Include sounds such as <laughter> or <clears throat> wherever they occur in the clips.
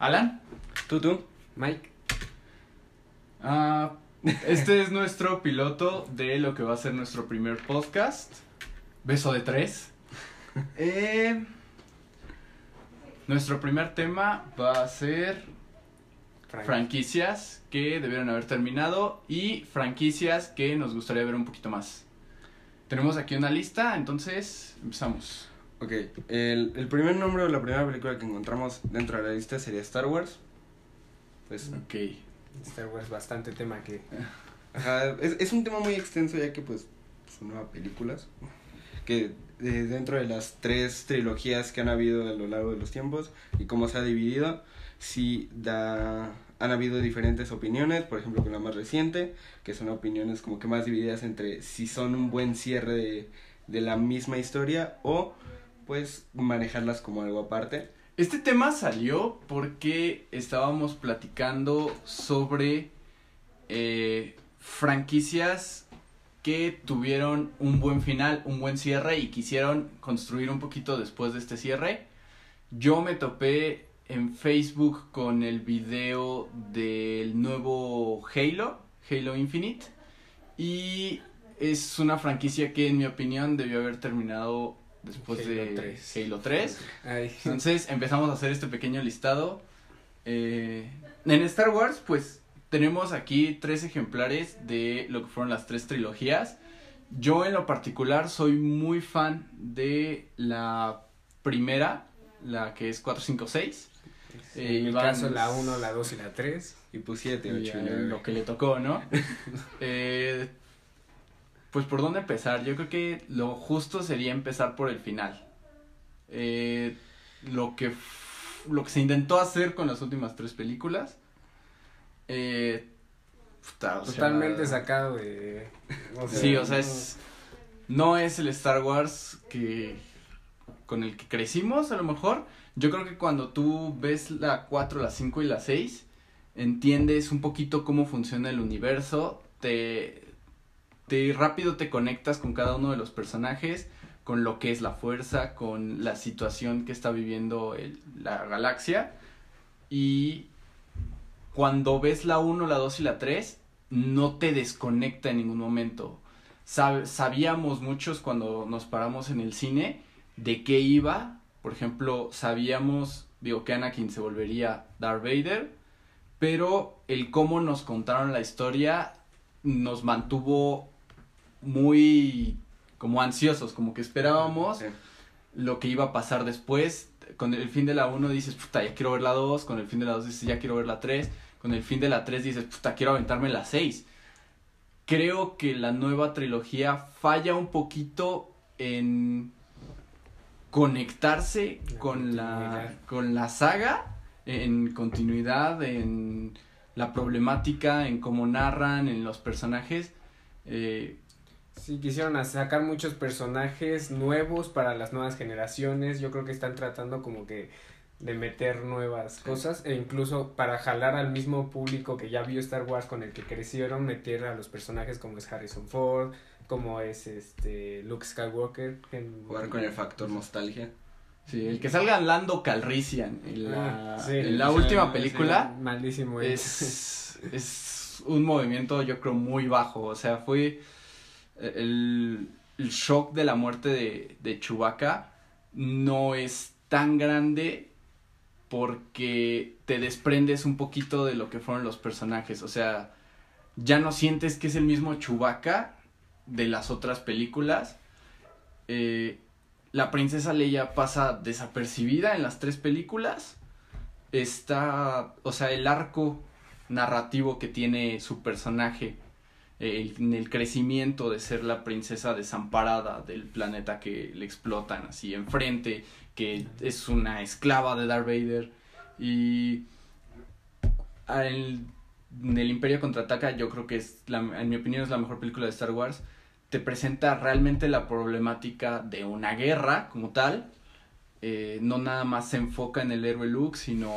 Alan. Tú, tú. Mike. Ah, este es nuestro piloto de lo que va a ser nuestro primer podcast. Beso de tres. <laughs> Eh, nuestro primer tema va a ser Frank. franquicias que debieron haber terminado y franquicias que nos gustaría ver un poquito más. Tenemos aquí una lista, entonces empezamos. Ok, el, el primer nombre o la primera película que encontramos dentro de la lista sería Star Wars. Pues, Ok. Star Wars, bastante tema que. ajá, es, es un tema muy extenso ya que pues son nuevas películas. Que eh, dentro de las tres trilogías que han habido a lo largo de los tiempos y cómo se ha dividido, sí da, han habido diferentes opiniones, por ejemplo con la más reciente, que son opiniones como que más divididas entre si son un buen cierre de, de la misma historia o pues manejarlas como algo aparte. Este tema salió porque estábamos platicando sobre eh, franquicias que tuvieron un buen final, un buen cierre y quisieron construir un poquito después de este cierre. Yo me topé en Facebook con el video del nuevo Halo, Halo Infinite, y es una franquicia que en mi opinión debió haber terminado después Halo de 3. Halo 3. Ay. Entonces empezamos a hacer este pequeño listado. Eh, en Star Wars, pues tenemos aquí tres ejemplares de lo que fueron las tres trilogías. Yo en lo particular soy muy fan de la primera, la que es 456. en Eh, mi van- caso, la 1, la 2 y la 3. Y pues 7, Y 8 a lo que le tocó, ¿no? <laughs> Eh, pues por dónde empezar, yo creo que lo justo sería empezar por el final. Eh, lo que lo que se intentó hacer con las últimas tres películas. Eh, puta, o sea, Totalmente sacado de. <laughs> o sea, Sí, o sea, no- es no es el Star Wars que con el que crecimos a lo mejor. Yo creo que cuando tú ves la 4, la 5 y la 6, entiendes un poquito cómo funciona el universo, te rápido te conectas con cada uno de los personajes, con lo que es la fuerza, con la situación que está viviendo la galaxia y cuando ves la 1, la 2 y la 3, no te desconecta en ningún momento. Sab- sabíamos muchos cuando nos paramos en el cine de qué iba. Por ejemplo, sabíamos, digo, que Anakin se volvería Darth Vader, pero el cómo nos contaron la historia nos mantuvo muy como ansiosos, como que esperábamos Sí. lo que iba a pasar después. Con el fin de la 1 dices, puta, ya quiero ver la 2. Con el fin de la 2 dices, ya quiero ver la 3. Con el fin de la 3 dices, puta, quiero aventarme la 6. Creo que la nueva trilogía falla un poquito en conectarse La con la, con la saga, en continuidad, en la problemática, en cómo narran, en los personajes. Eh, Sí, quisieron sacar muchos personajes nuevos para las nuevas generaciones. Yo creo que están tratando como que de meter nuevas cosas e incluso para jalar al mismo público que ya vio Star Wars con el que crecieron, meter a los personajes como es Harrison Ford, como es este Luke Skywalker. en- Jugar con el factor nostalgia. sí, el que salga Lando Calrissian en la, Ah, sí, en la sí, última sí, película. Malísimo. es, es un movimiento yo creo muy bajo, o sea, fue el, shock de la muerte de, de Chewbacca no es tan grande porque te desprendes un poquito de lo que fueron los personajes, o sea, ya no sientes que es el mismo Chewbacca de las otras películas. Eh, la princesa Leia pasa desapercibida en las tres películas. Está, o sea, el arco narrativo que tiene su personaje eh, en el crecimiento de ser la princesa desamparada del planeta que le explotan así enfrente, que es una esclava de Darth Vader. Y al- en el Imperio contraataca yo creo que es la, en mi opinión es la mejor película de Star Wars. Te presenta realmente la problemática de una guerra como tal. Eh, no nada más se enfoca en el héroe Luke sino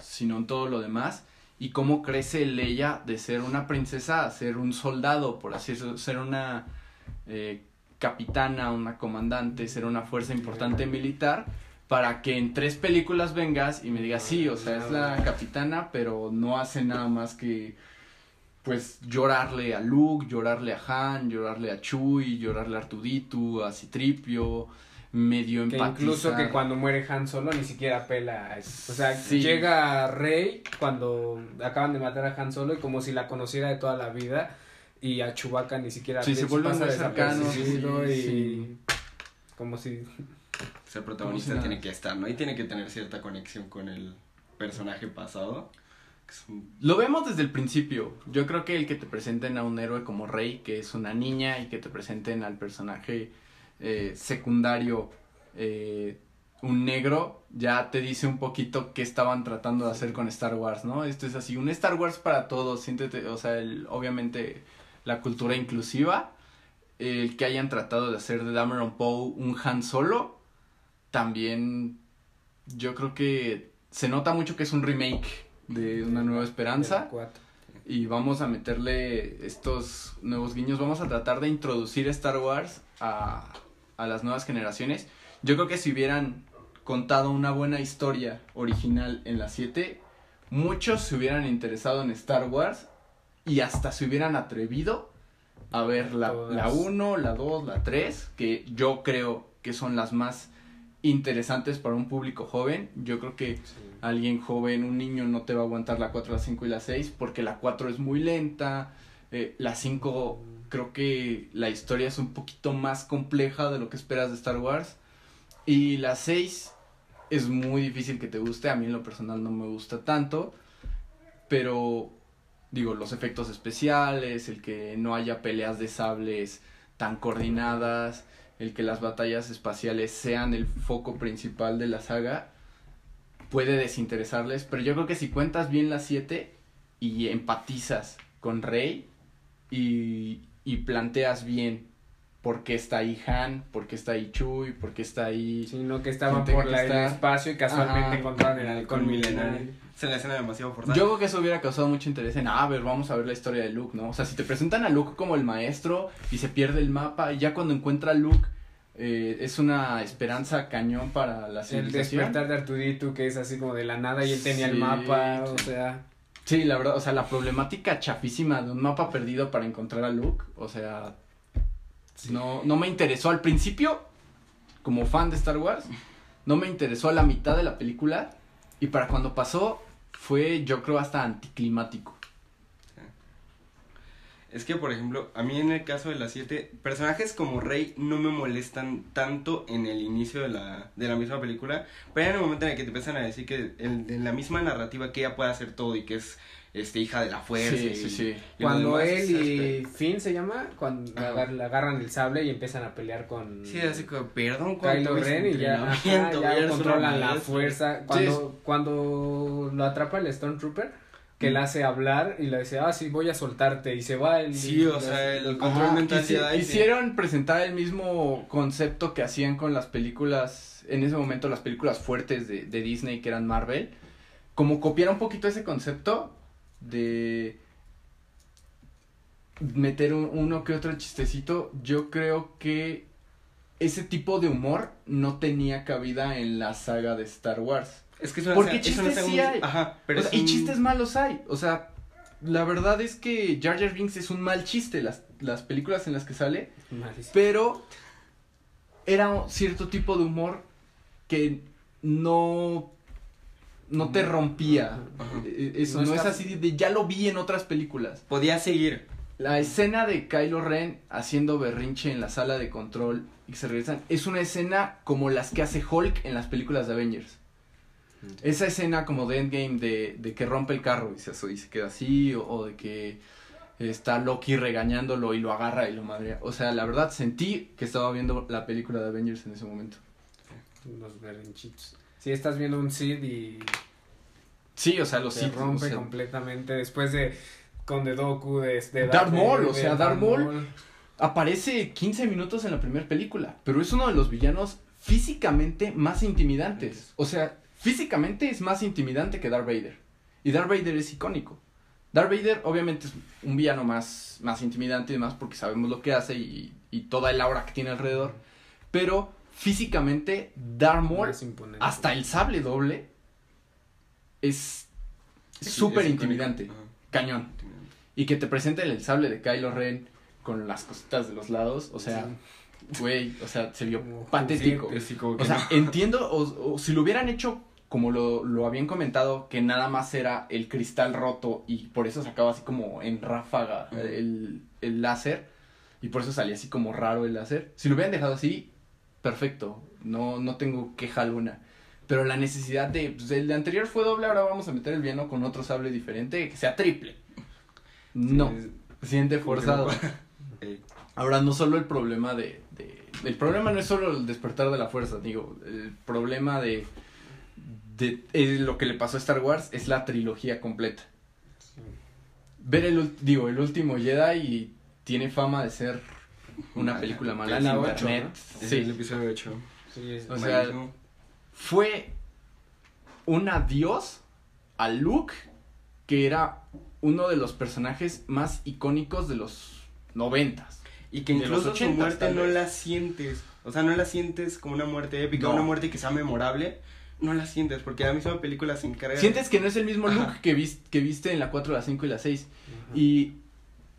sino en todo lo demás y cómo crece Leia de ser una princesa a ser un soldado, por así decirlo, ser una eh, capitana, una comandante, ser una fuerza importante militar, para que en tres películas vengas y me digas, sí, o sea, es la capitana, pero no hace nada más que, pues, llorarle a Luke, llorarle a Han, llorarle a Chewie, llorarle a Artuditu, a Citripio, medio Que empatizar. incluso que cuando muere Han Solo ni siquiera pela. O sea, Sí. llega Rey cuando acaban de matar a Han Solo y como si la conociera de toda la vida. Y a Chewbacca ni siquiera Sí, se vuelven pasa muy sí, y sí. como si Ser protagonista Como si tiene que estar, ¿no? Y tiene que tener cierta conexión con el personaje pasado. un- Lo vemos desde el principio. Yo creo que el que te presenten a un héroe como Rey, que es una niña, y que te presenten al personaje eh, secundario, eh, un negro, ya te dice un poquito qué estaban tratando de hacer con Star Wars, ¿no? Esto es así, un Star Wars para todos, siéntete, o sea, el- obviamente la cultura inclusiva, el que hayan tratado de hacer de Dameron Poe un Han Solo, también yo creo que se nota mucho que es un remake de Una Nueva Esperanza. Y vamos a meterle estos nuevos guiños, vamos a tratar de introducir Star Wars a, a las nuevas generaciones. Yo creo que si hubieran contado una buena historia original en la 7, muchos se hubieran interesado en Star Wars y hasta se hubieran atrevido a ver la, Todas. la 1, la 2, la 3, que yo creo que son las más interesantes para un público joven. Yo creo que Sí. alguien joven, un niño no te va a aguantar la 4, la 5 y la 6 porque la 4 es muy lenta, eh, la 5 creo que la historia es un poquito más compleja de lo que esperas de Star Wars. Y la 6 es muy difícil que te guste, a mí en lo personal no me gusta tanto, pero digo, los efectos especiales, el que no haya peleas de sables tan coordinadas, el que las batallas espaciales sean el foco principal de la saga, puede desinteresarles, pero yo creo que si cuentas bien las 7 y empatizas con Rey y, y planteas bien por qué está ahí Han, por qué está ahí Chewie, por qué está ahí... Sino que estaban Gente por que la, el está- espacio y casualmente encontraron el halcón milenario. Se le escena demasiado forzada. Yo creo que eso hubiera causado mucho interés en, ah, a ver, vamos a ver la historia de Luke, ¿no? O sea, si te presentan a Luke como el maestro y se pierde el mapa y ya cuando encuentra a Luke eh, es una esperanza cañón para la El civilización. despertar de Artuditu que es así como de la nada y él tenía el mapa, o sea, Sí, la verdad, o sea, la problemática chafísima de un mapa perdido para encontrar a Luke, o sea, no, no me interesó al principio, como fan de Star Wars, no me interesó a la mitad de la película, y para cuando pasó, fue yo creo hasta anticlimático. Es que, por ejemplo, a mí en el caso de las 7, personajes como Rey no me molestan tanto en el inicio de la, de la misma película, pero en el momento en el que te empiezan a decir que el- en la misma narrativa que ella puede hacer todo y que es este hija de la fuerza. Sí, y- sí, sí. y lo cuando demás, él y este- Finn se llama, cuando agar- le agarran el sable y empiezan a pelear con Sí, así perdón, Kylo ¿cuánto Ren y ya, ajá, controlan la fuerza. Cuando, cuando lo atrapa el Stormtrooper, que le hace hablar y le dice, ah, sí, voy a soltarte, y se va el... Sí, o sea, el control Ajá, mental. Quisieron presentar el mismo concepto que hacían con las películas, en ese momento las películas fuertes de, de Disney que eran Marvel, como copiar un poquito ese concepto de meter un- uno que otro chistecito, yo creo que ese tipo de humor no tenía cabida en la saga de Star Wars. Es que es una Porque es una chistes saga sí muy- hay. Ajá, pero O sea, es y un- chistes malos hay. O sea, la verdad es que Jar Jar Binks es un mal chiste las, las películas en las que sale. Malísimo. Pero era un cierto tipo de humor que no no te rompía. Ajá. Eh, Eso No no, está- es así de, de, ya lo vi en otras películas. Podía seguir. La escena de Kylo Ren haciendo berrinche en la sala de control y que se regresan es una escena como las que hace Hulk en las películas de Avengers. Esa escena como de Endgame de, de que rompe el carro y se, y se queda así, o, o de que está Loki regañándolo y lo agarra y lo madrea. O sea, la verdad sentí que estaba viendo la película de Avengers en ese momento. Los berrinchitos. Si estás viendo un Sid y Sí, o sea, los se Sith, rompe o sea, completamente después de con The Doku, de, de Darth Maul, o Vader, sea, Darth. Maul. aparece 15 minutos en la primera película, pero es uno de los villanos físicamente más intimidantes. O sea, físicamente es más intimidante que Darth Vader. Y Darth Vader es icónico. Darth Vader obviamente es un villano más, más intimidante y demás porque sabemos lo que hace y, y toda el aura que tiene alrededor. Pero físicamente, Darth Maul, hasta el sable doble, es súper intimidante. Ajá, Cañón. intimidante. Y que te presenten el sable de Kylo Ren con las cositas de los lados, o sea, güey, o sea, se vio Como patético. juguete. Sí, como que O sea, no. entiendo, o, o si lo hubieran hecho como lo, lo habían comentado, que nada más era el cristal roto y por eso sacaba así como en ráfaga el, el láser y por eso salía así como raro el láser. Si lo hubieran dejado así, perfecto, no, no tengo queja alguna. Pero la necesidad de, pues el de anterior fue doble, ahora vamos a meter el villano con otro sable diferente, que sea triple. No, Sí, siente forzado. Ey, <laughs> Ahora, no solo el problema de, de- El problema no es solo el despertar de la fuerza, digo. El problema de. De eh, lo que le pasó a Star Wars es la trilogía completa. Sí. Ver el. Digo, el último Jedi y tiene fama de ser una Mala. película mala en internet. es Sí. el episodio 8. Sí, es- O sea, Fue un adiós a Luke, que era uno de los personajes más icónicos de los noventas. Y que incluso su 80s, muerte no la sientes. O sea, no la sientes como una muerte épica, No. una muerte que sea memorable. No la sientes, porque la misma película se encarga. Sientes que no es el mismo Ajá. Luke que, vis- que viste en la 4, la 5 y la 6. Ujú. Y,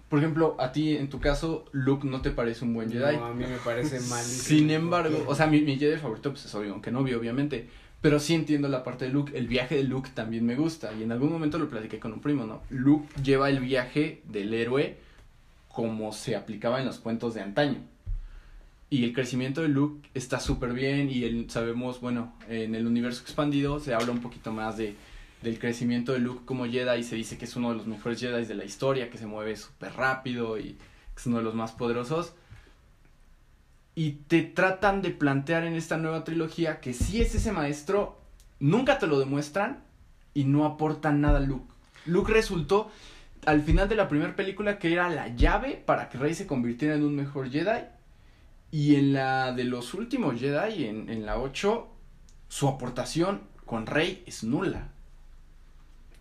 por ejemplo, a ti, en tu caso, Luke no te parece un buen Jedi. No, a mí me parece <laughs> mal. Sin embargo, o sea, mi, mi Jedi favorito pues es Obi-Wan Kenobi, obviamente. Pero sí entiendo la parte de Luke. El viaje de Luke también me gusta. Y en algún momento lo platiqué con un primo, ¿no? Luke lleva el viaje del héroe como se aplicaba en los cuentos de antaño. Y el crecimiento de Luke está súper bien. Y el, sabemos, bueno, en el universo expandido se habla un poquito más de, del crecimiento de Luke como Jedi. Y se dice que es uno de los mejores Jedi de la historia, que se mueve súper rápido y es uno de los más poderosos y te tratan de plantear en esta nueva trilogía que sí es ese maestro, nunca te lo demuestran y no aportan nada a Luke. Luke resultó al final de la primera película que era la llave para que Rey se convirtiera en un mejor Jedi y en la de los últimos Jedi, en, en la 8, su aportación con Rey es nula.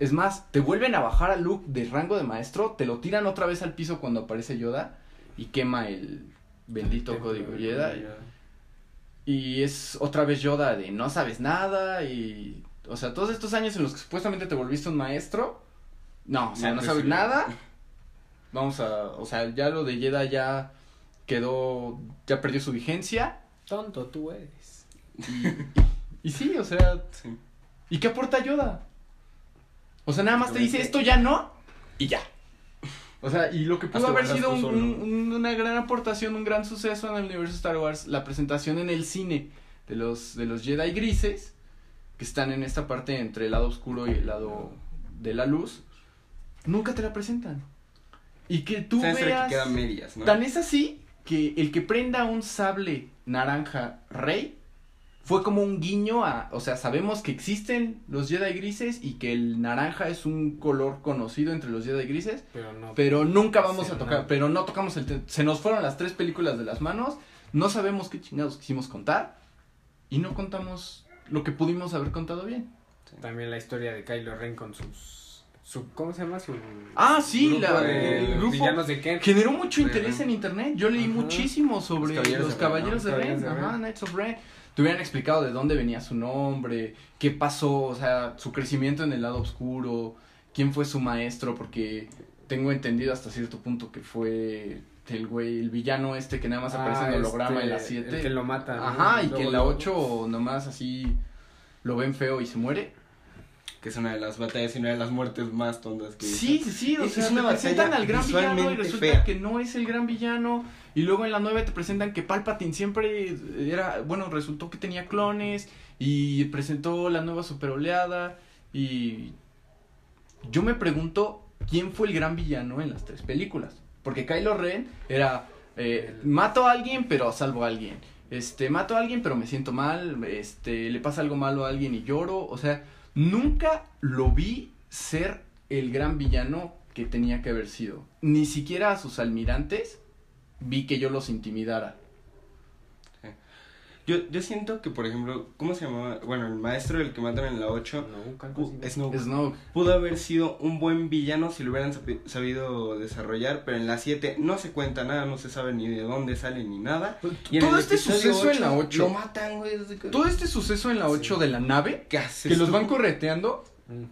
Es más, te vuelven a bajar a Luke de rango de maestro, te lo tiran otra vez al piso cuando aparece Yoda y quema el bendito código Jedi. Y es otra vez Yoda de no sabes nada y... O sea, todos estos años en los que supuestamente te volviste un maestro, no, o sea, No no, sabes nada. Vamos a... O sea, ya lo de Jedi ya quedó... Ya perdió su vigencia. Tonto tú eres. Y, y sí, o sea... Sí. ¿Y qué aporta Yoda? O sea, nada más te dice esto ya no y ya. O sea, y lo que pudo haber sido tú un- solo. un- un- una gran aportación, un gran suceso en el universo de Star Wars, la presentación en el cine de los, de los Jedi grises, que están en esta parte entre el lado oscuro y el lado de la luz, nunca te la presentan. Y que tú veas... que quedan medias, ¿no? Tan es así que el que prenda un sable naranja rey fue como un guiño a, o sea, sabemos que existen los Jedi grises y que el naranja es un color conocido entre los Jedi grises, Pero no. pero nunca vamos Sí, a tocar, no. pero no tocamos el se nos fueron las tres películas de las manos, no sabemos qué chingados quisimos contar y no contamos lo que pudimos haber contado bien. También la historia de Kylo Ren con sus. Su, ¿Cómo se llama? Su. Ah, sí, grupo la- de el grupo Villanos de Kent. Generó mucho interés en internet. Yo leí Ajá. muchísimo sobre Los los Caballeros de Ren, Ajá. Knights of Ren. Te hubieran explicado de dónde venía su nombre, qué pasó, o sea, su crecimiento en el lado oscuro, quién fue su maestro, porque tengo entendido hasta cierto punto que fue el güey, el villano este que nada más aparece en Ah, holograma este, en la el 7. que lo mata. ¿no? Ajá, y que en la lo- 8 nomás así lo ven feo y se muere. Que es una de las batallas y una de las muertes más tontas que Sí, sí, sí, o Es- sea, es una te presentan al gran villano y resulta fea. que no es el gran villano. Y luego en la 9 te presentan que Palpatine siempre era, bueno, resultó que tenía clones y presentó la nueva super oleada y yo me pregunto quién fue el gran villano en las tres películas. Porque Kylo Ren era, eh, mato a alguien pero salvo a alguien. Este, mato a alguien pero me siento mal, este, le pasa algo malo a alguien y lloro, o sea, nunca lo vi ser el gran villano que tenía que haber sido. Ni siquiera a sus almirantes vi que yo los intimidara. Yo Yo, siento que, por ejemplo, ¿cómo se llamaba? Bueno, el maestro del que matan en la 8, No. Snoke, Snoke. pudo haber sido un buen villano si lo hubieran sabi- sabido desarrollar, pero en la 7 no se cuenta nada, no se sabe ni de dónde sale ni nada. Y en Todo este suceso en la 8. Lo matan, güey. Todo este suceso en la 8 Sí. de la nave, ¿Qué haces que los van correteando Mm.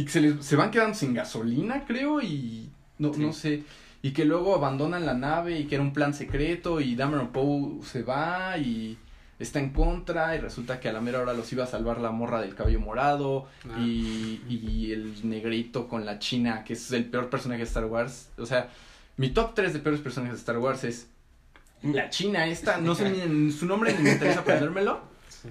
y que se, les, se van quedando sin gasolina, creo, y no, Sí. no sé. Y que luego abandonan la nave y que era un plan secreto y Dameron Poe se va y está en contra y resulta que a la mera hora los iba a salvar la morra del cabello morado Ah. y, y el negrito con la china, que es el peor personaje de Star Wars. O sea, mi top 3 de peores personajes de Star Wars es la china esta, no sé ni en su nombre ni me interesa aprendérmelo. <laughs> Sí.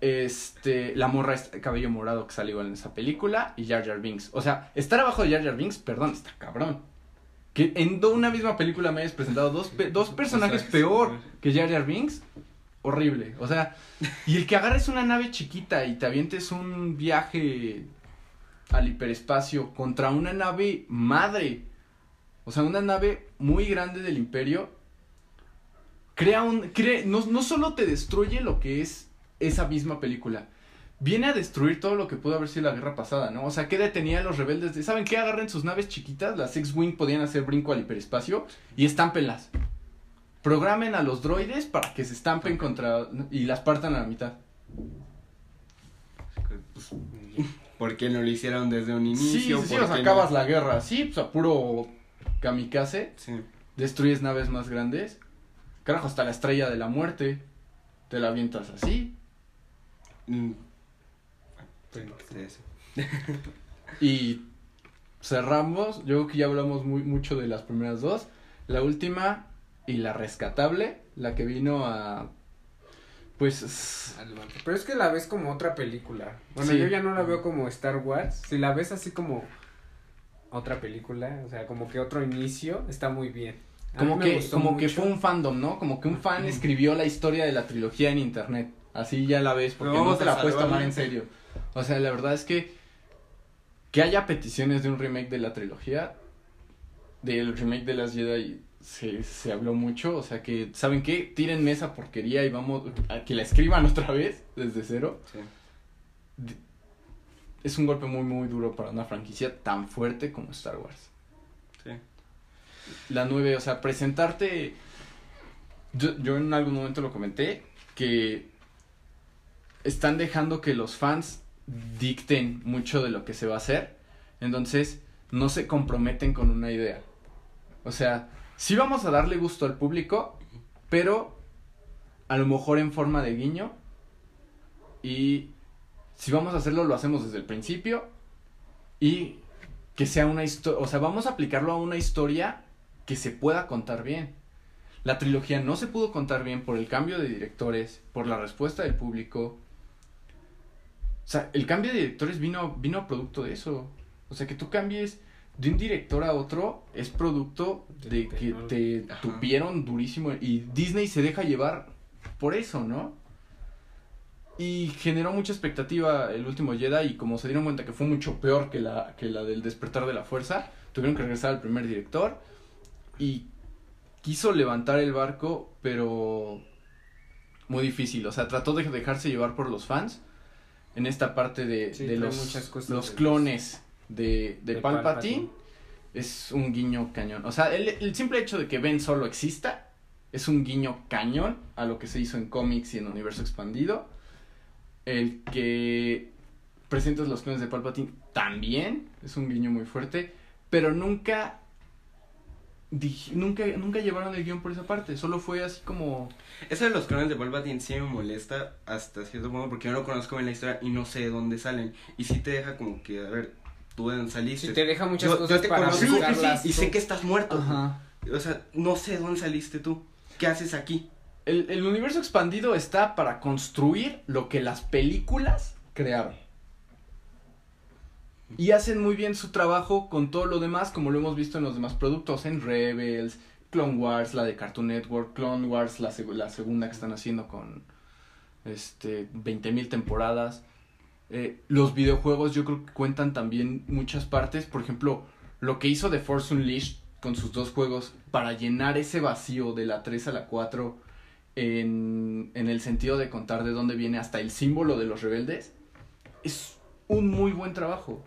Este, la morra es cabello morado que sale igual en esa película y Jar Jar Binks. O sea, estar abajo de Jar Jar Binks, perdón, está cabrón. Que en do- una misma película me hayas presentado dos, pe- dos <laughs> personajes peor que Jar Jar Binks, horrible. O sea, y el que agarres una nave chiquita y te avientes un viaje al hiperespacio contra una nave madre. O sea, una nave muy grande del imperio. Crea un. Crea, no, no solo te destruye lo que es esa misma película. Viene a destruir todo lo que pudo haber sido la guerra pasada, ¿no? O sea, que detenía a los rebeldes de. ¿Saben qué? Agarren sus naves chiquitas, las X-Wing podían hacer brinco al hiperespacio y estámpenlas. Programen a los droides para que se estampen contra. y las partan a la mitad. Pues, ¿Por qué no lo hicieron desde un inicio? Sí, sí, sí, ¿Por o sea, acabas no? la guerra. Sí, pues a puro kamikaze. Sí. Destruyes naves más grandes. Carajo, hasta la estrella de la muerte. Te la avientas así. Mm. Y cerramos. Yo creo que ya hablamos muy, mucho de las primeras dos. La última y la rescatable. La que vino a. Pues. Pero es que la ves como otra película. Bueno, Sí. yo ya no la veo como Star Wars. Si la ves así como otra película, o sea, como que otro inicio, está muy bien. A Como, que, como que fue un fandom, ¿no? Como que un fan escribió la historia de la trilogía en internet. Así ya la ves, porque no te la puedes tomar en serio. O sea, la verdad es que que haya peticiones de un remake de la trilogía, del remake de las Jedi, se, se habló mucho. O sea, que, ¿saben qué? Tírenme esa porquería y vamos a que la escriban <laughs> otra vez, desde cero. Sí. Es un golpe muy, muy duro para una franquicia tan fuerte como Star Wars. Sí. La 9, o sea, presentarte. Yo, yo en algún momento lo comenté, que están dejando que los fans dicten mucho de lo que se va a hacer. Entonces, no se comprometen con una idea. O sea, sí vamos a darle gusto al público, pero a lo mejor en forma de guiño. Y si vamos a hacerlo, lo hacemos desde el principio. Y que sea una historia, o sea, vamos a aplicarlo a una historia que se pueda contar bien. La trilogía no se pudo contar bien por el cambio de directores, por la respuesta del público. O sea, el cambio de directores vino, vino producto de eso. O sea, que tú cambies de un director a otro es producto de que te Ajá. tupieron durísimo. Y Disney se deja llevar por eso, ¿no? Y generó mucha expectativa el último Jedi y como se dieron cuenta que fue mucho peor que la, que la del despertar de la fuerza, tuvieron que regresar al primer director y quiso levantar el barco, pero muy difícil. O sea, trató de dejarse llevar por los fans en esta parte de, Sí, de los, los clones de, de, de Palpatine. Palpatine. Es un guiño cañón. O sea, el, el simple hecho de que Ben solo exista es un guiño cañón a lo que se hizo en cómics y en universo expandido. El que presentes los clones de Palpatine también es un guiño muy fuerte, pero nunca nunca nunca llevaron el guion por esa parte, solo fue así como Eso de los clones de Palpatine sí me molesta hasta cierto punto porque yo no conozco bien la historia y no sé de dónde salen. Y sí te deja como que, a ver, tú de dónde saliste. Si te deja muchas Yo- yo cosas te para conozco y sé que estás muerto. Ajá. O sea, no sé de dónde saliste tú. ¿Qué haces aquí? El, el universo expandido está para construir lo que las películas crearon. Y hacen muy bien su trabajo con todo lo demás, como lo hemos visto en los demás productos, en Rebels, Clone Wars, la de Cartoon Network, Clone Wars, la, seg- la segunda que están haciendo con este 20.000 temporadas. Eh, los videojuegos yo creo que cuentan también muchas partes, por ejemplo, lo que hizo The Force Unleashed con sus dos juegos para llenar ese vacío de la 3 a la 4 en, en el sentido de contar de dónde viene hasta el símbolo de los rebeldes, es un muy buen trabajo.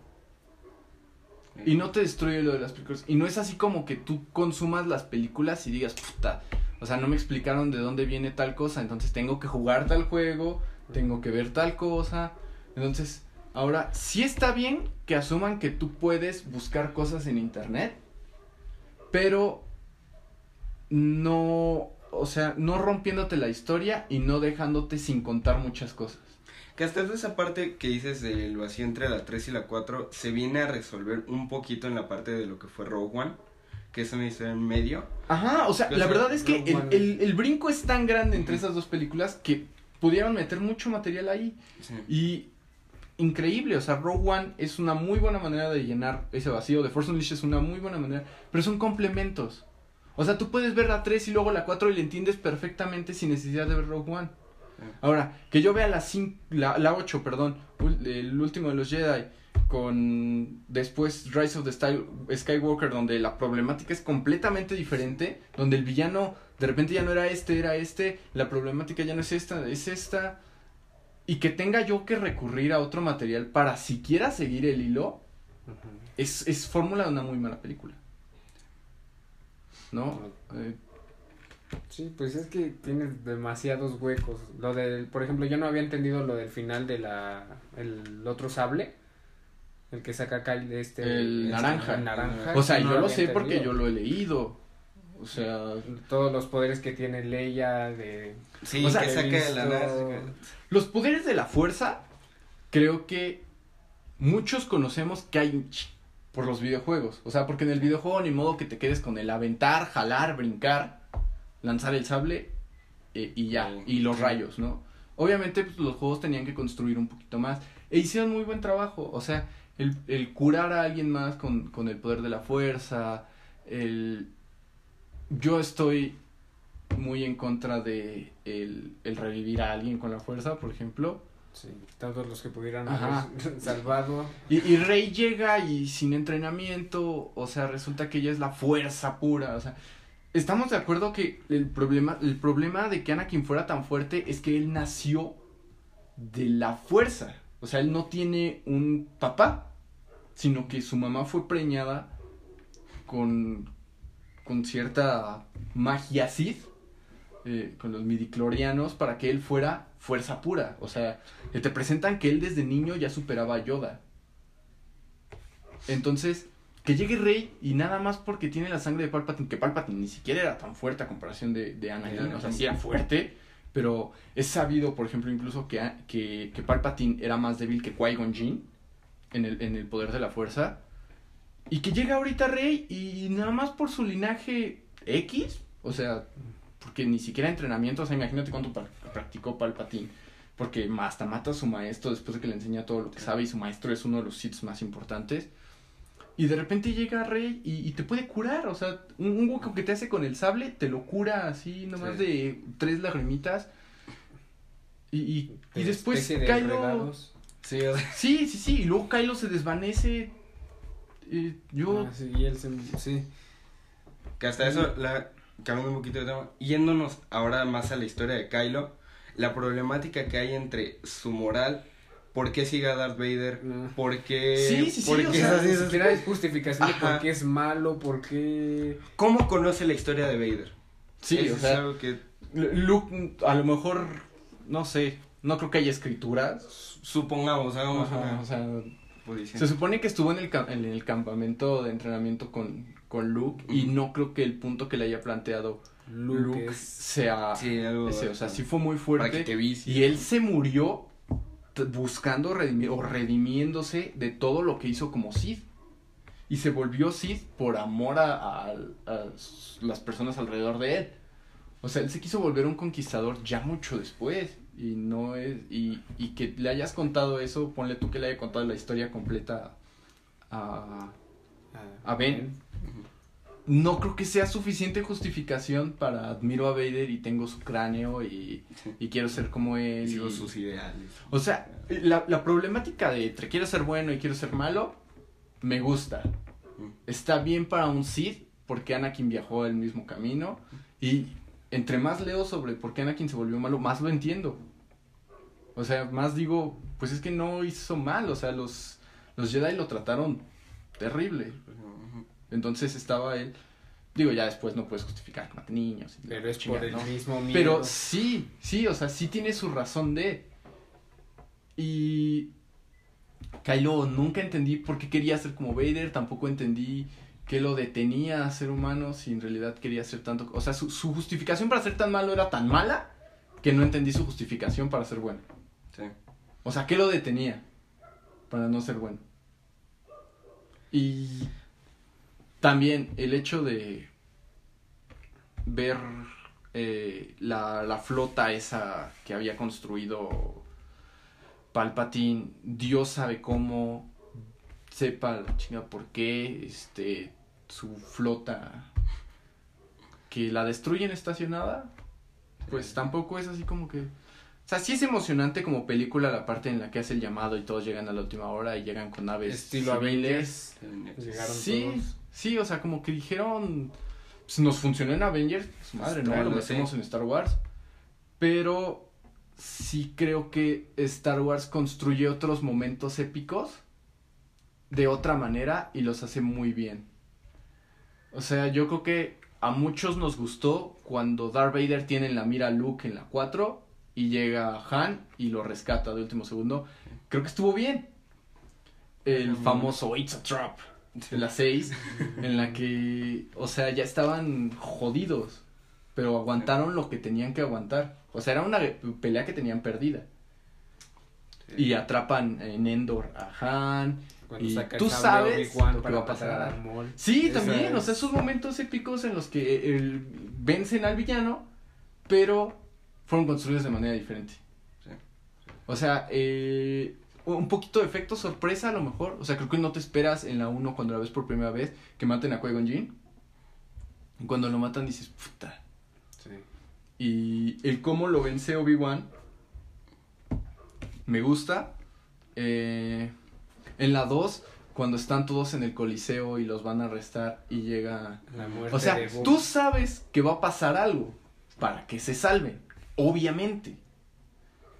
Y no te destruye lo de las películas. Y no es así como que tú consumas las películas y digas, puta, o sea, no me explicaron de dónde viene tal cosa, entonces tengo que jugar tal juego, tengo que ver tal cosa. Entonces, ahora, sí está bien que asuman que tú puedes buscar cosas en internet, pero no, o sea, no rompiéndote la historia y no dejándote sin contar muchas cosas. Que hasta esa parte que dices del vacío entre la 3 y la 4 se viene a resolver un poquito en la parte de lo que fue Rogue One, que es una historia en medio. Ajá, o sea, la sea, verdad es que el, el- el brinco es tan grande entre esas dos películas que pudieron meter mucho material ahí. Sí. Y increíble, o sea, Rogue One es una muy buena manera de llenar ese vacío. The Force Unleashed es una muy buena manera, pero son complementos. O sea, tú puedes ver la 3 y luego la 4 y la entiendes perfectamente sin necesidad de ver Rogue One. Ahora, que yo vea la, cin- la, la 8, perdón, el último de los Jedi, con después Rise of the Style- Skywalker, donde la problemática es completamente diferente, donde el villano de repente ya no era este, era este, la problemática ya no es esta, es esta, y que tenga yo que recurrir a otro material para siquiera seguir el hilo, es, es fórmula de una muy mala película. ¿No? Eh, Sí, pues es que tiene demasiados huecos. Lo del, por ejemplo, yo no había entendido lo del final de la, el otro sable, el que saca Kyle este. El naranja. el naranja. o sea, no yo lo sé porque yo lo he leído. O sea, Todos los poderes que tiene Leia de... Sí, O sea, que de la visto- nada. los poderes de la fuerza, creo que muchos conocemos que hay por los videojuegos. O sea, porque en el videojuego ni modo que te quedes con el aventar, jalar, brincar, lanzar el sable eh, y ya, Sí. y los rayos, ¿no? Obviamente pues, los juegos tenían que construir un poquito más. E hicieron muy buen trabajo. O sea, el, el curar a alguien más con, con el poder de la fuerza, el... Yo estoy muy en contra de el, el revivir a alguien con la fuerza, por ejemplo. Sí, todos los que pudieran haber <laughs> salvado. Y, y Rey llega y sin entrenamiento, o sea, resulta que ella es la fuerza pura, o sea, estamos de acuerdo que el problema, el problema de que Anakin fuera tan fuerte es que él nació de la fuerza, o sea, él no tiene un papá, sino que su mamá fue preñada con, con cierta magia Sith, eh, con los midiclorianos, para que él fuera fuerza pura, o sea, te presentan que él desde niño ya superaba a Yoda. Entonces, que llegue Rey y nada más porque tiene la sangre de Palpatine, que Palpatine ni siquiera era tan fuerte a comparación de, de Anakin, o sea, sí era fuerte, pero es sabido, por ejemplo, incluso que, que, que Palpatine era más débil que Qui-Gon Jinn en el, en el poder de la fuerza. Y que llega ahorita Rey y nada más por su linaje X, o sea, porque ni siquiera entrenamiento, o sea, imagínate cuánto pra- practicó Palpatine. Porque hasta mata a su maestro después de que le enseña todo lo que sabe y su maestro es uno de los Sith más importantes. Y de repente llega Rey y, y te puede curar, o sea, un, un hueco que te hace con el sable te lo cura así, nomás Sí. de tres lagrimitas. Y, y, y de después de Kylo... Sí, sí, sí, y luego Kylo se desvanece. Eh, yo... Ah, sí, y él se- sí. que hasta eso, la, cambiando un poquito de tema, yéndonos ahora más a la historia de Kylo, la problemática que hay entre su moral, por qué sigue a Darth Vader, No. por qué... Sí, sí, sí, por o qué sea, esas- siquiera hay justificación de por qué es malo, por qué... ¿Cómo conoce la historia de Vader? Sí, Eso o es sea, algo que Luke, a lo mejor, no sé, no creo que haya escrituras. supongamos, hagamos Ajá, una o sea, se supone que estuvo en el, en el campamento de entrenamiento con, con Luke y no creo que el punto que le haya planteado Luke, Luke, es... sea Sí, algo ese. O sea, así. sí fue muy Para que fuerte. te. Y él se murió buscando redimir, o redimiéndose de todo lo que hizo como Sith. Y se volvió Sith por amor a, a- las personas alrededor de él. O sea, él se quiso volver un conquistador ya mucho después. Y no es. Y, y que le hayas contado eso, ponle tú que le haya contado la historia completa a. A Ben. No creo que sea suficiente justificación para admiro a Vader y tengo su cráneo y, y quiero ser como él. Sigo sus ideales. o sea, la, la problemática de entre quiero ser bueno y quiero ser malo, me gusta. Está bien para un Sith, porque Anakin viajó el mismo camino. Y entre más leo sobre por qué Anakin se volvió malo, más lo entiendo. O sea, más digo, pues es que no hizo mal, o sea, los, los Jedi lo trataron terrible. Entonces estaba él, digo, ya después no puedes justificar que mate niños. Pero es chingada, por el ¿no? mismo miedo. Pero sí, sí, o sea, sí tiene su razón de. Y. Kylo, nunca entendí por qué quería ser como Vader, tampoco entendí qué lo detenía a ser humano si en realidad quería ser tanto. O sea, su, su justificación para ser tan malo era tan mala que no entendí su justificación para ser bueno. Sí. O sea, ¿qué lo detenía para no ser bueno? Y también el hecho de ver eh, la, la flota esa que había construido Palpatine, Dios sabe cómo, sepa la chinga por qué, este, su flota que la destruyen estacionada, pues tampoco es así como que... O sea, sí es emocionante como película la parte en la que hace el llamado y todos llegan a la última hora y llegan con naves Estilo civiles. Avengers. Llegaron Sí, todos. sí, o sea, como que dijeron, pues nos funcionó en Avengers, pues madre, ¿no? Lo metemos sí. en Star Wars. Pero sí creo que Star Wars construye otros momentos épicos de otra manera y los hace muy bien. O sea, yo creo que a muchos nos gustó cuando Darth Vader tiene en la mira a Luke en la 4 y llega Han y lo rescata de último segundo. Creo que estuvo bien. El famoso It's a Trap de la 6, <laughs> en la que, o sea, ya estaban jodidos, pero aguantaron lo que tenían que aguantar. O sea, era una pelea que tenían perdida. Y atrapan en Endor a Han. Cuando Y saca tú sabes lo que para va a pasar. matar a Darth Maul. Sí, Esa también, o sea, esos momentos épicos en los que el, vencen al villano, pero fueron construidos de manera diferente. Sí. O sea, eh, un poquito de efecto sorpresa a lo mejor. O sea, creo que no te esperas en la 1 cuando la ves por primera vez que maten a Qui-Gon Jinn. Y cuando lo matan dices, puta. Sí. Y el cómo lo vence Obi-Wan me gusta. Eh, en la 2, cuando están todos en el coliseo y los van a arrestar y llega... La muerte O sea, de tú sabes que va a pasar algo para que se salven, obviamente.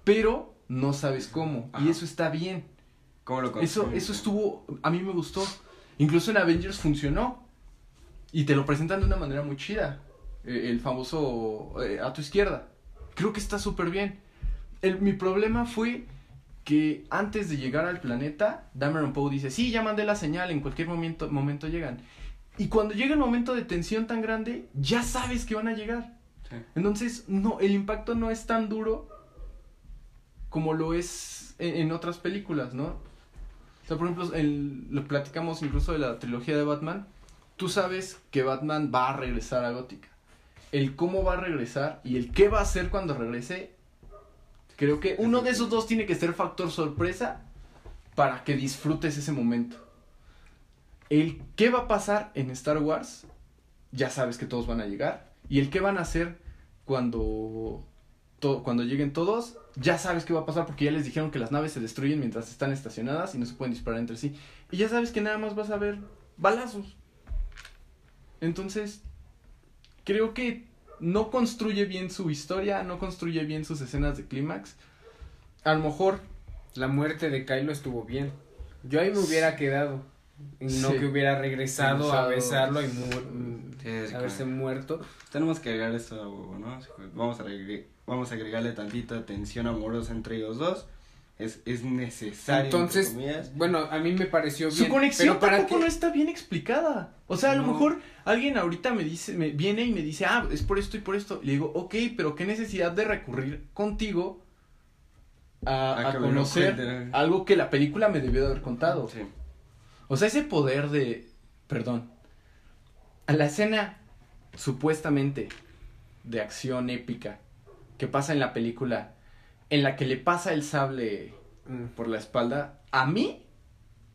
Pero no sabes cómo. Y eso está bien. ¿Cómo lo Eso, eso estuvo, a mí me gustó. Incluso en Avengers funcionó. Y te lo presentan de una manera muy chida. Eh, el famoso eh, a tu izquierda. Creo que está súper bien. El, mi problema fue que antes de llegar al planeta, Dameron Poe dice, sí, ya mandé la señal, en cualquier momento, momento llegan. Y cuando llega el momento de tensión tan grande, ya sabes que van a llegar. Sí. Entonces, no, el impacto no es tan duro como lo es en, en otras películas, ¿no? O sea, por ejemplo, el- lo platicamos incluso de la trilogía de Batman. Tú sabes que Batman va a regresar a Gótica. El cómo va a regresar y el qué va a hacer cuando regrese. Creo que uno de esos dos tiene que ser factor sorpresa para que disfrutes ese momento. El qué va a pasar en Star Wars, ya sabes que todos van a llegar. Y el qué van a hacer cuando, to- cuando lleguen todos, ya sabes qué va a pasar porque ya les dijeron que las naves se destruyen mientras están estacionadas y no se pueden disparar entre sí. Y ya sabes que nada más vas a ver balazos. Entonces, creo que no construye bien su historia, no construye bien sus escenas de clímax. A lo mejor La muerte de Kylo estuvo bien. Yo ahí me hubiera quedado. Y no Sí. que hubiera regresado a besarlo y mu- Sí, haberse muerto. Tenemos que agregar esto a huevo, ¿no? Vamos a, vamos a agregarle tantita tensión amorosa entre ellos dos. Es, es necesario. Entonces, bueno, a mí me pareció Su bien. conexión pero para tampoco qué- no está bien explicada. O sea, a lo No. mejor alguien ahorita me dice, me viene y me dice, ah, es por esto y por esto. Le digo, ok, pero qué necesidad de recurrir contigo a, conocer algo que la película me debió de haber contado. Sí. O sea, ese poder de, perdón, a la escena supuestamente de acción épica que pasa en la película, en la que le pasa el sable Mm. por la espalda, a mí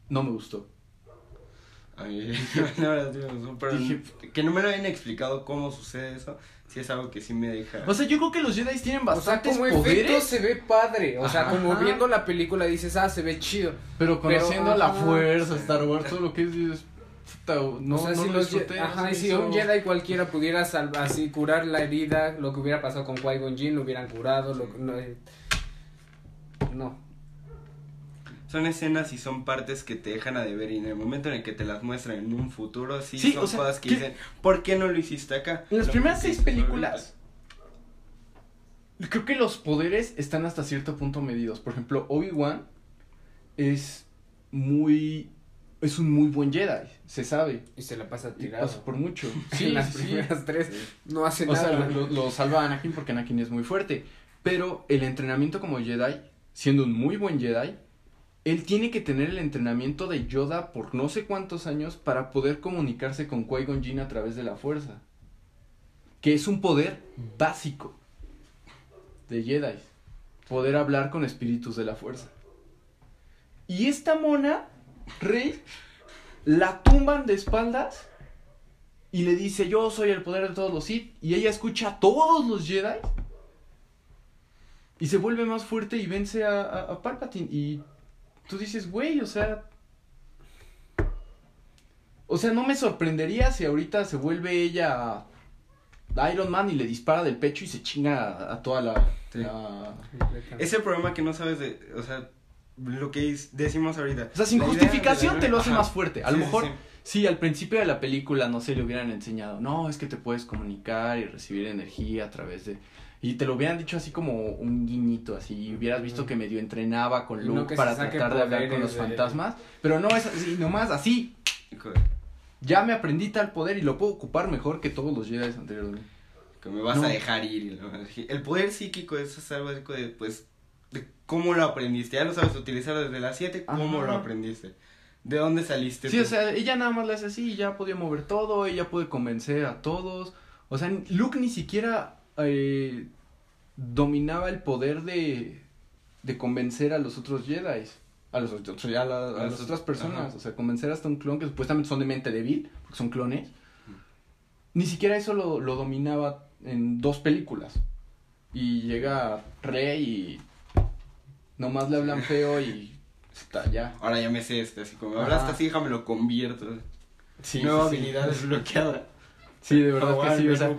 no me gustó. A mí, <laughs> la verdad, sí me gustó, pero Dije- que no me lo hayan explicado cómo sucede eso, sí es algo que sí me deja. O sea, yo creo que los Jedi tienen O sea, como efecto poderes, se ve padre. O sea, Ajá. como viendo la película dices, ah, se ve chido. pero conociendo pero, la fuerza. Star Wars, todo lo que es, dices, no, o sea, no si lo los disfruté, no Ajá, y si hizo- un Jedi cualquiera pudiera salvar, así curar la herida, lo que hubiera pasado con Qui-Gon Jinn, lo hubieran curado, lo, no, eh, no. Son escenas y son partes que te dejan a deber y en el momento en el que te las muestran en un futuro, sí, Sí, son o sea, cosas que ¿qué- dicen, ¿por qué no lo hiciste acá? En las Lo primeras seis películas, creo que los poderes están hasta cierto punto medidos. Por ejemplo, Obi-Wan es muy. Es un muy buen Jedi, se sabe. Y se la pasa tirado. pasa por mucho. <laughs> Sí, en las sí, sí. primeras tres no hace O nada. sea, lo, lo salva Anakin porque Anakin es muy fuerte. Pero el entrenamiento como Jedi, siendo un muy buen Jedi, él tiene que tener el entrenamiento de Yoda por no sé cuántos años para poder comunicarse con Qui-Gon Jinn a través de la fuerza. Que es un poder básico de Jedi. Poder hablar con espíritus de la fuerza. Y esta mona, Rey, la tumban de espaldas y le dice, yo soy el poder de todos los Sith. Y ella escucha a todos los Jedi. Y se vuelve más fuerte y vence a, a- a Palpatine. Y tú dices, güey, o sea... O sea, no me sorprendería si ahorita se vuelve ella Iron Man y le dispara del pecho y se chinga a, a toda la... Sí. la- Completamente. Es el problema que no sabes de, o sea, lo que decimos ahorita. O sea, sin La justificación te lo hace Ajá. más fuerte. A lo Sí, mejor... sí. Sí, al principio de la película, no sé, le hubieran enseñado, no, es que te puedes comunicar y recibir energía a través de... Y te lo hubieran dicho así como un guiñito, así, y hubieras visto que medio entrenaba con no Luke para tratar de hablar con los de- fantasmas, pero no es así, nomás así, ya me aprendí tal poder y lo puedo ocupar mejor que todos los Jedi anteriores. Que me vas No. a dejar ir. El poder psíquico es algo de, pues, cómo lo aprendiste. Ya lo sabes utilizar desde las 7, ¿cómo Ajá. lo aprendiste? ¿De dónde saliste Sí, tú? o sea, ella nada más le hace así ya podía mover todo, ella puede convencer a todos. O sea, Luke ni siquiera eh, dominaba el poder de, de convencer a los otros Jedi. A, los, otros- ya a, la- a A las otras personas. ajá. O sea, convencer hasta un clon que supuestamente son de mente débil, porque son clones. Ni siquiera eso lo, lo dominaba en dos películas. Y llega Rey y nomás le hablan feo y está ya. Ahora ya me sé este, así como, ahora hasta así, déjame lo convierto. Sí, Nueva sí, sí. habilidad desbloqueada. Sí, de verdad que sí, o sea,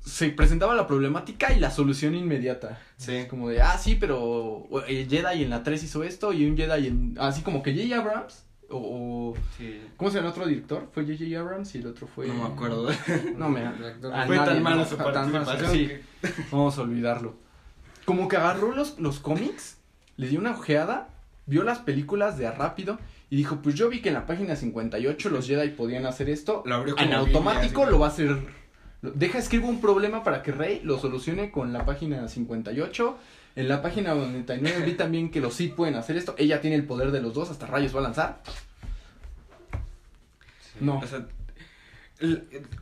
se presentaba la problemática y la solución inmediata. Sí. Es como de, ah, sí, pero el Jedi en la 3 hizo esto y un Jedi en... Así como que J.J. Abrams o, o- Sí. ¿Cómo se llama el otro director? Fue J.J. Abrams y el otro fue... No me acuerdo. No, me... <laughs> Fue nadie, tan mala su participación. sí, que- vamos a olvidarlo. Como que agarró los, los cómics, le dio una ojeada, vio las películas de a rápido y dijo, pues yo vi que en la página 58 los Jedi podían hacer esto, Lo abrió en automático lo va a hacer. Deja escribo un problema para que Rey lo solucione con la página 58. En la página 99 vi también que los Sith pueden hacer esto. Ella tiene el poder de los dos, hasta rayos va a lanzar. No. O sea,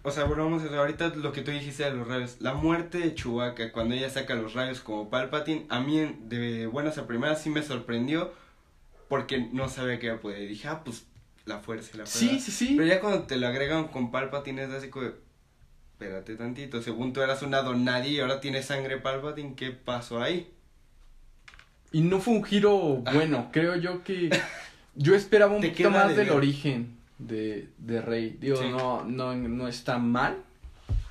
o sea, volvamos a. Ahorita lo que tú dijiste de los rayos. La muerte de Chewbacca, cuando ella saca los rayos como Palpatine, a mí de buenas a primeras sí me sorprendió. Porque no sabía que iba a poder. Y dije, ah, pues la fuerza y la fuerza. Sí, sí, sí. Pero ya cuando te lo agregan con Palpatine es así como. Espérate tantito, según tú eras una donadie y ahora tienes sangre Palpatine, ¿qué pasó ahí? Y no fue un giro bueno. Creo yo que yo esperaba un poquito más de del origen de, de Rey. Digo, Sí. no, no, no está mal.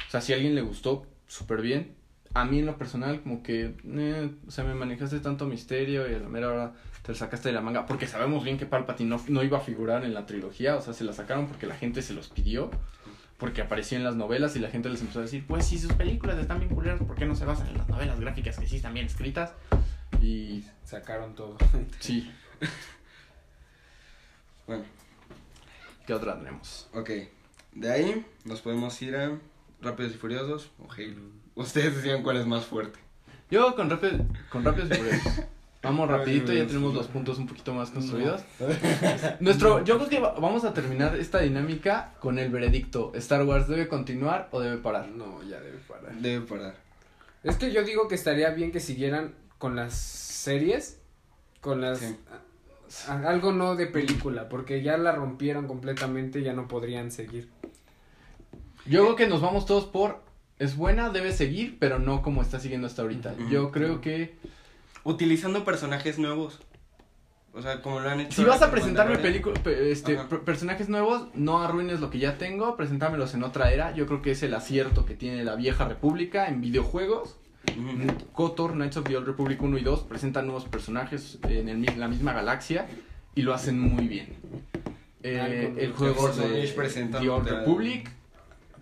O sea, si a alguien le gustó, súper bien. A mí en lo personal, como que, eh, o sea, me manejaste tanto misterio y a la mera hora te lo sacaste de la manga. Porque sabemos bien que Palpatine no, no iba a figurar en la trilogía. O sea, se la sacaron porque la gente se los pidió. Porque apareció en las novelas y la gente les empezó a decir, pues si sus películas están bien culeras, ¿por qué no se basan en las novelas gráficas que sí están bien escritas? Y Sacaron todo. sí, <laughs> Bueno, ¿qué otra tenemos? ok. De ahí nos podemos ir a Rápidos y Furiosos o Halo. Ustedes decían cuál es más fuerte. Yo con, rápido, con Rápidos y Furiosos. Vamos <laughs> rapidito, ya tenemos los puntos un poquito más construidos. <laughs> Nuestro, yo creo que va- vamos a terminar esta dinámica con el veredicto. ¿Star Wars debe continuar o debe parar? No, ya debe parar. Debe parar. Es que yo digo que estaría bien que siguieran con las series, con las... Sí. Algo no de película, porque ya la rompieron completamente, ya no podrían seguir. Yo creo que nos vamos todos por... Es buena, debe seguir, pero no como está siguiendo hasta ahorita. Yo creo que... Utilizando personajes nuevos. O sea, como lo han hecho. Si vas a presentarme este, personajes nuevos, no arruines lo que ya tengo, preséntamelos en otra era. Yo creo que es el acierto que tiene la vieja república en videojuegos. KOTOR, Knights of the Old Republic 1 y 2 presentan nuevos personajes en el la misma galaxia y lo hacen muy bien. Eh, Algo- el juego de presenta The Old Republic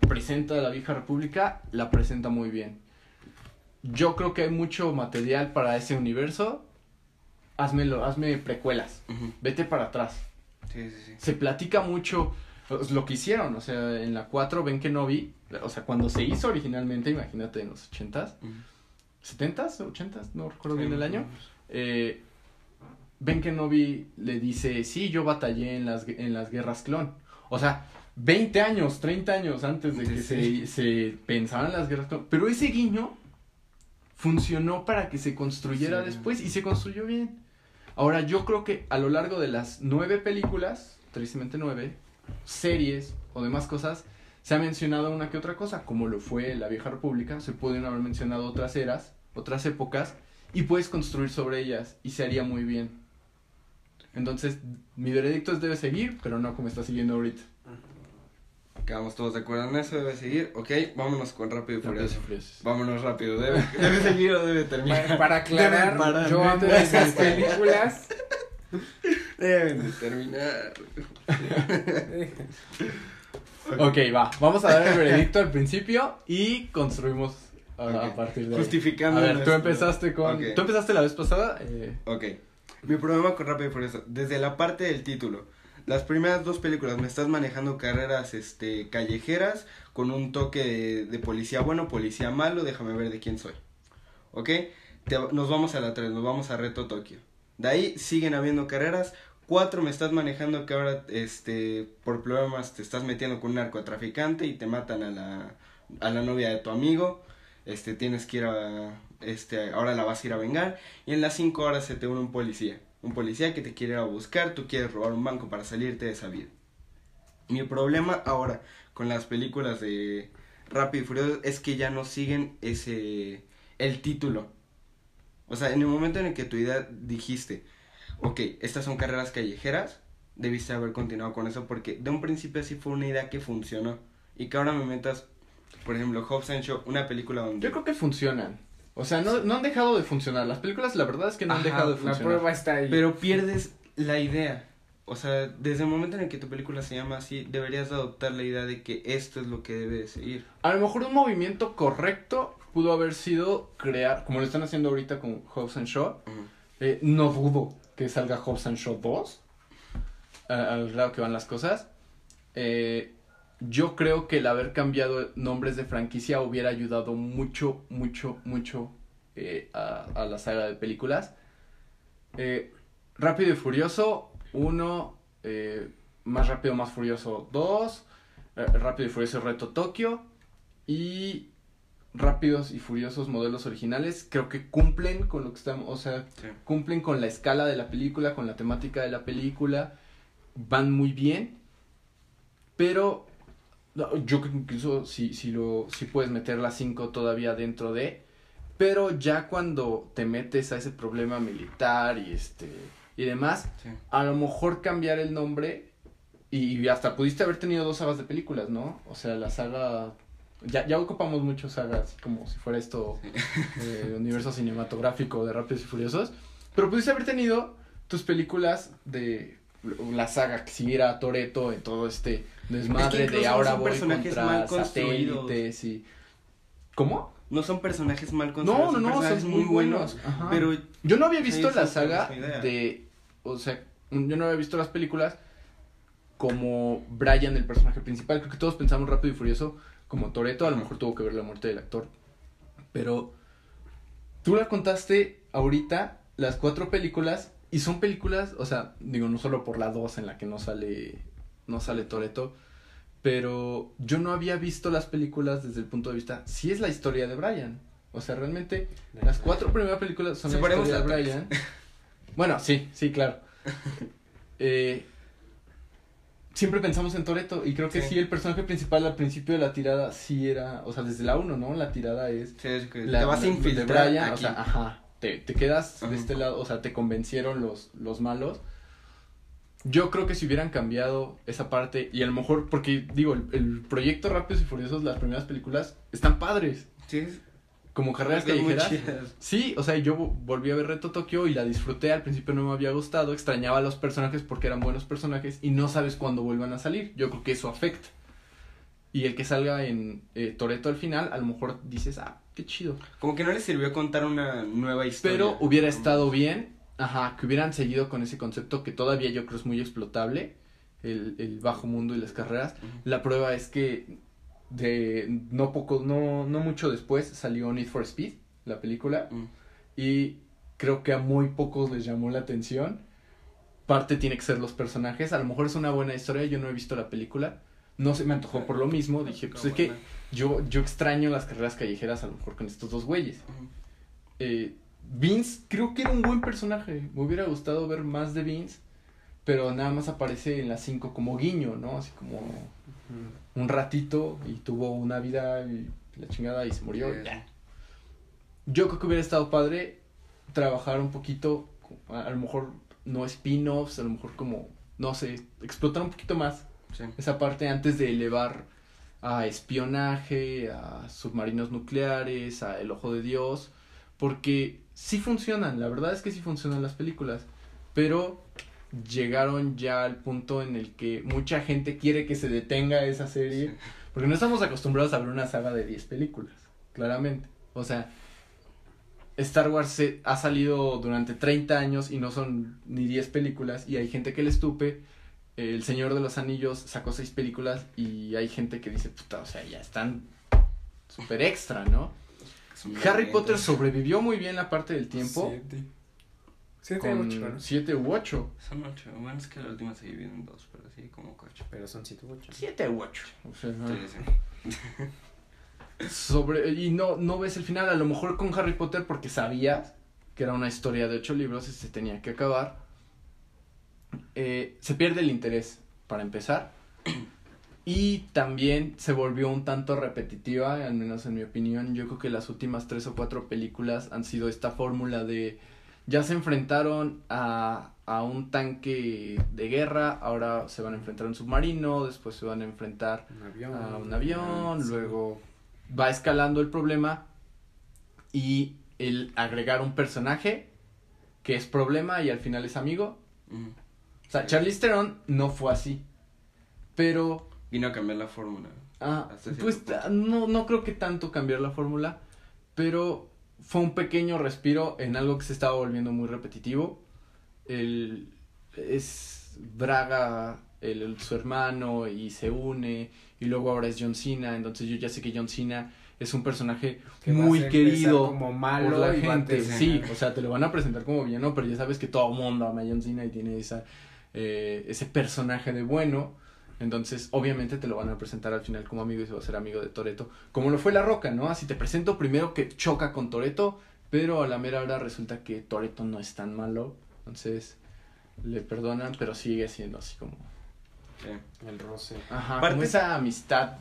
presenta a la vieja república, la presenta muy bien. Yo creo que hay mucho material para ese universo. Hazmelo, hazme precuelas. Vete para atrás. Sí, sí, sí. Se platica mucho pues, lo que hicieron, o sea, en la 4 ven que no vi, o sea, cuando se hizo originalmente, imagínate en los 80s, Ujú. 70s, 80s, no recuerdo Sí, bien el año. Eh, Ben Kenobi le dice, sí, yo batallé en las, en las guerras clon. O sea, 20 años, 30 años antes de que Sí. se, se pensaban las guerras clon. Pero ese guiño funcionó para que se construyera Sí. después y se construyó bien. Ahora, yo creo que a lo largo de las nueve películas, tristemente nueve, series o demás cosas, se ha mencionado una que otra cosa, como lo fue la Vieja República, se pueden haber mencionado otras eras, otras épocas, y puedes construir sobre ellas, y se haría muy bien. Entonces, mi veredicto es debe seguir, pero no como está siguiendo ahorita. Quedamos todos de acuerdo en eso, debe seguir. Ok, vámonos con Rápido y Furioso. Vámonos rápido, debe, debe seguir o debe terminar. Para, para aclarar, parar, yo amo esas películas. Deben de terminar. <laughs> Ok, va. Vamos a dar el veredicto al principio y construimos a, partir de ahí. Justificando. A ver, tú empezaste con... Ok. Tú empezaste la vez pasada. eh, Ok. Mi problema con Rápido y Furioso, desde la parte del título. Las primeras dos películas me estás manejando carreras este callejeras con un toque de, de policía bueno, policía malo, déjame ver de quién soy. ¿Ok? Te- nos vamos a la 3, nos vamos a Reto Tokio. De ahí siguen habiendo carreras. 4 me estás manejando que ahora este por problemas te estás metiendo con un narcotraficante y te matan a la, a la novia de tu amigo. Este tienes que ir a este ahora la vas a ir a vengar y en las 5 horas se te une un policía. Un policía que te quiere ir a buscar, tú quieres robar un banco para salirte de esa vida. Mi problema ahora con las películas de Rápido y Furioso es que ya no siguen ese el título. O sea, en el momento en el que tu idea dijiste, ok, estas son carreras callejeras, debiste haber continuado con eso porque de un principio sí fue una idea que funcionó. Y que ahora me metas, por ejemplo, Hobbs and Shaw, una película donde... yo creo que funcionan. O sea, no, no han dejado de funcionar. Las películas, la verdad es que no han Ajá, dejado de La funcionar. prueba está ahí. Pero pierdes la idea. O sea, desde el momento en el que tu película se llama así, deberías de adoptar la idea de que esto es lo que debe de seguir. A lo mejor un movimiento correcto pudo haber sido crear, como lo están haciendo ahorita con Hobbs and Shaw. Eh, no dudo que salga Hobbs and Shaw 2. a- al grado que van las cosas. Eh, yo creo que el haber cambiado nombres de franquicia hubiera ayudado mucho, mucho, mucho eh, a, a la saga de películas. Eh, Rápido y Furioso 1, eh, Más Rápido, Más Furioso 2, eh, Rápido y Furioso Reto Tokio y Rápidos y Furiosos modelos originales creo que cumplen con lo que estamos, o sea, Sí. cumplen con la escala de la película, con la temática de la película, van muy bien, pero yo creo que incluso si, si, lo, si puedes meter las 5 todavía dentro de, pero ya cuando te metes a ese problema militar y este y demás, Sí. a lo mejor cambiar el nombre y, y hasta pudiste haber tenido dos sagas de películas, ¿no? O sea, la saga... Ya, ya ocupamos mucho sagas, como si fuera esto eh, universo cinematográfico de Rápidos y Furiosos, pero pudiste haber tenido tus películas de la saga que siguiera a Toreto en todo este desmadre de ahora voy contra satélites y... ¿Cómo? No son personajes mal No, construidos, no, no, personajes son muy buenos. Ajá. Pero Yo no había visto la saga de. O sea, yo no había visto las películas como Brian, el personaje principal. Creo que todos pensamos rápido y furioso como Toreto. A lo mejor tuvo que ver la muerte del actor. Pero tú la contaste ahorita, las cuatro películas. Y son películas, o sea, digo, no solo por la dos en la que no sale. No sale Toreto. Pero yo no había visto las películas desde el punto de vista. Si es la historia de Brian. O sea, realmente las cuatro primeras películas son la historia de. Brian. <laughs> Bueno, sí, sí, claro. Eh, siempre pensamos en Toreto y creo que sí. Sí. el personaje principal al principio de la tirada sí era, o sea, desde la 1, ¿no? La tirada es sí, es que la te vas a de infiltrar Brian, o sea, ajá. te, te quedas Ajá. de este lado, o sea, te convencieron los, los malos. Yo creo que si hubieran cambiado esa parte, y a lo mejor, porque digo, el, el proyecto Rápidos y Furiosos, las primeras películas, están padres. Sí, Como carreras callejeras. Sí, o sea, yo vo- volví a ver Reto Tokio y la disfruté. Al principio no me había gustado, extrañaba a los personajes porque eran buenos personajes y no sabes cuándo vuelvan a salir. Yo creo que eso afecta. Y el que salga en eh, Toreto al final, a lo mejor dices, ah, qué chido. Como que no les sirvió contar una nueva historia. Pero hubiera estado bien, ajá, que hubieran seguido con ese concepto que todavía yo creo es muy explotable, el, el bajo mundo y las carreras. La prueba es que de no poco, no, no mucho después salió Need for Speed, la película, Mm. y creo que a muy pocos les llamó la atención. Parte tiene que ser los personajes, a lo mejor es una buena historia, yo no he visto la película, no se me antojó por lo mismo, dije, pues es que yo, yo extraño las carreras callejeras a lo mejor con estos dos güeyes. Eh, Vince creo que era un buen personaje. Me hubiera gustado ver más de Vince. Pero nada más aparece en las 5 como guiño, ¿no? Así como un ratito y tuvo una vida y la chingada y se murió. Sí. y ya. Yo creo que hubiera estado padre trabajar un poquito, a a lo mejor no spin-offs, a lo mejor como, no sé, explotar un poquito más Sí. esa parte antes de elevar a espionaje, a submarinos nucleares, a El Ojo de Dios, porque sí funcionan, la verdad es que sí funcionan las películas, pero llegaron ya al punto en el que mucha gente quiere que se detenga esa serie, Sí. porque no estamos acostumbrados a ver una saga de 10 películas, claramente. O sea, Star Wars se- ha salido durante 30 años y no son ni 10 películas y hay gente que le estupe. El Señor de los Anillos sacó 6 películas y hay gente que dice, puta, o sea, ya están súper extra, ¿no? Harry. Potter sobrevivió muy bien la parte del tiempo Siete. Siete, con ocho, ¿no? 7 u 8. Son ocho. Bueno, es que la última se divide en dos, pero sí, como ocho. Pero son siete, ocho. 7 u 8. O sea, no- Sí, sí. sobre y no no ves el final a lo mejor con Harry Potter porque sabías que era una historia de ocho libros y se tenía que acabar Eh, se pierde el interés para empezar <coughs> y también se volvió un tanto repetitiva al menos en mi opinión yo creo que las últimas tres o cuatro películas han sido esta fórmula de ya se enfrentaron a, a un tanque de guerra ahora se van a enfrentar a un submarino después se van a enfrentar Un avión. a un avión, Sí. luego va escalando el problema y el agregar un personaje que es problema y al final es amigo. Ujú. O sea, Charlize Theron no fue así, pero Vino a cambiar la fórmula. ah, pues ah, no, no creo que tanto cambiar la fórmula, pero fue un pequeño respiro en algo que se estaba volviendo muy repetitivo. El, es Braga, el, el- su hermano, y se une, y luego ahora es John Cena, entonces yo ya sé que John Cena es un personaje Que muy querido como malo por la gente. Sí, o sea, te lo van a presentar como villano, pero ya sabes que todo mundo ama a John Cena y tiene esa, eh, ese personaje de bueno. Entonces, obviamente te lo van a presentar al final como amigo y se va a ser amigo de Toreto. Como lo fue La Roca, ¿no? Así te presento primero que choca con Toreto, pero a la mera hora resulta que Toreto no es tan malo. Entonces, le perdonan, pero sigue siendo así como. Sí. El roce. Ajá, Aparte- como esa amistad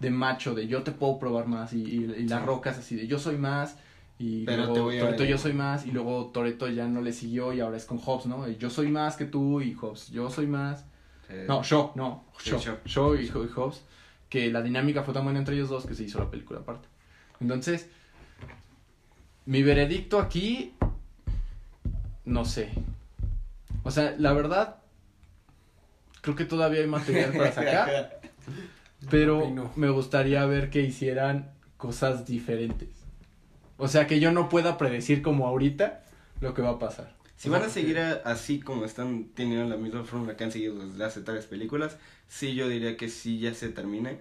de macho, de yo te puedo probar más, y, y, y La Sí. Roca es así de yo soy más, y Pero luego Toreto yo soy más, y luego Toreto ya no le siguió y ahora es con Hobbs, ¿no? Y yo soy más que tú y Hobbs, yo soy más. Sí. No, Shaw, no, Sí, Shaw, Shaw. Shaw y, y Hobbs, que la dinámica fue tan buena entre ellos dos que se hizo la película aparte. Entonces, mi veredicto aquí, no sé. O sea, la verdad, creo que todavía hay material para <laughs> sacar. Pero me gustaría ver que hicieran cosas diferentes. O sea, que yo no pueda predecir como ahorita lo que va a pasar. Si van a seguir a- así como están teniendo la misma fórmula que han seguido desde hace tres películas, sí yo diría que sí ya se termine,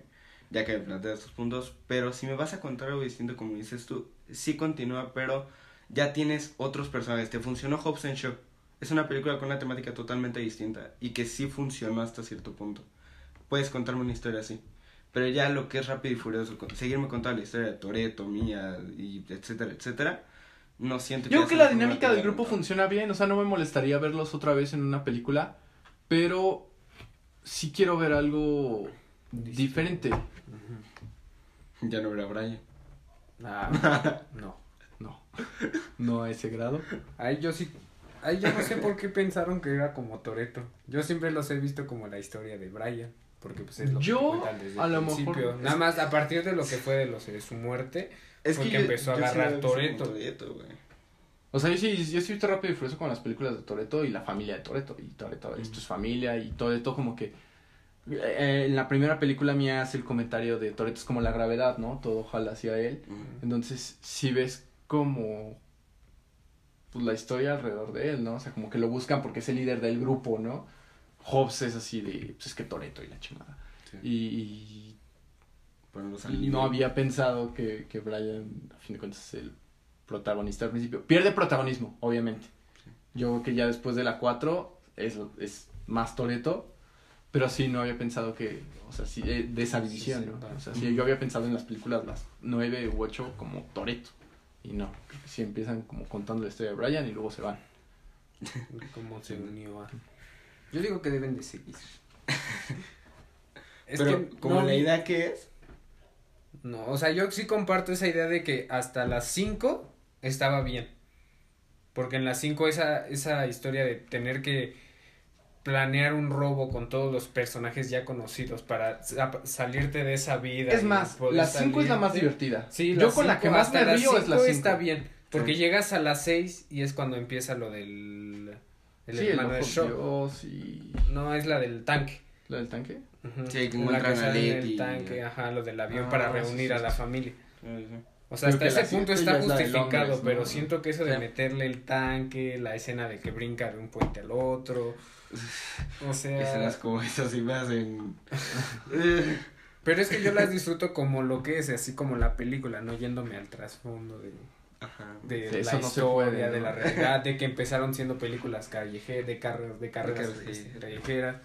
ya que me planteas estos puntos, pero si me vas a contar algo distinto como dices tú, sí continúa, pero ya tienes otros personajes, te funcionó Hobbs and Shaw, es una película con una temática totalmente distinta y que sí funcionó hasta cierto punto. Puedes contarme una historia así. Pero ya lo que es rápido y furioso, seguirme contando la historia de Toreto, mía, y etcétera, etcétera, no siento Yo creo que la dinámica del grupo que- funciona bien, o sea, no me molestaría verlos otra vez en una película, pero sí quiero ver algo diferente. Ya no habrá Brian. Ah, <laughs> no. no. No a ese grado. Ahí yo sí. Ahí yo no sé por qué pensaron que era como Toreto. Yo siempre los he visto como la historia de Brian. Porque pues es lo Yo, que desde a el lo principio. mejor- Nada más a partir de lo que fue de, los, de su muerte. Es Porque yo- empezó a yo sí agarrar güey. O sea, yo sí, yo sí he visto rápido y furioso con las películas de Toreto y la familia de Toreto. Y Toreto, esto es familia y Toreto como que... eh, en la primera película mía hace el comentario de Toreto es como la gravedad, ¿no? Todo jala hacia él. Mm. Entonces, si ves como pues la historia alrededor de él, ¿no? O sea, como que lo buscan porque es el líder del grupo, ¿no? Hobbs es así de, pues es que Toreto y la chingada. Sí. Y, Ponerlos y no había pensado que, que Brian, a fin de cuentas, es el protagonista al principio. Pierde protagonismo, obviamente. Yo creo que ya después de la 4 es, es más Toreto, pero sí no había pensado que, o sea, sí, eh, de esa división, sí, ¿no? claro. O sea, sí, yo había pensado en las películas, las 9 u 8 como Toreto. Y no, creo que sí empiezan como contando la historia de Brian y luego se van. <laughs> Cómo se unió a. Yo digo que deben de seguir. <laughs> Es Pero, que como no- la idea que es, No, o sea, yo sí comparto esa idea de que hasta las 5 estaba bien. Porque en las 5 esa, esa historia de tener que planear un robo con todos los personajes ya conocidos para sa- salirte de esa vida. Es más, la 5 es la más divertida. Sí, yo con la que más me río es la cinco 5. está bien. Porque Sí. llegas a las 6 y es cuando empieza lo del. El sí, el hermano de de Shaw. Dios y... No, es la del tanque. ¿La del tanque? Ujú. Sí, que encuentran a sale en el tanque, ajá, lo del avión Ah, para sí, reunir sí, a sí. la familia. sí. O sea, Creo hasta ese punto está justificado, Londres, ¿no? pero siento que eso de Sí. meterle el tanque, la escena de que brinca de un puente al otro, o sea... escenas como esas y me hacen. <laughs> Pero es que yo las disfruto como lo que es, así como la película, no yéndome al trasfondo de, Ajá. de Sí, la eso no se historia, puede, de ¿no? la realidad, <laughs> de que empezaron siendo películas callejeras, de, carreras de carreras carreras, este, sí. callejeras.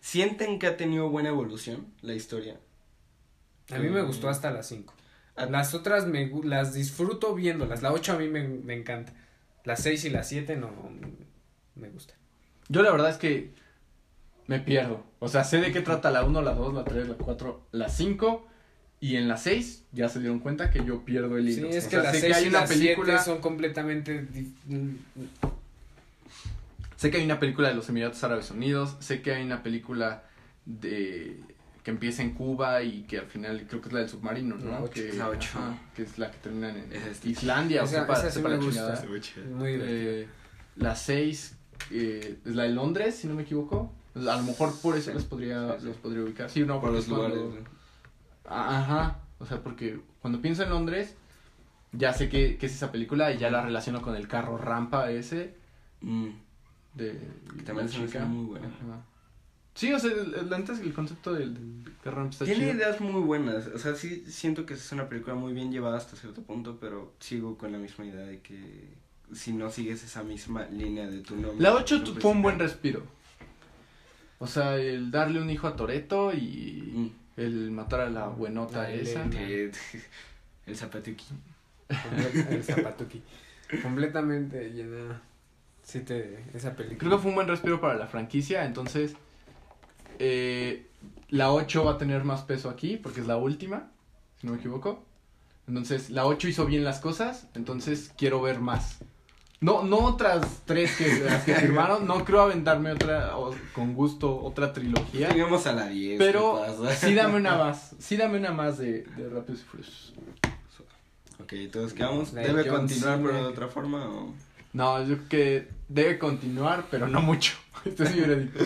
¿Sienten que ha tenido buena evolución la historia? A mí me Mm. gustó hasta las 5. Ah. Las otras me, las disfruto viéndolas. La 8 a mí me, me encanta. Las 6 y las 7 no me gusta. Yo la verdad es que me pierdo. O sea, sé de qué trata la 1, la 2, la 3, la 4, la 5. Y en la 6 ya se dieron cuenta que yo pierdo el Sí, hilo. es O que sea, las sé 6 hay y las película, 7 son completamente... Sé que hay una película de los Emiratos Árabes Unidos. Sé que hay una película de que empieza en Cuba y que al final creo que es la del submarino, ¿no? La que, La ocho. ajá, que es la que termina en Esa es- Islandia o Esa- sepa, esa sí la gusta. chingada. Muy. Eh, la 6 eh, es la de Londres, si no me equivoco. A lo mejor por eso Sí. les podría, Sí, sí. podría ubicar. Sí, no, Por los cuando- lugares. ¿no? Ah, Ajá. O sea, porque cuando pienso en Londres, ya sé que, que es esa película y ya la relaciono con el carro rampa ese Mm. De Que también es chica. muy buena. Ajá. Sí, o sea, el, el- antes el concepto del, del está Tiene chido. ideas muy buenas. O sea, sí siento que es una película muy bien llevada hasta cierto punto, pero sigo con la misma idea de que si no sigues esa misma línea de tu nombre. La 8 no tu- puedes fue un buen respiro. O sea, el darle un hijo a Toreto y Mm. el matar a la buenota La esa. Que- <laughs> el zapatuki. El zapatuki. Completamente llena. Sí, te, esa película. Creo que fue un buen respiro para la franquicia, entonces eh, la 8 va a tener más peso aquí porque es la última, si no me equivoco. Entonces la 8 hizo bien las cosas, entonces quiero ver más. No, no otras tres que, las que <laughs> firmaron, no creo aventarme otra, o- con gusto, otra trilogía. Llegamos a la 10. Pero sí dame una <laughs> más, sí dame una más de, de Rápidos y Furiosos. Ok, entonces quedamos. ¿Debe continuar pero de otra forma o...? No, yo creo que debe continuar, pero no mucho. <laughs> Este es mi veredicto.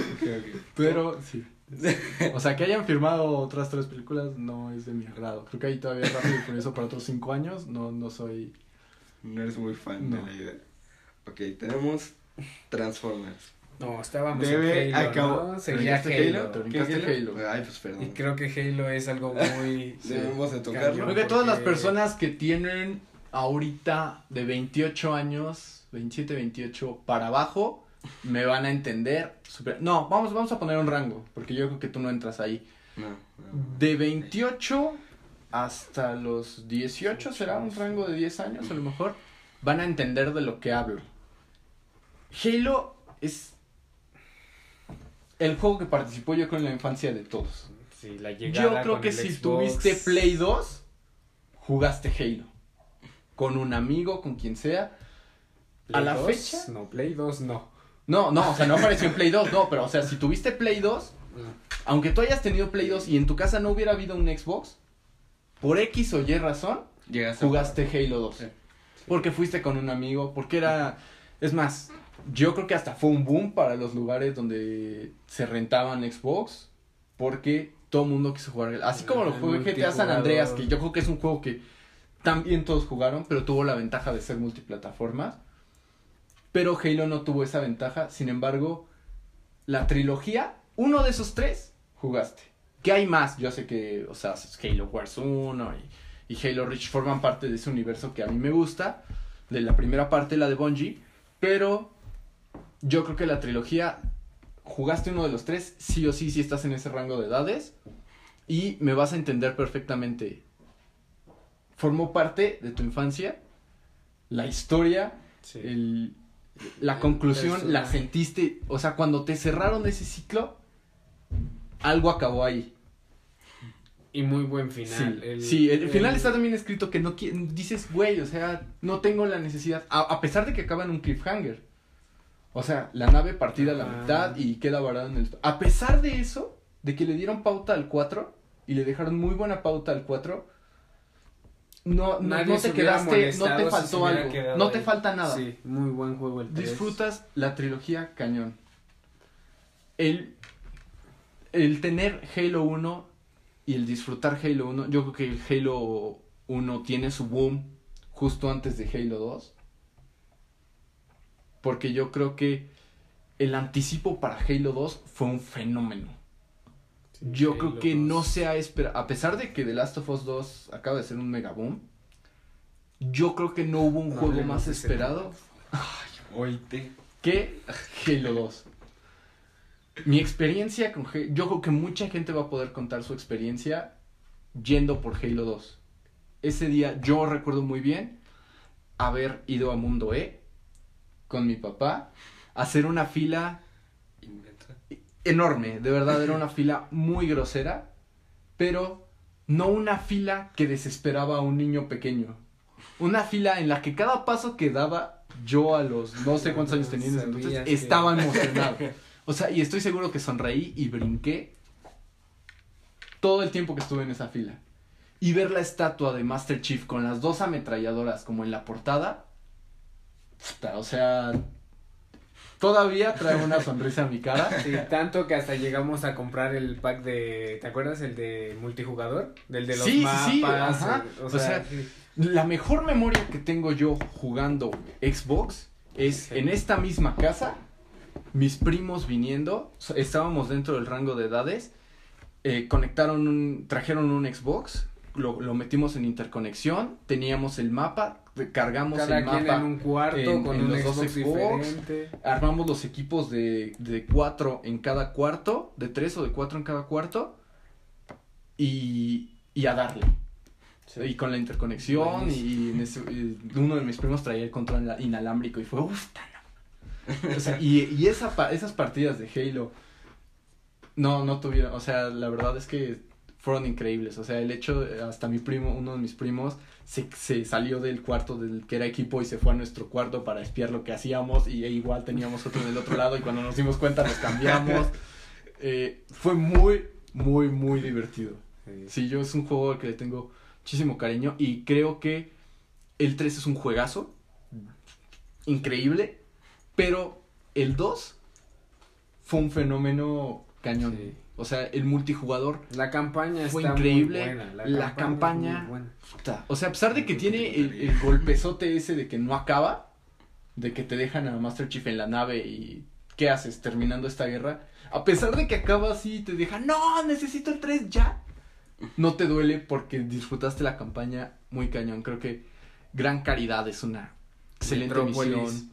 Pero sí. <laughs> O sea, que hayan firmado otras tres películas no es de mi agrado. Creo que ahí todavía rápido y furioso para otros cinco años. No, no soy. No eres muy fan No. de la idea. Ok, tenemos Transformers. No, estábamos Debe en Halo, acabo- ¿no? Seguía ¿Brincaste Halo. Halo? Te ¿Qué brincaste Halo. Ay, pues perdón. Y creo que Halo es algo <laughs> muy... Debemos de tocarlo. Creo que todas las personas que tienen ahorita de 28 años, 27, 28 para abajo, me van a entender. super- No, vamos, vamos a poner un rango, porque yo creo que tú no entras ahí. No, no. De 28 hasta los 18, será un rango de 10 años a lo mejor, van a entender de lo que hablo. Halo es el juego que participó yo creo en la infancia de todos. Sí, la llegada Yo creo que si Xbox. tuviste Play 2, jugaste Halo. con un amigo, con quien sea. A la 2, fecha. No, Play 2 no. No, no, o sea, no apareció en Play 2, no, pero o sea, si tuviste Play 2, aunque tú hayas tenido Play 2 y en tu casa no hubiera habido un Xbox, por X o Y razón, Llegaste a jugaste Halo 2. Sí. Porque fuiste con un amigo, porque era... Es más, yo creo que hasta fue un boom para los lugares donde se rentaban Xbox, porque todo el mundo quiso jugar. Así como lo fue GTA San Andreas, que yo creo que es un juego que también todos jugaron, pero tuvo la ventaja de ser multiplataformas. Pero Halo no tuvo esa ventaja, sin embargo, la trilogía, uno de esos tres, jugaste. ¿Qué hay más? Yo sé que, o sea, Halo Wars 1 y, y Halo Reach forman parte de ese universo que a mí me gusta, de la primera parte, la de Bungie, pero yo creo que la trilogía, jugaste uno de los tres, sí o sí, si estás en ese rango de edades, y me vas a entender perfectamente. Formó parte de tu infancia, la historia, Sí. el, la conclusión la sentiste, o sea, cuando te cerraron ese ciclo, algo acabó ahí. Y muy buen final. sí, El- sí, el, el- final está también escrito que no dices, güey, o sea, no tengo la necesidad, a, a pesar de que acaba en un cliffhanger. O sea, la nave partida a la mitad y queda varada en el... A pesar de eso, de que le dieron pauta al 4 y le dejaron muy buena pauta al 4, no, no, Nadie no se te quedaste, no te si faltó hubiera algo, no te ahí. falta nada. Sí, muy buen juego el 3. Disfrutas la trilogía cañón. El, el tener Halo 1 y el disfrutar Halo 1, yo creo que el Halo 1 tiene su boom justo antes de Halo 2. Porque yo creo que el anticipo para Halo 2 fue un fenómeno. Yo creo que 2. no se ha esperado, a pesar de que The Last of Us 2 acaba de ser un mega boom, yo creo que no hubo un No juego más esperado Oíte. que Halo 2. Mi experiencia con Halo, yo creo que mucha gente va a poder contar su experiencia yendo por Halo 2. Ese día yo recuerdo muy bien haber ido a Mundo E con mi papá, hacer una fila. Enorme, de verdad era una fila muy grosera, pero no una fila que desesperaba a un niño pequeño. Una fila en la que cada paso que daba yo a los no sé cuántos años tenía entonces que- estaba emocionado. O sea, y estoy seguro que sonreí y brinqué todo el tiempo que estuve en esa fila. Y ver la estatua de Master Chief con las dos ametralladoras como en la portada, o sea, todavía trae una sonrisa a mi cara. Sí, tanto que hasta llegamos a comprar el pack de, ¿te acuerdas el de multijugador? Del de los Sí, mapas. sí, ajá. O, O sea, sea, sí. La mejor memoria que tengo yo jugando Xbox es en esta misma casa, mis primos viniendo, estábamos dentro del rango de edades, eh, conectaron un, trajeron un Xbox, lo, lo metimos en interconexión, teníamos el mapa, cargamos cada el quien mapa, en un cuarto en- con en un los dos Xbox, Xbox. diferente. armamos los equipos de, de cuatro en cada cuarto, de tres o de cuatro en cada cuarto, y, y a darle. Y con la interconexión, y, en ese- y uno de mis primos traía el control ina- inalámbrico y fue, uff, O sea, y, y esa, esas partidas de Halo no, no tuvieron, o sea, la verdad es que fueron increíbles. O sea, el hecho, de- hasta mi primo, uno de mis primos, se, se salió del cuarto del que era equipo y se fue a nuestro cuarto para espiar lo que hacíamos y e igual teníamos otro del otro lado y cuando nos dimos cuenta nos cambiamos. <laughs> Eh, fue muy, muy, muy divertido. Sí. Sí, yo es un juego al que le tengo muchísimo cariño y creo que el 3 es un juegazo increíble, pero el 2 fue un fenómeno cañón. Sí. O sea, el multijugador, La campaña Fue está increíble. muy buena. La campaña- buena. puta, o sea, a pesar de que tiene el, el golpezote ese de que no acaba, de que te dejan a Master Chief en la nave y ¿qué haces terminando esta guerra? A pesar de que acaba así y te dejan, no, necesito el 3 ya. No te duele porque disfrutaste la campaña muy cañón. Creo que Gran Caridad es una excelente Metrópolis. misión.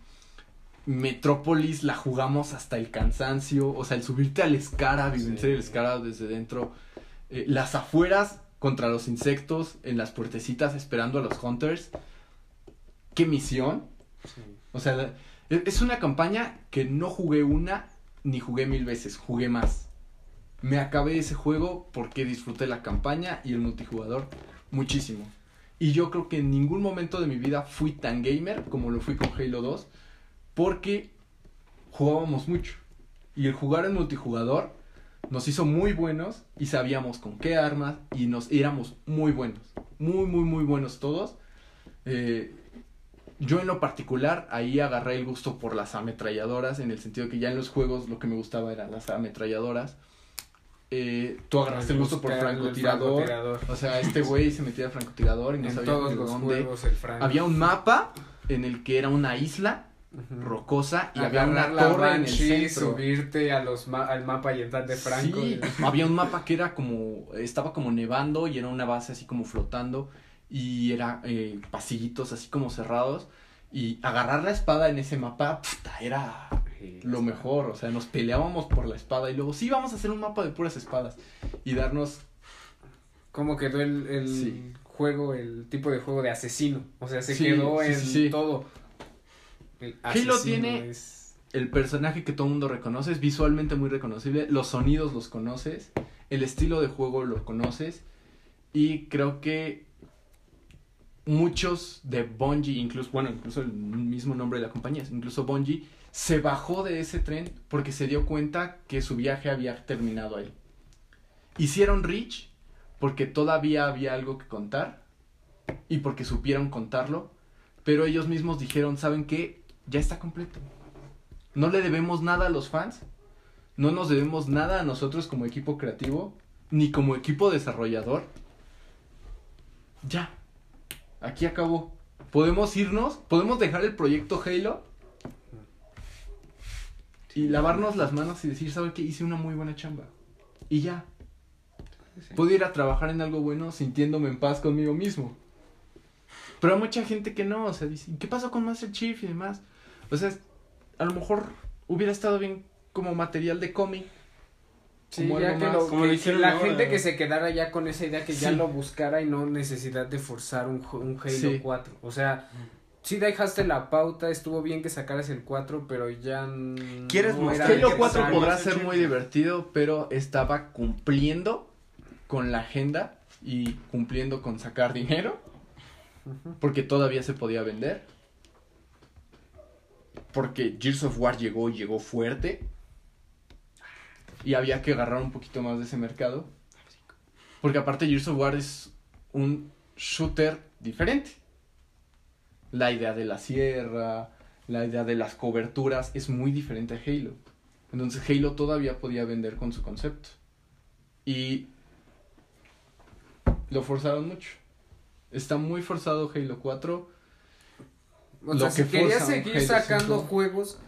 Metrópolis la jugamos hasta el cansancio. O sea, el subirte al Escara, vivenciar Sí. el Escara desde dentro. Eh, las afueras contra los insectos, en las puertecitas esperando a los Hunters. ¡Qué misión! Sí. O sea, e- es una campaña que no jugué una ni jugué mil veces, jugué más. Me acabé ese juego porque disfruté la campaña y el multijugador muchísimo. Y yo creo que en ningún momento de mi vida fui tan gamer como lo fui con Halo 2. Porque jugábamos mucho. Y el jugar en multijugador nos hizo muy buenos y sabíamos con qué armas y nos éramos muy buenos. Muy, muy, muy buenos todos. Eh, yo en lo particular ahí agarré el gusto por las ametralladoras, en el sentido que ya en los juegos lo que me gustaba eran las ametralladoras. Eh, tú agarraste el gusto por francotirador. francotirador. O sea, este güey se metía a francotirador y no en sabía todos de los dónde. juegos el franco. Había un mapa en el que era una isla Rocosa y había una la torre en el centro. subirte a los ma- al mapa y entrar de franco. Sí, <laughs> había un mapa que era como, estaba como nevando y era una base así como flotando y era eh, pasillitos así como cerrados y agarrar la espada en ese mapa, puta, era Sí, lo mejor, o sea, nos peleábamos por la espada y luego sí, vamos a hacer un mapa de puras espadas y darnos, ¿Cómo quedó el, el Sí. juego, el tipo de juego de asesino? O sea, se Sí, quedó en todo. El Halo tiene- es- el personaje que todo el mundo reconoce, es visualmente muy reconocible, los sonidos los conoces, el estilo de juego lo conoces y creo que muchos de Bungie, incluso, bueno, incluso el mismo nombre de la compañía, incluso Bungie, se bajó de ese tren porque se dio cuenta que su viaje había terminado ahí. Hicieron Reach porque todavía había algo que contar y porque supieron contarlo, pero ellos mismos dijeron, ¿saben qué? Ya está completo. No le debemos nada a los fans, no nos debemos nada a nosotros como equipo creativo, ni como equipo desarrollador. Ya, aquí acabó. Podemos irnos, podemos dejar el proyecto Halo y lavarnos las manos y decir, ¿saben qué? Hice una muy buena chamba. Y ya. Sí. Puedo ir a trabajar en algo bueno sintiéndome en paz conmigo mismo. Pero hay mucha gente que no, o sea, dice, ¿qué pasó con Master Chief y demás? O sea, a lo mejor hubiera estado bien como material de cómic. Sí, como ya que, lo- como que- la ahora. gente que se quedara ya con esa idea que ya lo buscara y no necesidad de forzar un, un Halo Sí. 4. O sea, sí dejaste la pauta, estuvo bien que sacaras el 4, pero ya ¿Quieres no mostrar Halo que 4 pasaron podrá ser muy divertido, pero estaba cumpliendo con la agenda y cumpliendo con sacar dinero, porque todavía se podía vender. Porque Gears of War llegó y llegó fuerte. Y había que agarrar un poquito más de ese mercado. Porque aparte Gears of War es un shooter diferente. La idea de la sierra, la idea de las coberturas es muy diferente a Halo. Entonces Halo todavía podía vender con su concepto. Y lo forzaron mucho. Está muy forzado Halo 4. O Lo sea, si que querías forza un seguir Halo sacando 5. juegos,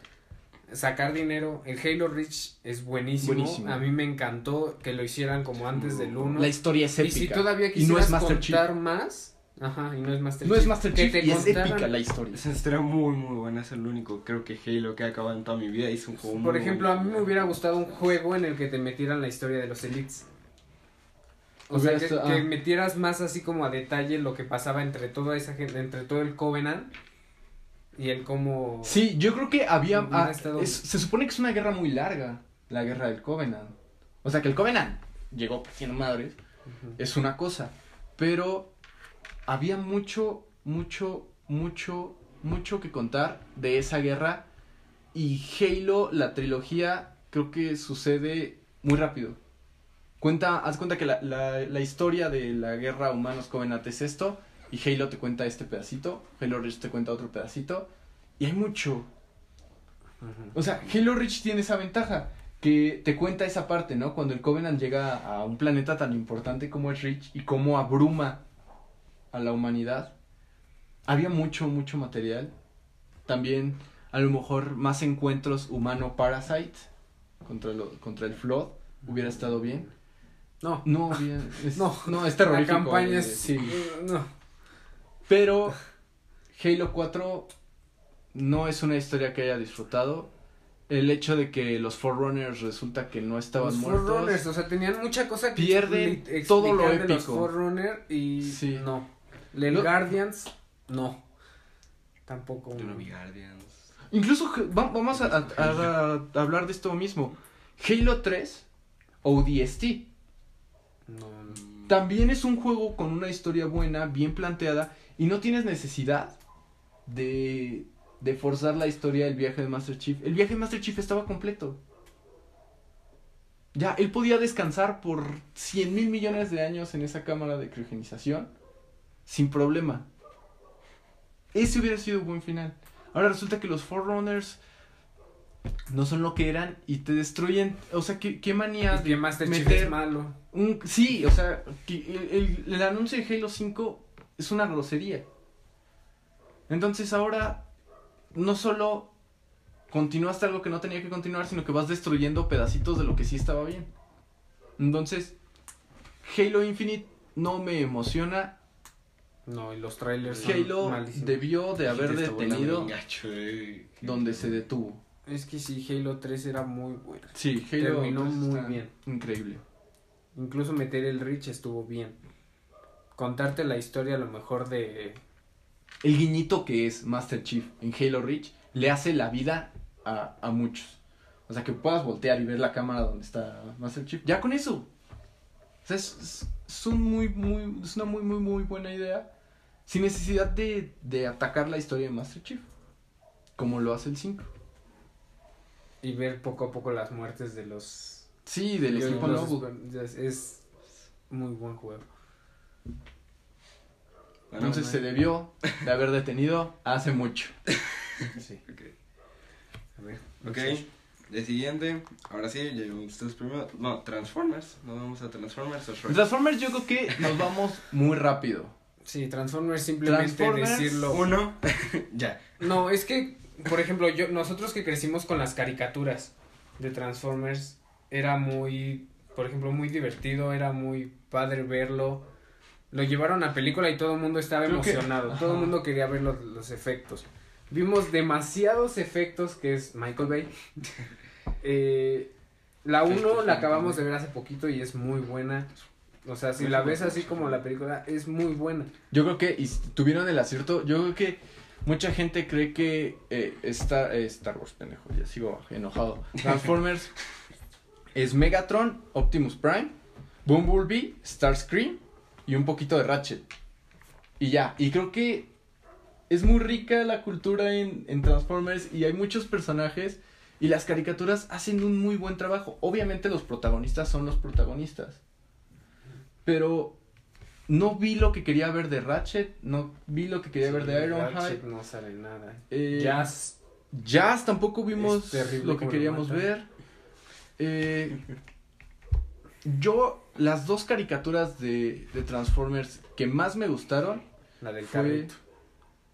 sacar dinero, el Halo Reach es buenísimo. Buenísimo. A mí me encantó que lo hicieran como antes del 1. La historia es y épica. si todavía y no quisieras es Master Chief. contar más, ajá, y no es Master No Chief. es Master que Chief te y es épica la historia. Esa historia muy muy buena, es el único, creo que Halo que ha acabado en toda mi vida hizo un juego Por muy ejemplo, a mí me hubiera gustado un juego en el que te metieran la historia de los Elites. O sea, que, estado- que ah. metieras más así como a detalle lo que pasaba entre toda esa gente, entre todo el Covenant y el cómo... Sí, yo creo que había... Ah, es- se supone que es una guerra muy larga, la guerra del Covenant. O sea, que el Covenant llegó haciendo madres, es una cosa. Pero había mucho, mucho, mucho, mucho que contar de esa guerra. Y Halo, la trilogía, creo que sucede muy rápido. Cuenta, haz cuenta que la, la, la historia de la guerra humanos Covenant es esto. Y Halo te cuenta este pedacito. Halo Reach te cuenta otro pedacito. Y hay mucho. O sea, Halo Reach tiene esa ventaja. Que te cuenta esa parte, ¿no? Cuando el Covenant llega a un planeta tan importante como es Reach y cómo abruma a la humanidad. Había mucho, mucho material. También, a lo mejor, más encuentros humano-parasite contra, lo, contra el Flood. Hubiera estado bien. No, No, bien. Es, <laughs> No, no, es la terrorífico. eh, sí. No. Pero Halo 4 no es una historia que haya disfrutado. El hecho de que los Forerunners resulta que no estaban Los muertos. Forerunners, o sea, tenían mucha cosa que Pierden todo lo de los épico. Forerunner y Sí. no. El Guardians, no. Tampoco. Yo no vi Guardians. Incluso vamos a, a- a- a <laughs> hablar de esto mismo. Halo 3 ODST. No, También es un juego con una historia buena, bien planteada, y no tienes necesidad de, de forzar la historia del viaje de Master Chief. El viaje de Master Chief estaba completo. Ya, él podía descansar por 100 mil millones de años en esa cámara de criogenización sin problema. Ese hubiera sido un buen final. Ahora resulta que los Forerunners no son lo que eran y te destruyen. O sea, qué, qué manía que Master Chief es malo. un, sí, o sea, que el, el- el anuncio de Halo 5 es una grosería. Entonces ahora no solo continuaste algo que no tenía que continuar, sino que vas destruyendo pedacitos de lo que sí estaba bien. Entonces, Halo Infinite no me emociona. No, y los trailers Halo debió de haber detenido eh. donde se detuvo. Es que sí, Halo 3 era muy bueno. Sí, Halo Terminó 3 muy bien. Increíble. Incluso meter el Rich estuvo bien. Contarte la historia a lo mejor de... el guiñito que es Master Chief en Halo Reach le hace la vida a, a muchos. O sea, que puedas voltear y ver la cámara donde está Master Chief. Ya con eso. O sea, es, es- es un muy, muy, es una muy, muy, muy buena idea. Sin necesidad de, de atacar la historia de Master Chief. Como lo hace el 5. Y ver poco a poco las muertes de los... Sí, del de equipo nuevo. Es, es muy buen juego. Bueno, Entonces se debió de haber detenido hace mucho. <laughs> Sí. ok. A ver. Ok, de siguiente, ahora sí, ustedes primero. No, Transformers. Nos vamos a Transformers o Shrek. Transformers yo creo que nos vamos muy rápido. Sí, Transformers simplemente Transformers decirlo... Uno, <laughs> ya. No, es que, por ejemplo, yo nosotros que crecimos con las caricaturas de Transformers, era muy, por ejemplo, muy divertido, era muy padre verlo. Lo llevaron a película y todo el mundo estaba Creo que- emocionado, todo el mundo quería ver los, los efectos. Vimos demasiados efectos, que es Michael Bay. <laughs> Eh, la 1 la acabamos de ver hace poquito y es muy buena. O sea, si la ves así como la película, es muy buena. Yo creo que y tuvieron el acierto. Yo creo que mucha gente cree que eh, Star, eh, Star Wars, pendejo, ya sigo enojado. <laughs> Transformers es Megatron, Optimus Prime, Bumblebee, Starscream y un poquito de Ratchet. Y ya, y creo que es muy rica la cultura en, en Transformers y hay muchos personajes y las caricaturas hacen un muy buen trabajo. Obviamente los protagonistas son los protagonistas. Pero no vi lo que quería ver de Ratchet, no vi lo que quería ver de Ironhide. Ratchet no sale nada. Eh, Jazz Jazz tampoco vimos lo que queríamos ver. Eh, <laughs> yo, las dos caricaturas de, de Transformers que más me gustaron, La del fue carrito.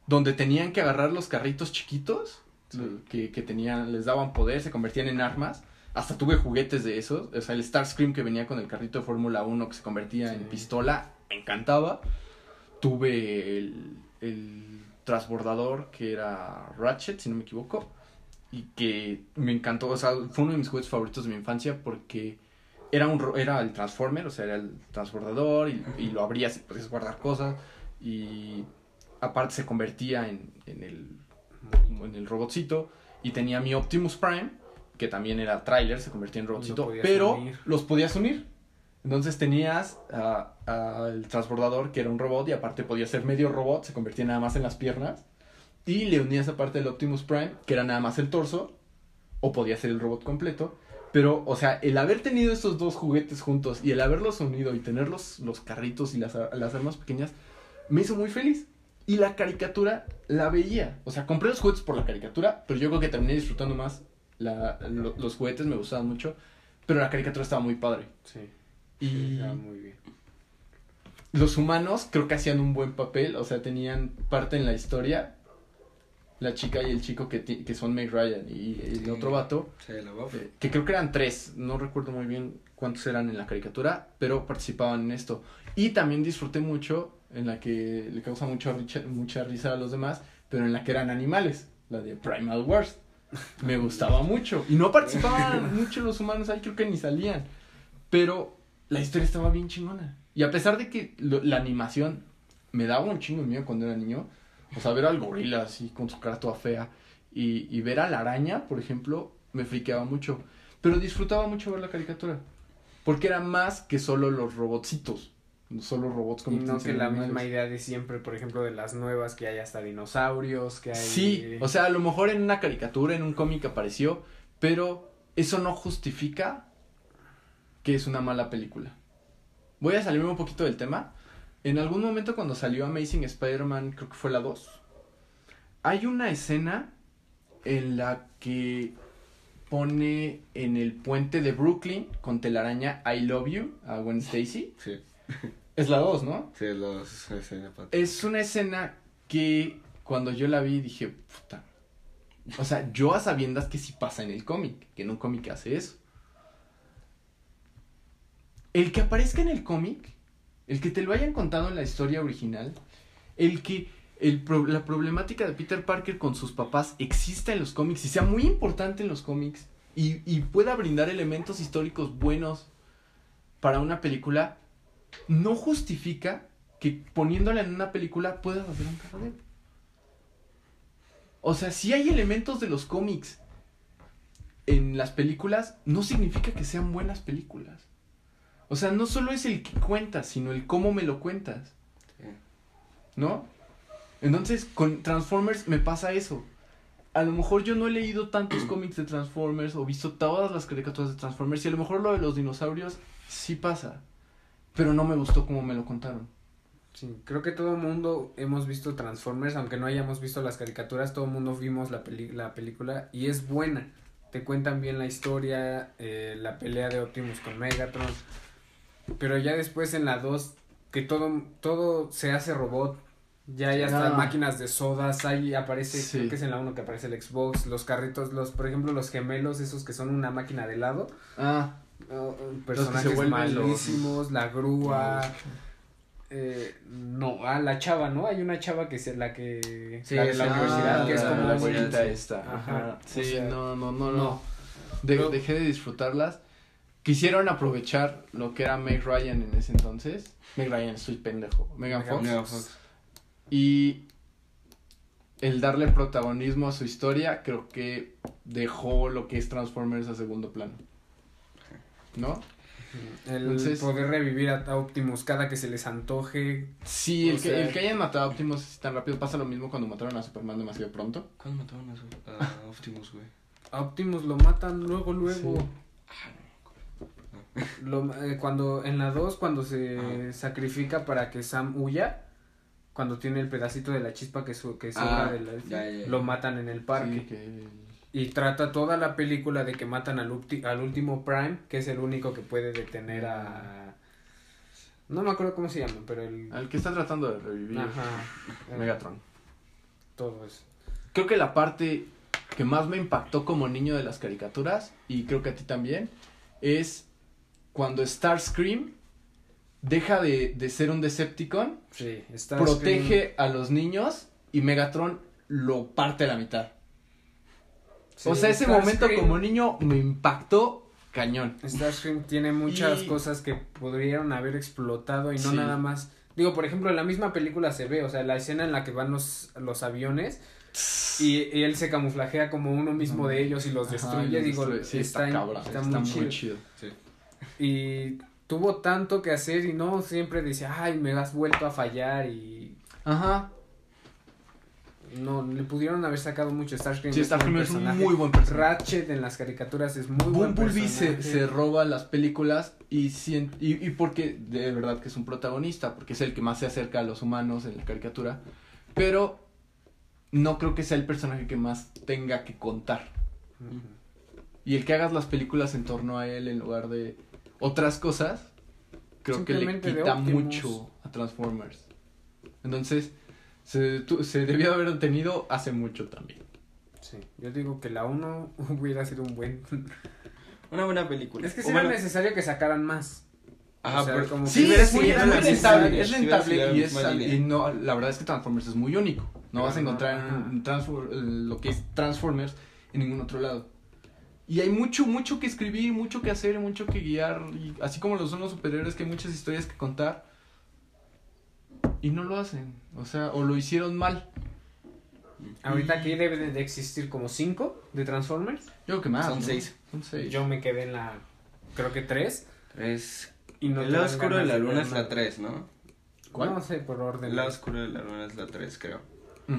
donde tenían que agarrar los carritos chiquitos, Sí. lo- que, que tenían, les daban poder, se convertían en armas. Hasta tuve juguetes de esos. O sea, el Starscream que venía con el carrito de Fórmula 1 que se convertía en pistola, me encantaba. Tuve el, el transbordador que era Ratchet, si no me equivoco. Y que me encantó, o sea, fue uno de mis juguetes favoritos de mi infancia porque era un era el Transformer, o sea, era el transbordador y, y lo abrías y podías guardar cosas. Y aparte se convertía en, en el en el robotcito y tenía mi Optimus Prime que también era trailer, se convertía en robotcito, pero unir. los podías unir. Entonces tenías a- a el transbordador que era un robot y aparte podía ser medio robot, se convertía nada más en las piernas y le unías aparte el Optimus Prime que era nada más el torso o podía ser el robot completo. Pero, o sea, el haber tenido estos dos juguetes juntos y el haberlos unido y tener los, los carritos y las, las armas pequeñas me hizo muy feliz. Y la caricatura la veía. O sea, compré los juguetes por la caricatura, pero yo creo que terminé disfrutando más. La, lo- los juguetes me gustaban mucho, pero la caricatura estaba muy padre. Sí, Y estaba muy bien. los humanos creo que hacían un buen papel, o sea, tenían parte en la historia. La chica y el chico que, que son Meg Ryan y el Sí. otro vato, Sí, la eh, que creo que eran tres, no recuerdo muy bien cuántos eran en la caricatura, pero participaban en esto. Y también disfruté mucho en la que le causa mucha, richa- mucha risa a los demás, pero en la que eran animales, la de Primal Wars. Me gustaba mucho. Y no participaban <laughs> mucho los humanos ahí, creo que ni salían. Pero la historia estaba bien chingona. Y a pesar de que lo- la animación me daba un chingo de miedo cuando era niño, o sea, ver al gorila así con su cara toda fea y, y ver a la araña, por ejemplo, me friqueaba mucho. Pero disfrutaba mucho ver la caricatura. Porque era más que solo los robotcitos. Solo robots Y como no que la misma idea de siempre, por ejemplo, de las nuevas, que hay hasta dinosaurios, que hay... Sí, o sea, a lo mejor en una caricatura, en un cómic apareció, pero eso no justifica que es una mala película. Voy a salirme un poquito del tema. En algún momento cuando salió Amazing Spider-Man, creo que fue la 2, hay una escena en la que pone en el puente de Brooklyn con telaraña I Love You a Gwen Stacy. Sí, Es la 2, ¿no? sí, los... escena pat- Es una escena que cuando yo la vi dije, puta. O sea, yo a sabiendas que sí pasa en el cómic, que en un cómic hace eso. El que aparezca en el cómic, el que te lo hayan contado en la historia original, el que el la problemática de Peter Parker con sus papás exista en los cómics y sea muy importante en los cómics y, y pueda brindar elementos históricos buenos para una película, no justifica que poniéndola en una película puedas hacer un cagadero. O sea, si hay elementos de los cómics en las películas, no significa que sean buenas películas. O sea, no solo es el que cuentas, sino el cómo me lo cuentas. Sí. ¿No? Entonces, con Transformers me pasa eso. A lo mejor yo no he leído tantos <clears throat> cómics de Transformers o visto todas las caricaturas de Transformers y a lo mejor lo de los dinosaurios sí pasa. Pero no me gustó como me lo contaron. Sí, creo que todo el mundo hemos visto Transformers, aunque no hayamos visto las caricaturas, todo el mundo vimos la, peli la película y es buena. Te cuentan bien la historia, eh, la pelea de Optimus con Megatron. Pero ya después en la 2, que todo, todo se hace robot. Ya hay hasta Ah. máquinas de sodas, ahí aparece, Sí. creo que es en la 1 que aparece el Xbox, los carritos, los, por ejemplo, los gemelos, esos que son una máquina de helado. Ah, Oh, se personajes los- malísimos, la grúa. Eh, no, ah, la chava, ¿no? Hay una chava que es la que. Sí, la de la universidad, ah, que es como. la güerita esta. Ajá, o Sí, sea, no, no, no, no. no. De- Pero- dejé de disfrutarlas. Quisieron aprovechar lo que era Meg Ryan en ese entonces. Meg Ryan, estoy pendejo. Megan Megan Fox. Megan Fox. Y el darle protagonismo a su historia, creo que dejó lo que es Transformers a segundo plano. ¿No? El Entonces- poder revivir a Optimus cada que se les antoje. Sí, el, que, sea- el que hayan matado a Optimus tan rápido pasa lo mismo cuando mataron a Superman demasiado pronto. ¿Cuándo mataron a, su- a Optimus, güey? A Optimus lo matan luego, luego. Sí. Lo, eh, cuando en la 2, cuando se Ah. sacrifica para que Sam huya, cuando tiene el pedacito de la chispa que, su, que sobra Ah, del ya, ya, ya. lo matan en el parque. Sí, que- Y trata toda la película de que matan al, ulti- al último Prime, que es el único que puede detener a... No me acuerdo cómo se llama, pero el... Al que está tratando de revivir Ajá. <laughs> Megatron. Todo eso. Creo que la parte que más me impactó como niño de las caricaturas, y creo que a ti también, es cuando Starscream deja de, de ser un Decepticon, Sí, protege a los niños y Megatron lo parte a la mitad. o sea, ese momento como niño me impactó cañón. Starscream tiene muchas Y- cosas que podrían haber explotado y no Sí. nada más. Digo, por ejemplo, en la misma película se ve, o sea, la escena en la que van los, los aviones y, y él se camuflajea como uno mismo de ellos y los Ajá, destruye, los digo, destruye. Sí, está, está, está está, muy muy chido. chido. Sí. <laughs> Y tuvo tanto que hacer y no siempre decía, ay, me has vuelto a fallar y Ajá. no, le pudieron haber sacado mucho Starscream. Sí, es buen Starscream es un muy buen personaje. Ratchet en las caricaturas es muy buen Bumblebee se, personaje. se roba las películas y, y, y porque de verdad que es un protagonista, porque es el que más se acerca a los humanos en la caricatura, pero no creo que sea el personaje que más tenga que contar. Y el que hagas las películas en torno a él en lugar de otras cosas, creo que le quita mucho a Transformers. Entonces, se, tu- se debió haber tenido hace mucho también. Sí, yo digo que la 1 <laughs> hubiera sido un buen... Una buena película. Es que sí era bueno, necesario que sacaran más. Ajá, O sea, pero- como Sí, que- es muy, es era rentable, es era y es y no, la verdad es que Transformers es muy único. No Pero vas a no, encontrar ajá. en Transfor- en lo que es Transformers en ningún otro lado. Y hay mucho, mucho que escribir, mucho que hacer, mucho que guiar. Y así como lo son los superhéroes, que hay muchas historias que contar. Y no lo hacen. O sea, o lo hicieron mal. Ahorita aquí debe de existir como 5 de Transformers. Yo creo que más. Son ¿no? seis. Son seis. Yo me quedé en la, creo que 3. Es... Y no el lado oscuro de la luna es la. 3, ¿no? ¿Cuál? No sé, por orden. El lado oscuro de la luna es la 3, creo.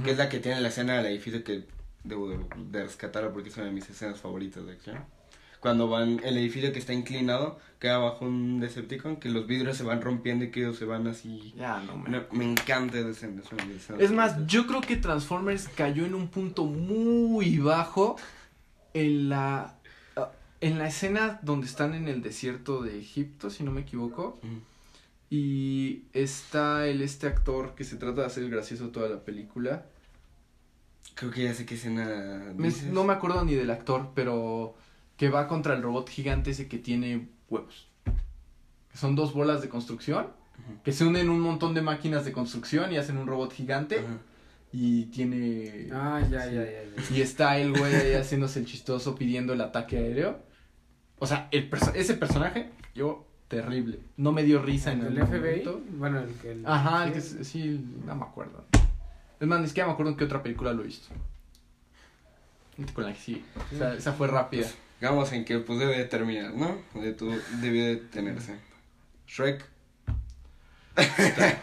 Que es la que tiene la escena del edificio que debo de, de rescatarla porque es una de mis escenas favoritas de acción. Cuando van, el edificio que está inclinado queda bajo un Decepticon, que los vidrios se van rompiendo y que ellos se van así. Ya, no me... Me encanta esa escena. Es, más, yo creo que Transformers cayó en un punto muy bajo en la ah, en la escena donde están en el desierto de Egipto, si no me equivoco, y está el este actor que se trata de hacer el gracioso toda la película. Creo que ya sé qué escena. Me- no me acuerdo ni del actor, pero que va contra el robot gigante ese que tiene huevos. Son dos bolas de construcción que se unen un montón de máquinas de construcción y hacen un robot gigante y tiene Ah, ya, Sí. ya, ya, ya. Y está el güey ahí haciéndose el chistoso pidiendo el ataque aéreo. O sea, el perso- ese personaje, yo, terrible. No me dio risa en ¿El el FBI? Bueno, el que... el- Ajá, el que sí, no me acuerdo. Es más, ni siquiera me acuerdo en qué otra película lo he visto. Con la que sí. O sea, esa fue rápida. Digamos en que pues debe de terminar, ¿no? De tu, debió de tenerse. Shrek.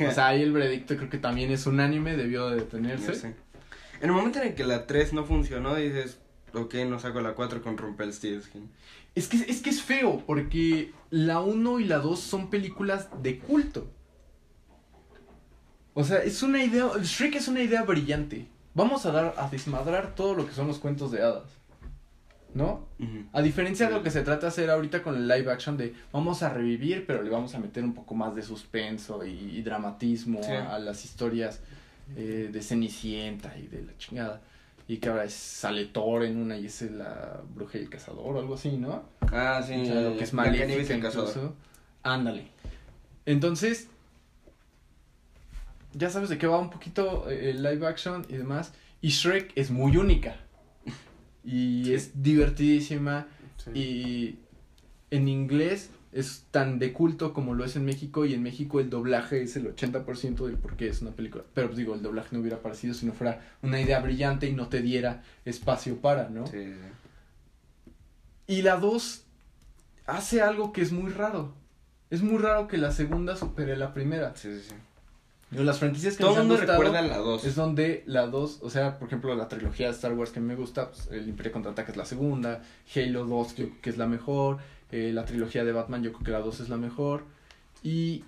O sea, ahí el veredicto creo que también es unánime, debió de detenerse. En el momento en el que la 3 no funcionó, dices, ok, no saco la 4 con Rumpelstiltskin. Es que, es que es feo, porque la 1 y la 2 son películas de culto. O sea, es una idea. Shrek es una idea brillante. Vamos a dar, a desmadrar todo lo que son los cuentos de hadas. ¿No? A diferencia de lo que se trata de hacer ahorita con el live action de vamos a revivir, pero le vamos a meter un poco más de suspenso y, y dramatismo Sí. a, a las historias eh, de Cenicienta y de la chingada. Y que ahora es, sale Thor en una y es la bruja y el cazador o algo así, ¿no? Ah, sí. O sea, lo que es maléfica incluso. Ándale. Entonces, ya sabes de qué va un poquito eh, el live action y demás. Y Shrek es muy única. Y Sí. es divertidísima. Sí. Y en inglés es tan de culto como lo es en México. Y en México el doblaje es el 80% del por qué es una película. Pero pues digo, el doblaje no hubiera aparecido si no fuera una idea brillante y no te diera espacio para, ¿no? Sí, sí. Y la 2 hace algo que es muy raro. Es muy raro que la segunda supere la primera. Sí, sí, sí. Las franquicias que Todo el mundo recuerda la 2. es donde la 2, o sea, por ejemplo, la trilogía de Star Wars que me gusta, pues, el Imperio Contraataca es la segunda, Halo 2 yo creo que es la mejor, eh, la trilogía de Batman yo creo que la 2 es la mejor. Y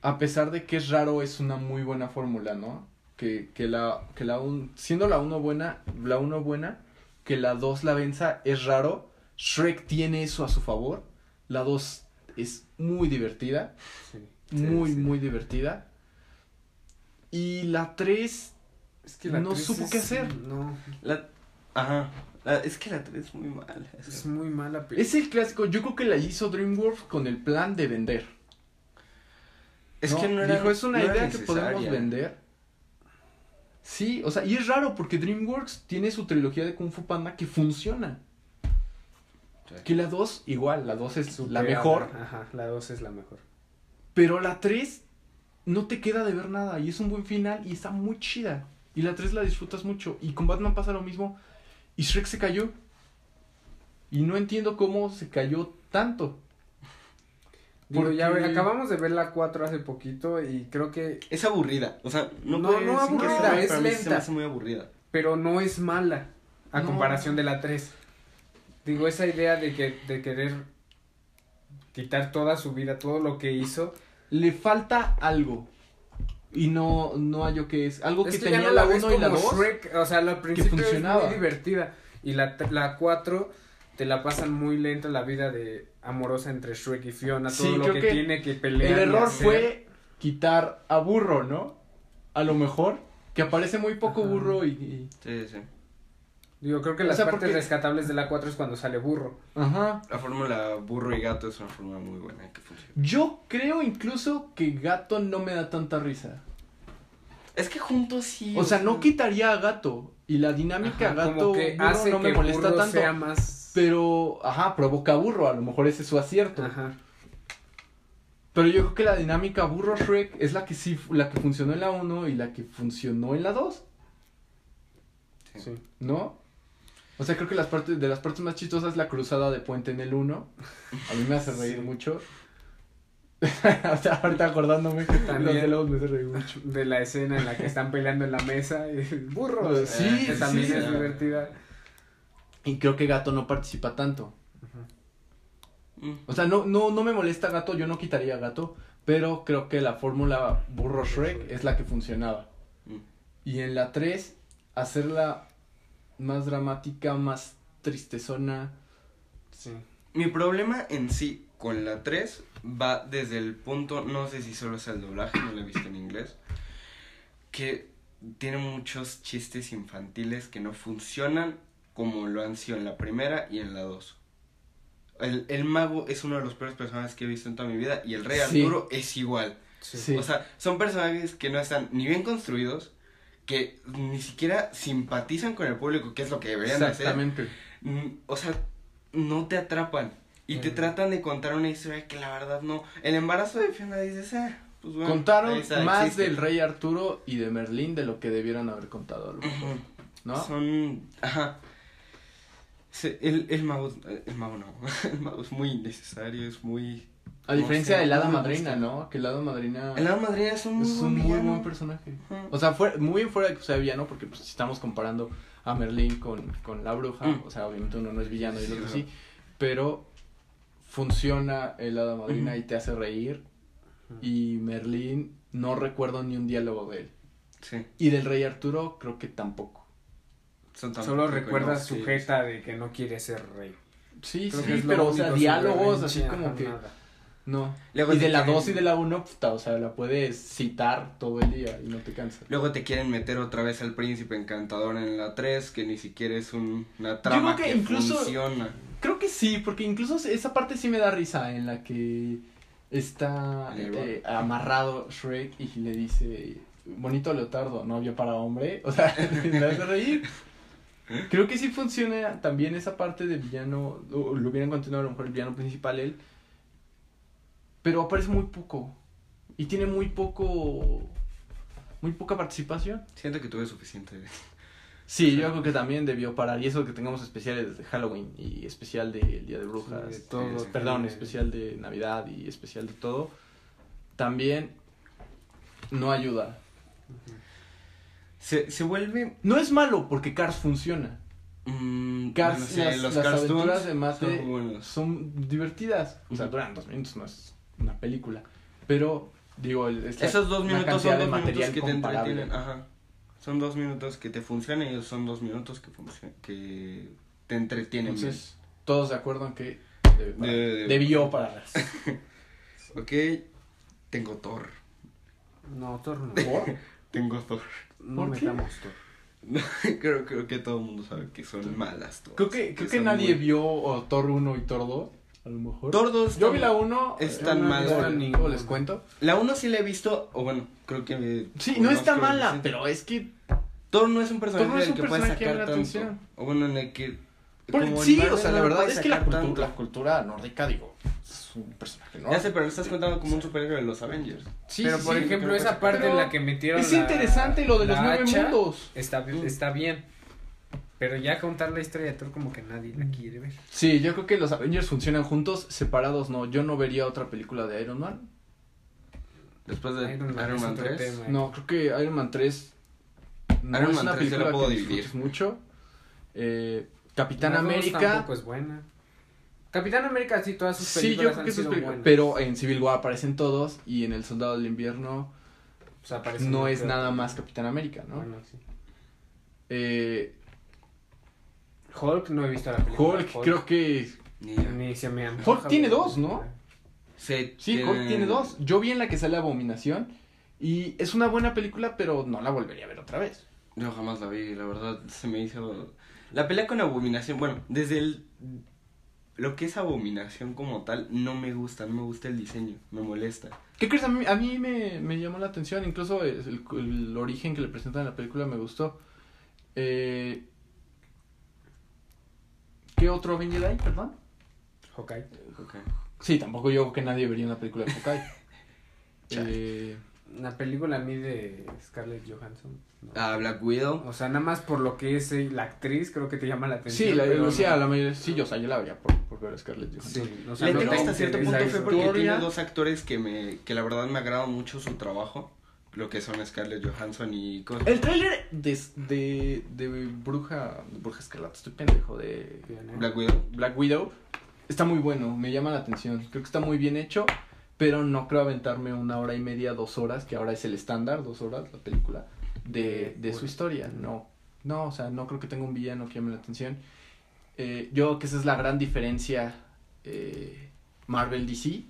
a pesar de que es raro, es una muy buena fórmula, ¿no? Que, que la, que la un, siendo la 1 buena, la 1 buena, que la 2 la venza es raro. Shrek tiene eso a su favor. La 2 es muy divertida Sí. muy, Sí, sí. muy divertida. Y la 3, Es que la no supo es- qué hacer. No, La... Ajá. La- Es que la 3 es muy mala. es muy mala película. es el clásico. Yo creo que la hizo DreamWorks con el plan de vender. Es ¿no? que no era. Dijo, es una no idea que podemos vender. Sí, o sea, y es raro porque DreamWorks tiene su trilogía de Kung Fu Panda que funciona. Sí. Que la 2, igual, la 2 es la Supera, mejor. Ajá, la 2 es la mejor. Pero la 3 no te queda de ver nada y es un buen final y está muy chida. Y la 3 la disfrutas mucho. Y con Batman pasa lo mismo. Y Shrek se cayó. Y no entiendo cómo se cayó tanto. Digo, ya Porque- acabamos de ver la 4 hace poquito y creo que Es aburrida. O sea, no, No, no que aburrida, es Se me lenta. hace muy aburrida. pero no es mala a No. comparación de la 3. Digo, esa idea de que de querer quitar toda su vida, todo lo que hizo, Le falta algo. Y no, no hallo que es. Algo es que, que tenía no la la ves 1 y la como 2. Shrek, o sea, al principio es funcionaba. muy divertida y la la 4 te la pasan muy lenta la vida de amorosa entre Shrek y Fiona, todo Sí, lo creo que, que tiene que pelear. El y error hacer. fue quitar a burro, ¿no? A lo mejor. Que aparece muy poco Ajá. burro y- y Sí, sí. Digo, creo que O las sea, partes porque- rescatables de la 4 es cuando sale burro. Ajá. La fórmula burro y gato es una fórmula muy buena que funciona. Yo creo incluso que Gato no me da tanta risa. Es que juntos sí. O sea, no quitaría a Gato. Y la dinámica Ajá, Gato como que burro hace no me que molesta burro tanto. sea más Pero, ajá, provoca burro. A lo mejor ese es su acierto. Ajá. Pero yo creo que la dinámica burro Shrek es la que sí, la que funcionó en la 1 y la que funcionó en la 2. Sí. ¿No? O sea, creo que las partes, de las partes más chistosas es la cruzada de puente en el 1. A mí me hace reír Sí. mucho. <laughs> o sea, ahorita acordándome que También. los me hace reír mucho. De la escena en la que están peleando en la mesa y <laughs> burros. Sí, que sí, también sí. es divertida. Y creo que Gato no participa tanto. O sea, no, no, no me molesta Gato, yo no quitaría Gato. Pero creo que la fórmula Burro Shrek es la que funcionaba. Mm. Y en la 3, hacerla más dramática, más tristezona. Sí. Mi problema en sí con la 3 va desde el punto, no sé si solo es el doblaje, no lo he visto en inglés, que tiene muchos chistes infantiles que no funcionan como lo han sido en la primera y en la 2. El, el mago es uno de los peores personajes que he visto en toda mi vida y el rey Sí. Arturo es igual. Sí. Sí. O sea, son personajes que no están ni bien construidos, que ni siquiera simpatizan con el público, que es lo que deberían de hacer. Exactamente. Mm, o sea, no te atrapan. Y te tratan de contar una historia que la verdad no. El embarazo de Fiona dices, ah, pues bueno. Contaron más existe. del rey Arturo y de Merlín de lo que debieron haber contado a lo mejor. ¿no? Son. Ajá. Se- el, el mago. El mago no. <laughs> El mago es muy innecesario, es muy. A diferencia no sé, del hada madrina. ¿no? Que el hada madrina El hada madrina es un muy es buen un muy villano. buen personaje. O sea, fue, muy fuera de que sea villano, porque pues, si estamos comparando a Merlín con, con la bruja, Mm. o sea, obviamente uno no es villano y el otro sí, pero funciona el hada madrina y te hace reír, y Merlín no recuerdo ni un diálogo de él. Sí. Y del rey Arturo creo que tampoco. Son tan- Solo no, recuerdas sí, sujeta de que no quiere ser rey. Sí, Creo sí, que es lo pero o sea, su diálogos así como que... nada. No. Luego y de la quieren- 2 y de la 1, puta, o sea, la puedes citar todo el día y no te cansa. Luego te quieren meter otra vez al príncipe encantador en la 3, que ni siquiera es un- una trama creo que que, incluso- funciona. Creo que sí, porque incluso esa parte sí me da risa en la que está ¿El eh, amarrado Shrek y le dice, bonito leotardo, novio para hombre, <laughs> o sea, <laughs> me hace reír. Creo que sí funciona también esa parte de villano, o lo hubieran continuado a lo mejor el villano principal él, pero aparece muy poco y tiene muy poco, muy poca participación. Siento que tuve suficiente. Sí, yo creo que también debió parar. Y eso que tengamos especiales de Halloween y especial del Día de Brujas. Sí, de todo, sí, perdón, especial de Navidad y especial de todo. También no ayuda. Se, se vuelve. No es malo porque Cars funciona. mm, Cars, sí, las, los las aventuras de Mate son son divertidas. O sea, duran dos minutos, no es una película. Pero, digo, el- es la- Esos dos minutos cantidad son de dos minutos material que te entretienen. Ajá. Son dos minutos que te funcionan y son dos minutos que, que te entretienen. Entonces, todos de acuerdo en que debe parar. Debe- debe debió parar. <laughs> Ok, tengo Thor. No, Thor no. <laughs> Tengo Thor. No ¿Por qué? metamos Thor. <laughs> creo, creo que todo el mundo sabe que son malas Thor. Creo que, creo que nadie vio o Thor 1 y Thor 2, a lo mejor. Thor 2 Yo vi la 1. es tan mala. Luego les cuento. La 1 sí la he visto, o bueno, creo que... me Sí, no está mala, pero es que. Thor no es un personaje no es del que que sacar tanto. atención. O bueno, en el que... por- sí, o sea, no la verdad es que la cultura, tanto. la cultura nórdica, digo, es un personaje, ¿no? Ya sé, pero estás contando como un superhéroe de los Avengers. Sí, pero sí, por sí, ejemplo, esa parte en la que metieron Es la- interesante lo de los nueve mundos. Está, está bien. Pero ya contar la historia de Thor como que nadie la quiere ver. Sí, yo creo que los Avengers funcionan juntos, separados no. Yo no vería otra película de Iron Man. Después de Iron Man, es otro 3. tema. No, creo que Iron Man 3 no Iron es Man una 3 yo la película puedo que dividir. disfrutes mucho. Eh, Capitán América. tampoco es buena. Capitán América sí, todas sus Sí, películas yo creo que eso es sido película, buenas. Pero en Civil War aparecen todos y en El Soldado del Invierno aparece no es nada más Capitán América, ¿no? Bueno, sí. Eh, Hulk no he visto la película. Hulk, creo que... Ni se me antoja. Hulk tiene dos, ¿no? Sí, Hulk tiene dos. Yo vi en la que sale Abominación y es una buena película, pero no la volvería a ver otra vez. Yo jamás la vi, la verdad se me hizo... La pelea con Abominación, bueno, desde el... Lo que es Abominación como tal, no me gusta, no me gusta el diseño, me molesta. ¿Qué crees? A mí, a mí me, me llamó la atención, incluso el origen que le presentan en la película me gustó. Eh, ¿Qué otro Avenger hay, perdón? Hawkeye. Ok. Sí, tampoco yo creo que nadie vería una película de Hawkeye. <laughs> Eh, La película a mí de Scarlett Johansson. no. Ah, Black Widow. O sea, nada más por lo que es eh, la actriz, creo que te llama la atención. Sí, la, pero sí, no- a la mayoría, sí, yo, o sea, yo la vería por, por ver a Scarlett Johansson. Sí, o sea, Le no tengo te hasta cierto punto fe porque tiene dos actores que me que la verdad me agrada mucho su trabajo, lo que son Scarlett Johansson y ¿cómo se- El tráiler de, de, de Bruja, de Bruja Escarlata, estoy pendejo, de Black Widow. Black Widow, está muy bueno, me llama la atención. Creo que está muy bien hecho, pero no creo aventarme una hora y media, dos horas, que ahora es el estándar, dos horas la película, de, de su historia. No, no, o sea, no creo que tenga un villano que llame la atención. Eh, yo creo que esa es la gran diferencia eh, Marvel-DC.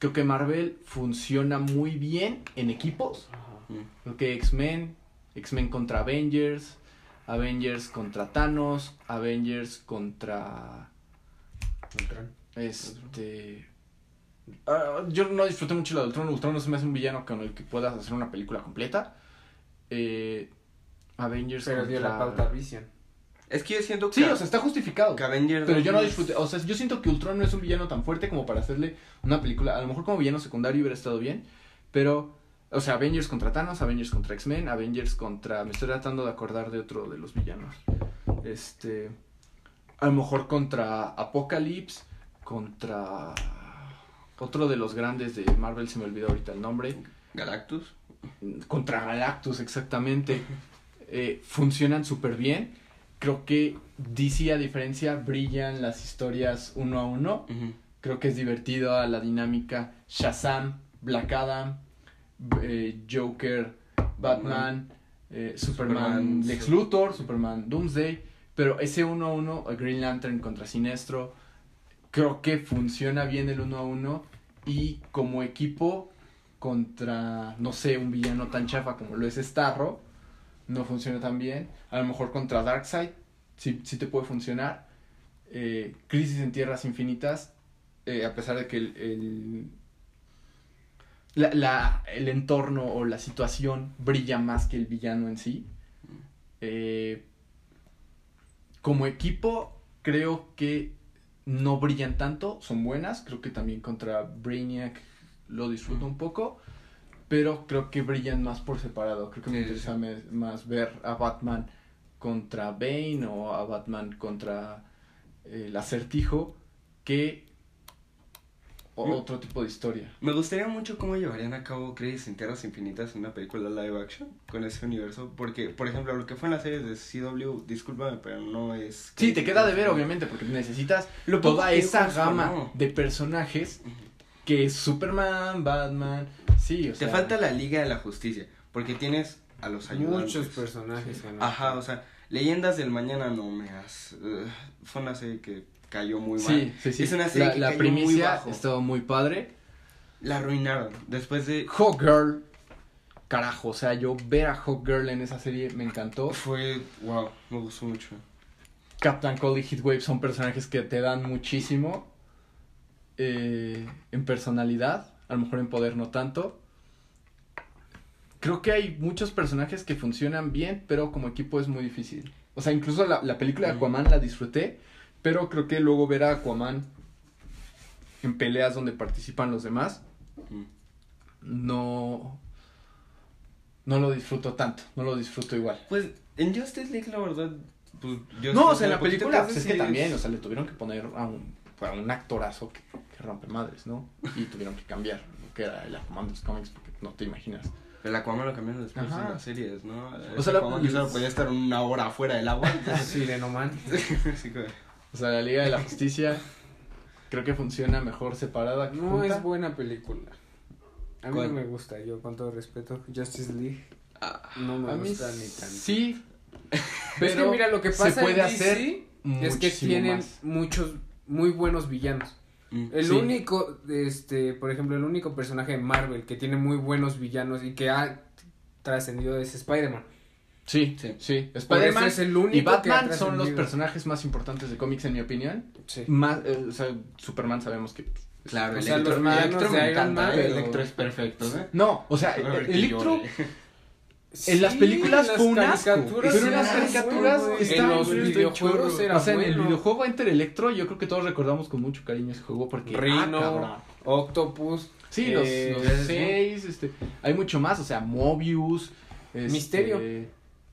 Creo que Marvel funciona muy bien en equipos. Ajá. Creo que X-Men, X-Men contra Avengers, Avengers contra Thanos, Avengers contra Ultron. este ah, yo no disfruté mucho la de Ultron, Ultron no se me hace un villano con el que puedas hacer una película completa. Eh, Avengers Pero dio la contra- pauta a Vision. Es que yo siento que, Sí, o sea, está justificado. que Avengers Pero yo no disfruté, o sea, yo siento que Ultron no es un villano tan fuerte como para hacerle una película, a lo mejor como villano secundario hubiera estado bien, pero, o sea, Avengers contra Thanos, Avengers contra X-Men, Avengers contra, me estoy tratando de acordar de otro de los villanos, este, a lo mejor contra Apocalypse, contra otro de los grandes de Marvel, se me olvidó ahorita el nombre, Galactus. contra Galactus exactamente, eh, funcionan súper bien. Creo que DC a diferencia brillan las historias uno a uno. Creo que es divertido a la dinámica Shazam, Black Adam, eh, Joker, Batman, eh, Superman, Lex. Luthor, Superman Doomsday. Pero ese uno a uno, Green Lantern contra Sinestro, creo que funciona bien el uno a uno. Y como equipo contra, no sé, un villano tan chafa como lo es Starro, no funciona tan bien. A lo mejor contra Darkseid, sí, sí te puede funcionar. Eh, Crisis en Tierras Infinitas, eh, a pesar de que el, el, la, la- el entorno o la situación brilla más que el villano en sí. Eh, como equipo, creo que no brillan tanto, son buenas. Creo que también contra Brainiac lo disfruto un poco. Pero creo que brillan más por separado. Creo que me interesa más ver a Batman contra Bane o a Batman contra eh, el acertijo que otro tipo de historia. Me gustaría mucho cómo llevarían a cabo Crisis en Tierras Infinitas en una película live action con ese universo. Porque, por ejemplo, lo que fue en las series de CW, discúlpame, pero no es. Sí, te queda de ver, obviamente, porque necesitas Lo toda esa gama no. de personajes que es Superman, Batman, sí, o Te sea, falta la Liga de la Justicia. Porque tienes a los ayudantes. Muchos personajes. Ajá, o sea, Leyendas del Mañana no me has. ugh, fue una serie que cayó muy mal. Sí, sí, sí. Es una serie la, que la cayó muy bajo. estuvo muy padre. La arruinaron. Después de. Hawk Girl, carajo, o sea, yo ver a Hawk Girl en esa serie me encantó. Fue. Wow, me gustó mucho. Captain Cold y Heatwave son personajes que te dan muchísimo eh, en personalidad, a lo mejor en poder no tanto. Creo que hay muchos personajes que funcionan bien, pero como equipo es muy difícil. O sea, incluso la, la película de Mm. Aquaman la disfruté, pero creo que luego ver a Aquaman en peleas donde participan los demás, Mm. no, no lo disfruto tanto, no lo disfruto igual. Pues en Justice League, la verdad. Pues, No, o sea, en la película, pues es que también, o sea, le tuvieron que poner a un, a un actorazo que, que rompe madres, ¿no? Y tuvieron que cambiar lo que era el Aquaman de los cómics, porque no te imaginas. El Aquaman lo cambiaron después Ajá. de las series, ¿no? O sea, la- Aquaman que solo podía estar una hora afuera del agua. <laughs> Sirenoman. Así <laughs> que- O sea, la Liga de la Justicia creo que funciona mejor separada que No junta. es buena película. A mí ¿Cuál? no me gusta, yo con todo respeto, Justice League Ah, no me A mí gusta ni tanto. sí, es pero que mira, lo que pasa se puede en hacer DC es que tienen más. muchos muy buenos villanos. Mm. El Sí. único, este, por ejemplo, el único personaje de Marvel que tiene muy buenos villanos y que ha trascendido es Spider-Man. Sí, Sí. sí. Spider-Man es el único y que ha Batman son los personajes más importantes de cómics en mi opinión. Sí. Más, eh, o sea, Superman sabemos que pues, Claro, O sea, Electro, los Electro me encanta, ¿eh? Electro es perfecto, ¿eh? No, o sea, Electro En las películas en fue un asco, caricaturas pero en las caricaturas bueno, está En los videojuegos era O sea, en el videojuego Enter Electro, yo creo que todos recordamos con mucho cariño ese juego porque. Ah, cabrón. Octopus. Sí, los, Eh, los seis, este, hay mucho más, o sea, Mobius, este, Misterio.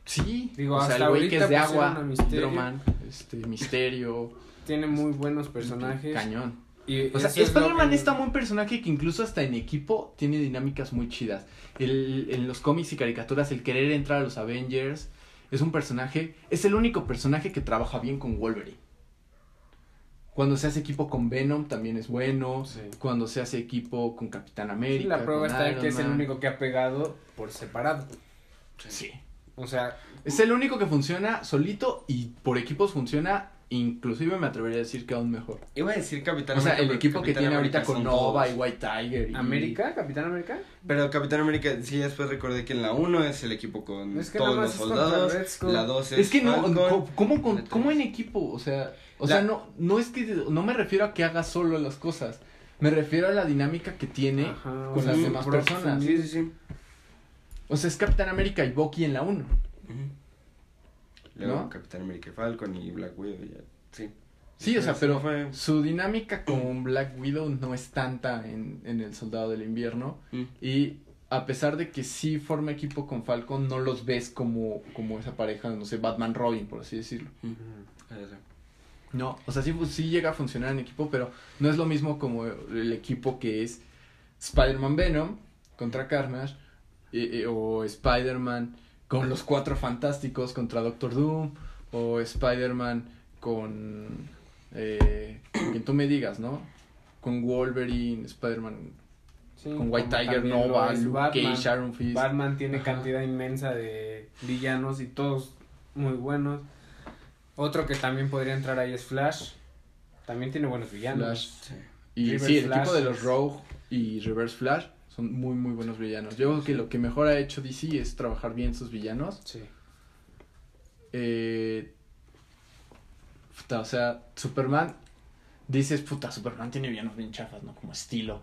Sí, Digo, o sea, el güey que es de agua, Misterio. Hydroman, este, Misterio, Tiene muy buenos personajes. cañón. Y O sea, es Spider-Man que- es tan buen personaje que incluso hasta en equipo tiene dinámicas muy chidas. El, en los cómics y caricaturas, el querer entrar a los Avengers es un personaje, es el único personaje que trabaja bien con Wolverine. Cuando se hace equipo con Venom también es bueno. Sí. Cuando se hace equipo con Capitán Sí, América. la prueba está en Iron que es el único que ha pegado por separado. Sí. O sea, Es el único que funciona solito y por equipos funciona, inclusive me atrevería a decir que aún mejor. Iba a decir Capitán O sea, América, el equipo que Capitán tiene América ahorita con Nova todos. y White Tiger. y- América, Capitán América. Pero Capitán América, sí, después recordé que en la 1 es el equipo con Es que todos los soldados. La 2 es, Es que no, Falcon. ¿cómo, con- cómo en equipo? O sea, o La- sea, no, no es que, no me refiero a que haga solo las cosas, me refiero a la dinámica que tiene Ajá, con las demás personas. Sí, sí, sí. O sea, es Capitán América y Bucky en la 1. Ujú. Luego ¿No? Capitán América Falcon y Black Widow, ya. Sí. Sí, o sea, pero fue- su dinámica con Black Widow no es tanta en, en El Soldado del Invierno. Mm. Y a pesar de que sí forma equipo con Falcon, no los ves como, como esa pareja, no sé, Batman-Robin, por así decirlo. Mm. Sé. No, o sea, sí, sí llega a funcionar en equipo, pero no es lo mismo como el equipo que es Spider-Man Venom contra Carnage eh, eh, o Spider-Man con los cuatro fantásticos contra Doctor Doom o Spider-Man con eh, con quien tú me digas, ¿no? Con Wolverine, Spider-Man Sí, con White Tiger, Nova, Luke Batman. Cage, Sharon Fist. Batman tiene Ajá. cantidad inmensa de villanos y todos muy buenos. Otro que también podría entrar ahí es Flash. También tiene buenos villanos. Flash. Sí. Y sí, el Flash equipo de los Rogue y Reverse Flash son muy, muy buenos villanos. Yo creo que lo que mejor ha hecho DC es trabajar bien sus villanos. Sí. Eh, puta, o sea, Superman, dices, puta, Superman tiene villanos bien chafas, ¿no? Como estilo.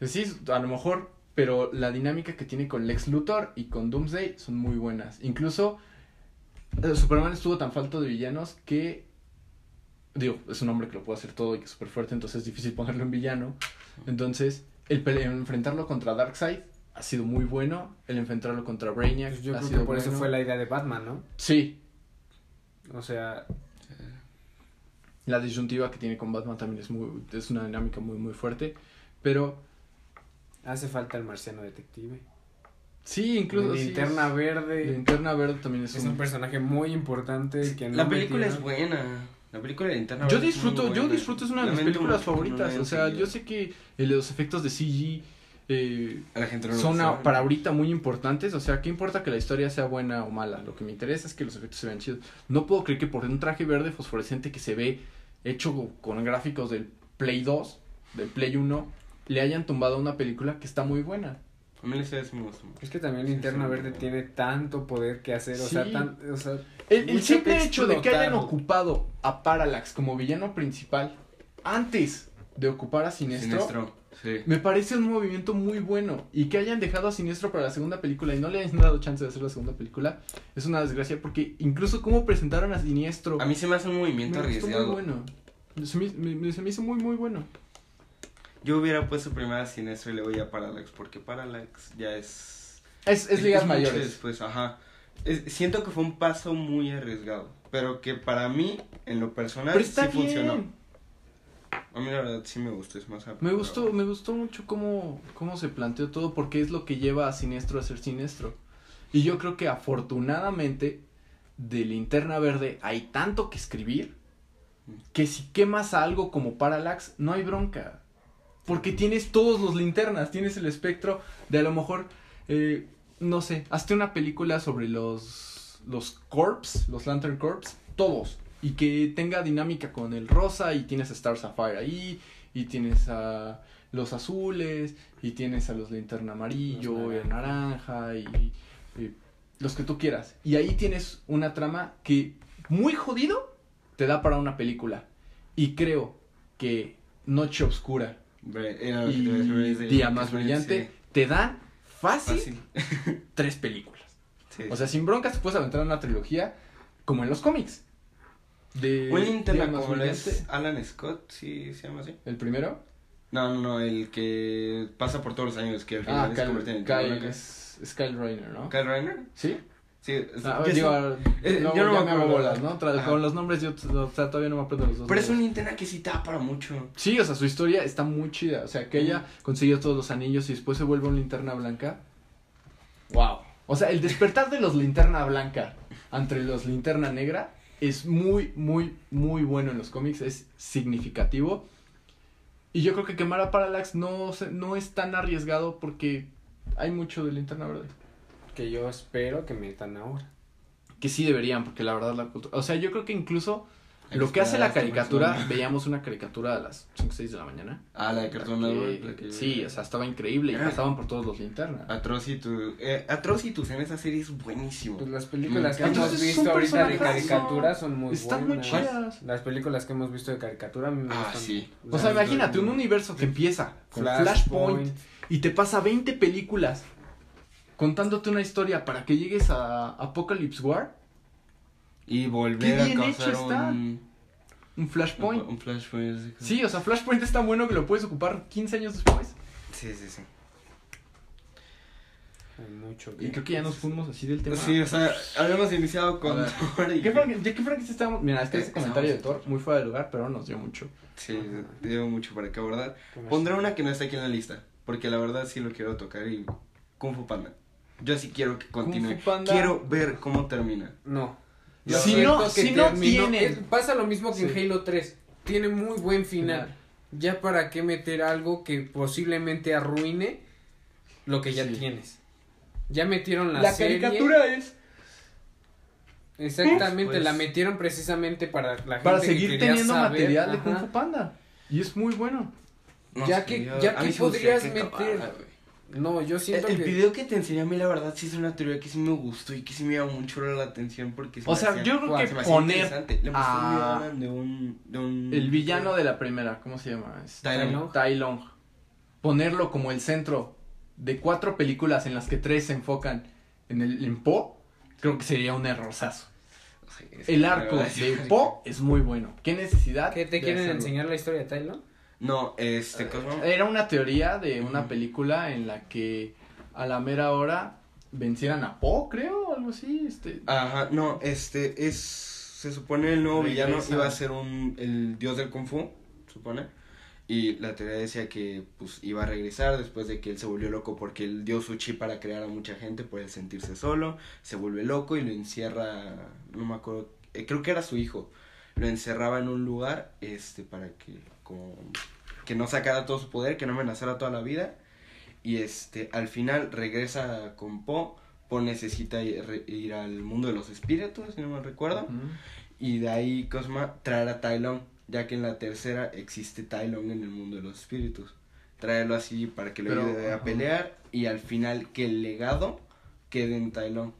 Pues sí, a lo mejor, pero la dinámica que tiene con Lex Luthor y con Doomsday son muy buenas. Incluso, eh, Superman estuvo tan falto de villanos que, digo, es un hombre que lo puede hacer todo y que es súper fuerte, entonces es difícil ponerlo en villano. Entonces, el enfrentarlo contra Darkseid ha sido muy bueno. El enfrentarlo contra Brainiac Pues yo ha creo sido que por eso fue la idea de Batman, ¿no? Sí, O sea, La disyuntiva que tiene con Batman también es muy es una dinámica muy muy fuerte, pero hace falta el marciano detective. sí, incluso sí, Linterna es- Verde. Linterna Verde también es, Es un, un personaje muy importante que no La película es buena. La película de Linterna Yo disfruto, yo disfruto es una de mis Lamento películas mucho que no favoritas, la o sea, seguido. yo sé que eh, los efectos de CG eh, A la gente no le son a- para ahorita muy importantes, o sea, qué importa que la historia sea buena o mala, lo que me interesa es que los efectos se vean chidos. No puedo creer que por un traje verde fosforescente que se ve hecho con gráficos del Play 2, del Play 1, le hayan tumbado una película que está muy buena. A mí la historia sí me gusta mucho. Es que también Sí, Linterna sí, Verde tiene tanto poder que hacer, o sea, tan, o sea, El, simple hecho de que hayan ocupado a Parallax como villano principal antes de ocupar a Sinestro, Sinestro. Sí. me parece un movimiento muy bueno. Y que hayan dejado a Siniestro para la segunda película y no le hayan dado chance de hacer la segunda película es una desgracia porque incluso cómo presentaron a Siniestro A mí se me hace un movimiento me gustó muy arriesgado. bueno. Se me, me- se me hizo muy muy bueno. Yo hubiera puesto primero a Sinestro y luego ya Parallax, porque Parallax ya es... Es, es ligas mayores. Después, ajá. Es- siento que fue un paso muy arriesgado, pero que para mí, en lo personal, sí bien. funcionó. A mí la verdad sí me gustó, es más Me gustó, me gustó mucho cómo, cómo se planteó todo, porque es lo que lleva a Siniestro a ser Siniestro. Y yo creo que afortunadamente de Linterna Verde hay tanto que escribir que si quemas algo como Parallax, no hay bronca. Porque tienes todos los linternas, tienes el espectro de a lo mejor, eh, no sé, hazte una película sobre los, los Corps, los Lantern Corps, todos. Y que tenga dinámica con el rosa y tienes a Star Sapphire ahí, y tienes a los azules, y tienes a los linterna amarillo, y naranja, y, y los que tú quieras. Y ahí tienes una trama que muy jodido te da para una película. Y creo que Noche Oscura y Día Más Brillante te dan fácil, Fácil. <laughs> tres películas. Sí. O sea, sin broncas te puedes aventar una trilogía como en los cómics. De un es Alan Scott, sí se llama así. el primero. No, no, no, el que pasa por todos los años, que al Ah, final se convierte en Kyle, el Kyle, Kyle Rayner, ¿no? ¿Kyle Reiner? ¿Sí? Sí, es- Ah, yo digo, sí- eh, yo no me acuerdo. bolas, ¿no? Tra- Ajá. con los nombres yo o sea, todavía no me aprendo los dos. Pero es una linterna que sí da para mucho. Sí, o sea, su historia está muy chida. O sea, que ella consiguió todos los anillos y después se vuelve un linterna blanca. Wow. O sea, el despertar de los linterna blanca entre los linterna negra es muy, muy, muy bueno en los cómics. Es significativo. Y yo creo que quemar a Parallax no, no es tan arriesgado porque hay mucho de linterna verde. Que yo espero que metan ahora. Que sí deberían, porque la verdad la cultura... O sea, yo creo que incluso Hay lo que que hace la caricatura, veíamos una caricatura a las 5 6 de la mañana. Ah, la de Cartoon Network. que- la que- Sí, o sea, estaba increíble y pasaban por todos los linternas. Atrocitus. Eh, Atrocitus en esa serie es buenísimo. Pues las películas que Me hemos visto ahorita de caricatura son muy Están muy buenas. chidas. Las películas que hemos visto de caricatura a mí me Ah, sí. O sea, imagínate un universo que empieza con Flashpoint. Flashpoint y te pasa 20 películas contándote una historia para que llegues a Apocalypse War, Y volver Qué a bien causar hecho está. un, un Flashpoint. un flashpoint. así como- Sí, o sea, Flashpoint es tan bueno que lo puedes ocupar 15 años después. Sí, sí, sí. Hay mucho Y que- creo que ya nos fuimos así del tema. Sí, o sea, habíamos iniciado con. Thor y... ¿Qué Frank- ¿De qué Frankenstein estábamos? Mira, es que ese comentario de Thor, muy fuera de lugar, pero nos dio mucho. Sí, tengo mucho para que abordar. que Pondré una que no está aquí en la lista, porque la verdad sí lo quiero tocar y... Kung Fu Panda. Yo sí quiero que continúe. Quiero ver cómo termina. No. Si Yo no- siento que si no tiene- pasa lo mismo que Sí. en Halo 3. Tiene muy buen final. Ya para qué meter algo que posiblemente arruine lo que ya Sí. tienes. Ya metieron la, La serie. caricatura es Exactamente, Pues- la metieron precisamente para la gente para que seguir quería teniendo saber, material de ajá. Kung Fu Panda. Y es muy bueno. Ya sé, que- ya que podrías que meter-. No, yo El, siento el que video que te enseñé a mí, la verdad, sí es una teoría que sí me gustó y que sí me llamó mucho la atención porque... se O me sea, hacía- yo creo que se me hacía poner interesante. Le un a- Alan de un, de un... el villano de la primera, ¿cómo se llama? Es Tai Lung. Tai Lung. Ponerlo como el centro de cuatro películas en las que tres se enfocan en el en Po, creo que sería un errorzazo. Sí, El arco de Po es muy bueno. ¿Qué necesidad? ¿Qué te quieren hacerlo? enseñar la historia de Tyler? No, este... ¿cómo? Era una teoría de una película en la que a la mera hora vencieran a Po, creo, algo así. Este, Ajá, no, este es... Se supone el nuevo villano iba a ser un... El dios del Kung Fu, supone. Y la teoría decía que pues iba a regresar después de que él se volvió loco porque él dio su chi para crear a mucha gente por él sentirse solo. Se vuelve loco y lo encierra, no me acuerdo, eh, creo que era su hijo. Lo encerraba en un lugar este para que como que no sacara todo su poder, que no amenazara toda la vida. Y este al final regresa con Po. Po necesita ir, ir al mundo de los espíritus, si no me recuerdo. Y de ahí Cosma traer a Tai Lung, ya que en la tercera existe Tai Lung en el mundo de los espíritus. Traerlo así para que lo Pero, ayude a pelear y al final que el legado quede en Tai Lung.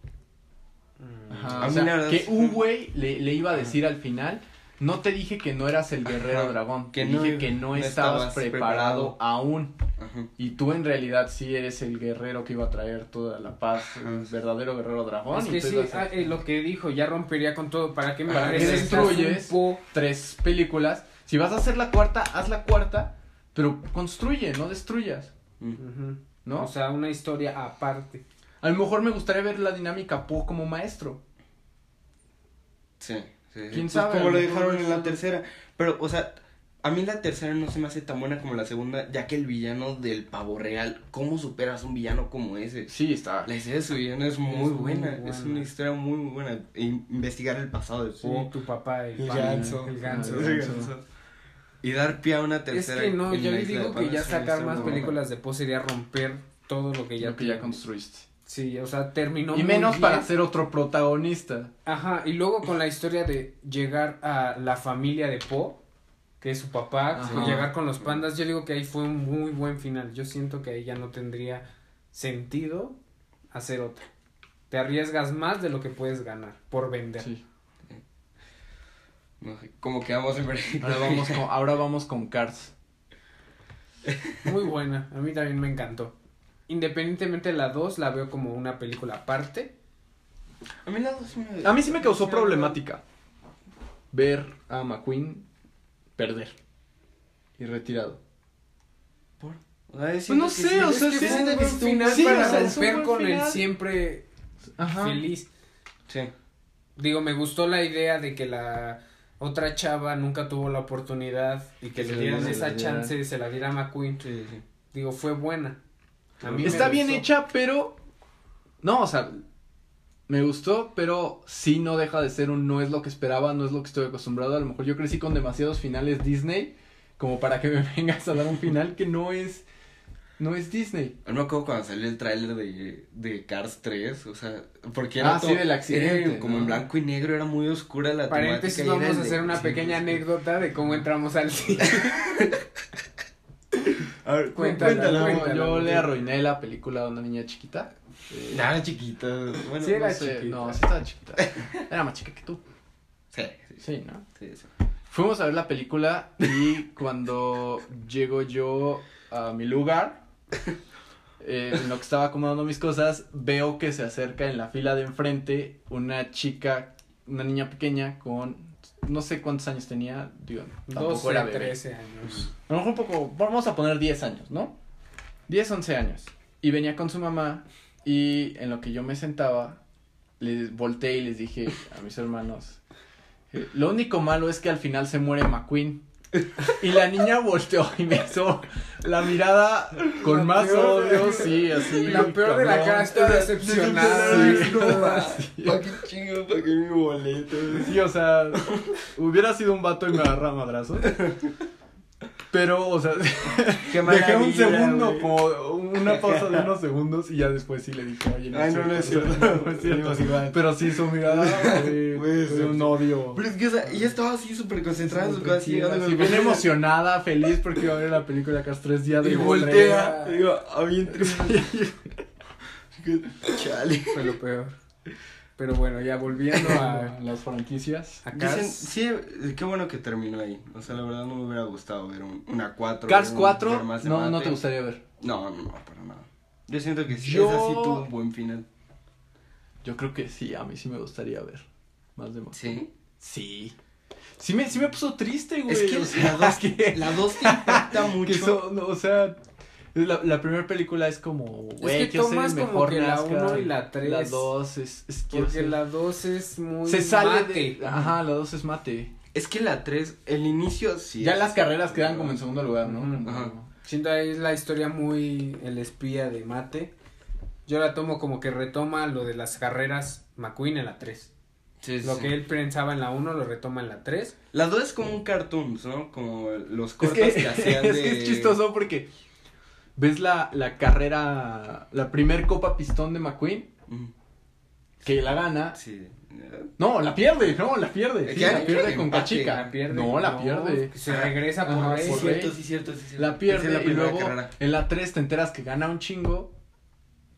Ajá, o sea, que un güey le, le iba a decir al final, no te dije que no eras el guerrero Ajá, dragón, que te no- dije que no, no estabas, estabas preparado, preparado". aún. Ajá. Y tú en realidad sí eres el guerrero que iba a traer toda la paz, el verdadero guerrero dragón. Es que sí, ah, eh, lo que dijo, ya rompería con todo. ¿Para qué me ¿Para regresas destruyes? tres películas. Si vas a hacer la cuarta, haz la cuarta, pero construye, no destruyas. ¿no? O sea, una historia aparte. a lo mejor me gustaría ver la dinámica Po como maestro. Sí, sí. ¿Quién Pues sabe? Como lo dejaron en la tercera. Pero, o sea, a mí la tercera no se me hace tan buena como la segunda, ya que el villano del pavo real, ¿cómo superas un villano como ese? Sí, está. La historia de su villano es muy, muy buena, buena. es una historia muy, muy buena. E investigar el pasado de Sí, tu papá, el, El pan, ganso. El ganso. El El ganso. ganso. Y dar pie a una Es tercera. que no, yo isla digo que ya es sacar más muy buena. películas de Po sería romper todo lo que ya, lo que ya construiste. Sí, o sea, terminó y muy menos para ser otro protagonista. Ajá, y luego con la historia de llegar a la familia de Po, que es su papá, Ajá. y llegar con los pandas, yo digo que ahí fue un muy buen final. Yo siento que ahí ya no tendría sentido hacer otra. Te arriesgas más de lo que puedes ganar por vender. Sí. Como que vamos en <laughs> Ahora vamos con, ahora vamos con Cars. Muy buena, a mí también me encantó. Independientemente de la 2, la veo como una película aparte. A mí la dos sí me... A mí sí me causó problemática ver a McQueen perder y retirado. sea, Pues no sé, o Es sea, que siento un que final sí, para o sea, es un romper con el siempre Ajá. feliz. Sí. Digo, me gustó la idea de que la otra chava nunca tuvo la oportunidad y que Que le dieran esa chance, se la diera a McQueen. Sí, sí. Digo, fue buena. Está bien gustó. hecha, pero. No, o sea. Me gustó, pero sí no deja de ser un no es lo que esperaba, no es lo que estoy acostumbrado. A lo mejor yo crecí con demasiados finales Disney como para que <laughs> me vengas a dar un final que no es. No es Disney. Yo me acuerdo cuando salió el tráiler de, de Cars 3, o sea, porque era Ah, sí, todo- del accidente, era como ¿no? en blanco y negro, era muy oscura la Paréntesis, temática vamos a de- hacer una sí, pequeña sí. anécdota de cómo entramos al <laughs> cine. A ver, Cuéntala, cuéntala. No, cuéntala, yo le arruiné la película a una niña chiquita. Eh, Nada, chiquita. Bueno, Sí, era no sé, chiquita. No, sí estaba chiquita. Era más chica que tú. sí, sí, Sí, ¿no? sí, sí. Fuimos a ver la película y cuando llego yo a mi lugar, eh, en lo que estaba acomodando mis cosas, veo que se acerca en la fila de enfrente una chica, una niña pequeña con, no sé cuántos años tenía, digo, tampoco 12, era bebé. 13 años. A lo mejor un poco, vamos a poner 10 años, ¿no? 10, 11 años. Y venía con su mamá y en lo que yo me sentaba, les volteé y les dije a mis hermanos, eh, lo único malo es que al final se muere McQueen. Y la niña volteó y me hizo la mirada con La más de- odio, sí, así. La peor de la cara está decepcionada. Sí. Sí. ¿Para qué chingo? ¿Para qué mi boleto? Sí, o sea, hubiera sido un vato y me agarra a madrazos. Pero, o sea, <laughs> Dejé un segundo, como una pausa de unos segundos y ya después sí le dije, oye, Ay, no, no es cierto. <laughs> no es. Pero sí su mirada <laughs> fue, Güey, fue sí. un odio. Pero es que, o sea, ella estaba así súper concentrada en su así, Así bien emocionada, feliz porque iba a ver la película Cars 3 días de Y voltea, y digo, ah, bien. Chale. Fue lo peor. Pero bueno, ya volviendo a, <laughs> las franquicias. a Dicen, sí, qué bueno que terminó ahí. O sea, la verdad no me hubiera gustado ver un- una 4. Cars ver un- 4, ver más de no, no te gustaría ver. No, no, no, para nada. Yo siento que sí, Yo- esa sí tuvo un buen final. Yo creo que sí, a mí sí me gustaría ver. Más de McQueen. Sí. Sí. Sí me, sí me puso triste, güey. Es que o sea, la dos, <laughs> que- la dos te impacta mucho. Que son, no, o sea, la, la primera película es como, güey, que quiero ser tomas el como mejor que la NASCAR. uno y la tres. La dos es, es Porque ser- la 2 es muy. Se sale mate. de... Ajá, la dos es mate. Es que la 3, el inicio sí. ya es- las carreras quedan como en segundo lugar, ¿no? Ajá. Siento ahí es la historia muy el espía de Mate. Yo la tomo como que retoma lo de las carreras McQueen en la 3. Sí, sí, Lo sí. que él pensaba en la 1 lo retoma en la 3. La 2 es como un cartoon, ¿no? Como los Es cortos que, <laughs> que, hacían es de... que es chistoso porque ves la, la carrera, la primer copa pistón de McQueen, Ujú, que la gana. Sí. No, la pierde, no, la pierde. Sí, Ya, la pierde con empate, Cachica. La pierde. No, la pierde. Se regresa por Ajá, Rey. Sí, por cierto, sí, cierto, sí, cierto. La pierde la y luego carrera. en la 3 te enteras que gana un chingo,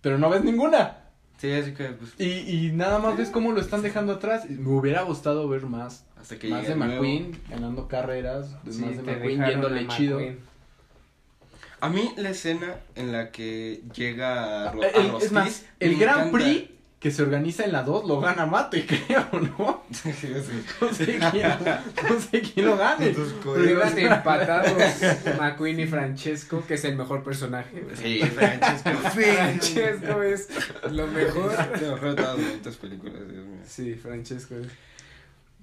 pero no ves ninguna. Sí, así que pues Y, y nada más ves cómo lo están dejando atrás. Me hubiera gustado ver más, hasta que más de nuevo. McQueen ganando carreras, más de McQueen yéndole chido. A mí la escena en la que llega a, Ro- Eh, El- a es más, el encanta. Prix que se organiza en la 2 lo gana Mate, <laughs> creo, ¿no? Sí, sí. No sé quién, no sé quién lo gane. <laughs> Empatados <laughs> McQueen y Francesco, que es el mejor personaje. Sí, Francesco. Francesco es lo mejor. De todas las películas, Dios mío. Sí, Francesco es.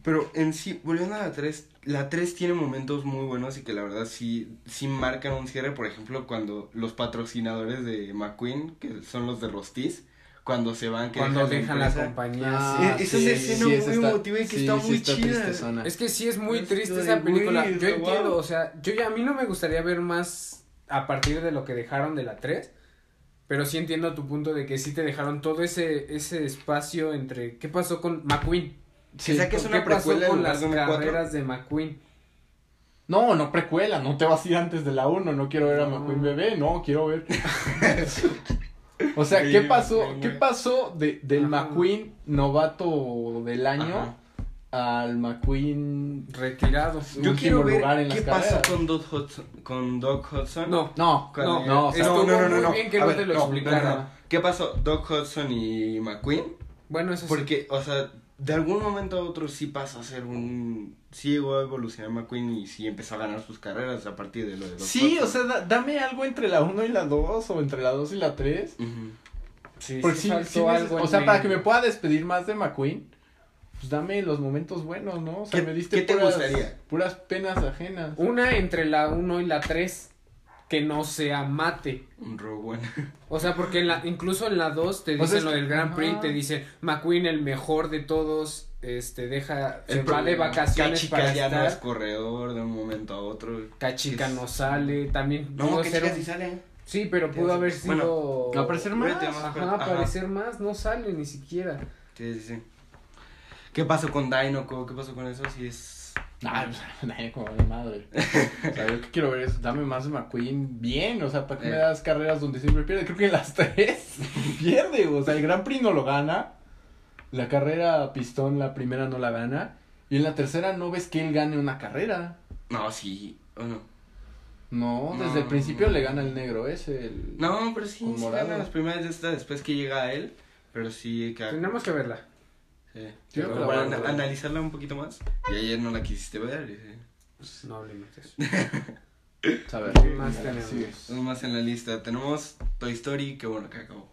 Pero en sí, volviendo a la 3, la 3 tiene momentos muy buenos y que la verdad sí, sí marcan un cierre. Por ejemplo, cuando los patrocinadores de McQueen, que son los de Rostiz, cuando se van, que Cuando dejan la compañía. Ah, Eh, esa es la escena muy está- emotiva y que está muy chida. tristezona. Es que sí es muy Es triste esa película. Yo entiendo, wow. o sea, yo ya a mí no me gustaría ver más a partir de lo que dejaron de la 3. Pero sí entiendo tu punto de que sí te dejaron todo ese ese espacio entre qué pasó con McQueen. Que saques ¿Qué una pasó precuela con las de una 4. carreras de McQueen? No, no precuela, no te vas a ir antes de la 1, no quiero ver a. McQueen bebé, no, quiero ver. <laughs> o sea, Sí, ¿qué pasó? ¿Qué pasó de, del Ajá. McQueen novato del año Ajá. al McQueen Retirado. Yo quiero ver lugar en qué pasó con Doc Hudson. Con Doc Hudson. No, No, no, no, o sea, no, no, no, muy no. bien que no ver, te lo no, explicara. no, no. ¿Qué pasó Doc Hudson y McQueen? Bueno, eso sí. Porque, o sea, de algún momento a otro sí pasó a ser un... Sí llegó a evolucionar McQueen y sí empezó a ganar sus carreras a partir de lo de los Sí, o sea, da- dame algo entre la 1 y la 2 o entre la 2 y la 3. Ujú. Sí, Porque sí sí, faltó sí neces- algo o sea, para que me pueda despedir más de McQueen, pues dame los momentos buenos, ¿no? O sea, ¿Qué- me diste qué te puras, gustaría? puras penas ajenas. Una entre la 1 y la 3 que no sea mate. Un Rogue One. O sea, porque en la, incluso en la 2 te O sea, dicen lo del Grand Prix, ajá. te dicen McQueen el mejor de todos, este, deja, se El va de vacaciones Cachica para ya no es estar, corredor de un momento a otro. Cachica Es- no sale, también No, que sí sale. Sí, pero ¿Qué pudo haber Bueno, sido... ¿va a aparecer más? Ajá. Ajá. aparecer más, no sale ni siquiera. Sí, sí, sí. ¿Qué pasó con Dinoco? ¿Qué pasó con eso? Sí es... Pues, <laughs> nadie como de madre. O sea, yo que quiero ver es, dame más de McQueen bien, o sea, ¿para qué me Eh. das carreras donde siempre pierde? Creo que en las <laughs> tres pierde, o sea, el Grand Prix no lo gana, la carrera pistón, la primera no la gana, y en la tercera no ves que él gane una carrera. No, sí. ¿O no? No, desde No. el principio le gana el negro ese, el... No, pero sí, sí gana las primeras de esta después que llega a él. Pero sí que... Tenemos que verla. Sí. Bueno, ana- bueno. analizarla un poquito más. Y ayer no la quisiste ver. y sí. No hablemos de eso. <laughs> A ver, ¿Qué más tenemos? Más en la lista. Tenemos Toy Story, que bueno que acabó.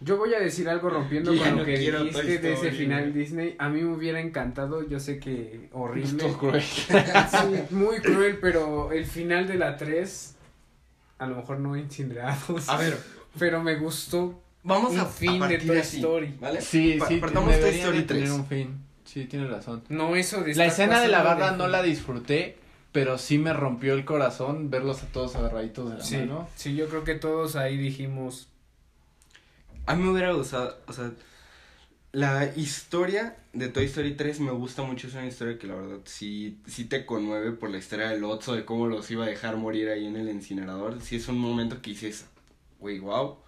Yo voy a decir algo rompiendo <laughs> ya con lo no que quiero dijiste de ese Story, final güey. Disney. A mí me hubiera encantado, yo sé que horrible. Esto es cruel. <laughs> Sí, muy cruel, pero el final de la 3, a lo mejor no incinerados. A ver, Pero me gustó. Vamos Un a, fin a de Toy Story. ¿Vale? Sí, Pa- sí, partamos Toy debería Story de tener 3. un fin. Sí, tienes razón. No eso de La escena de la barda no la disfruté, pero sí me rompió el corazón verlos a todos agarraditos de la Sí, mano. sí, yo creo que todos ahí dijimos. A mí me hubiera gustado, o sea, la historia de Toy Story 3 me gusta mucho, es una historia que la verdad sí, sí te conmueve por la historia del Otso, de cómo los iba a dejar morir ahí en el incinerador, sí es un momento que dices, güey, wow,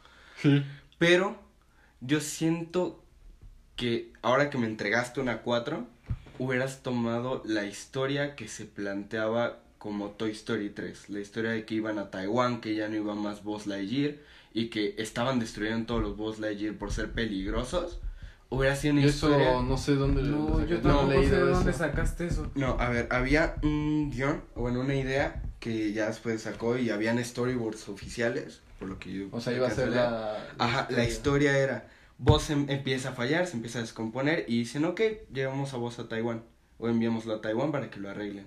Sí. Pero yo siento que ahora que me entregaste una 4, hubieras tomado la historia que se planteaba como Toy Story 3, la historia de que iban a Taiwán, que ya no iba más Buzz Lightyear y que estaban destruyendo todos los Buzz Lightyear por ser peligrosos. Hubiera sido una eso historia... no sé dónde No, lo yo sacaste. tampoco he leído sé de eso. dónde sacaste eso. No, a ver, había un guion, o bueno, una idea que ya después sacó y habían storyboards oficiales, por lo que yo... O sea, iba a ser la... Ajá, la historia era, Vos em- empieza a fallar, se empieza a descomponer y dicen, ok, llevamos a vos a Taiwán o enviámoslo a Taiwán para que lo arreglen.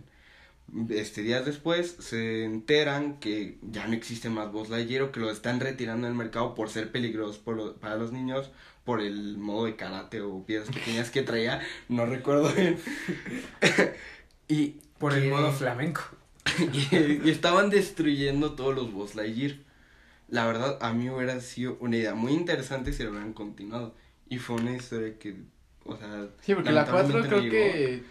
Este, días después se enteran que ya no existe más Buzz Lightyear o que lo están retirando del mercado por ser peligrosos por lo- para los niños por el modo de karate o piedras pequeñas que traía, no recuerdo bien. <laughs> y Por el modo flamenco. <laughs> y, y estaban destruyendo todos los Buzz Lightyear. La verdad, a mí hubiera sido una idea muy interesante si lo hubieran continuado. Y fue una historia que, o sea... Sí, porque la 4 lamentablemente creo que...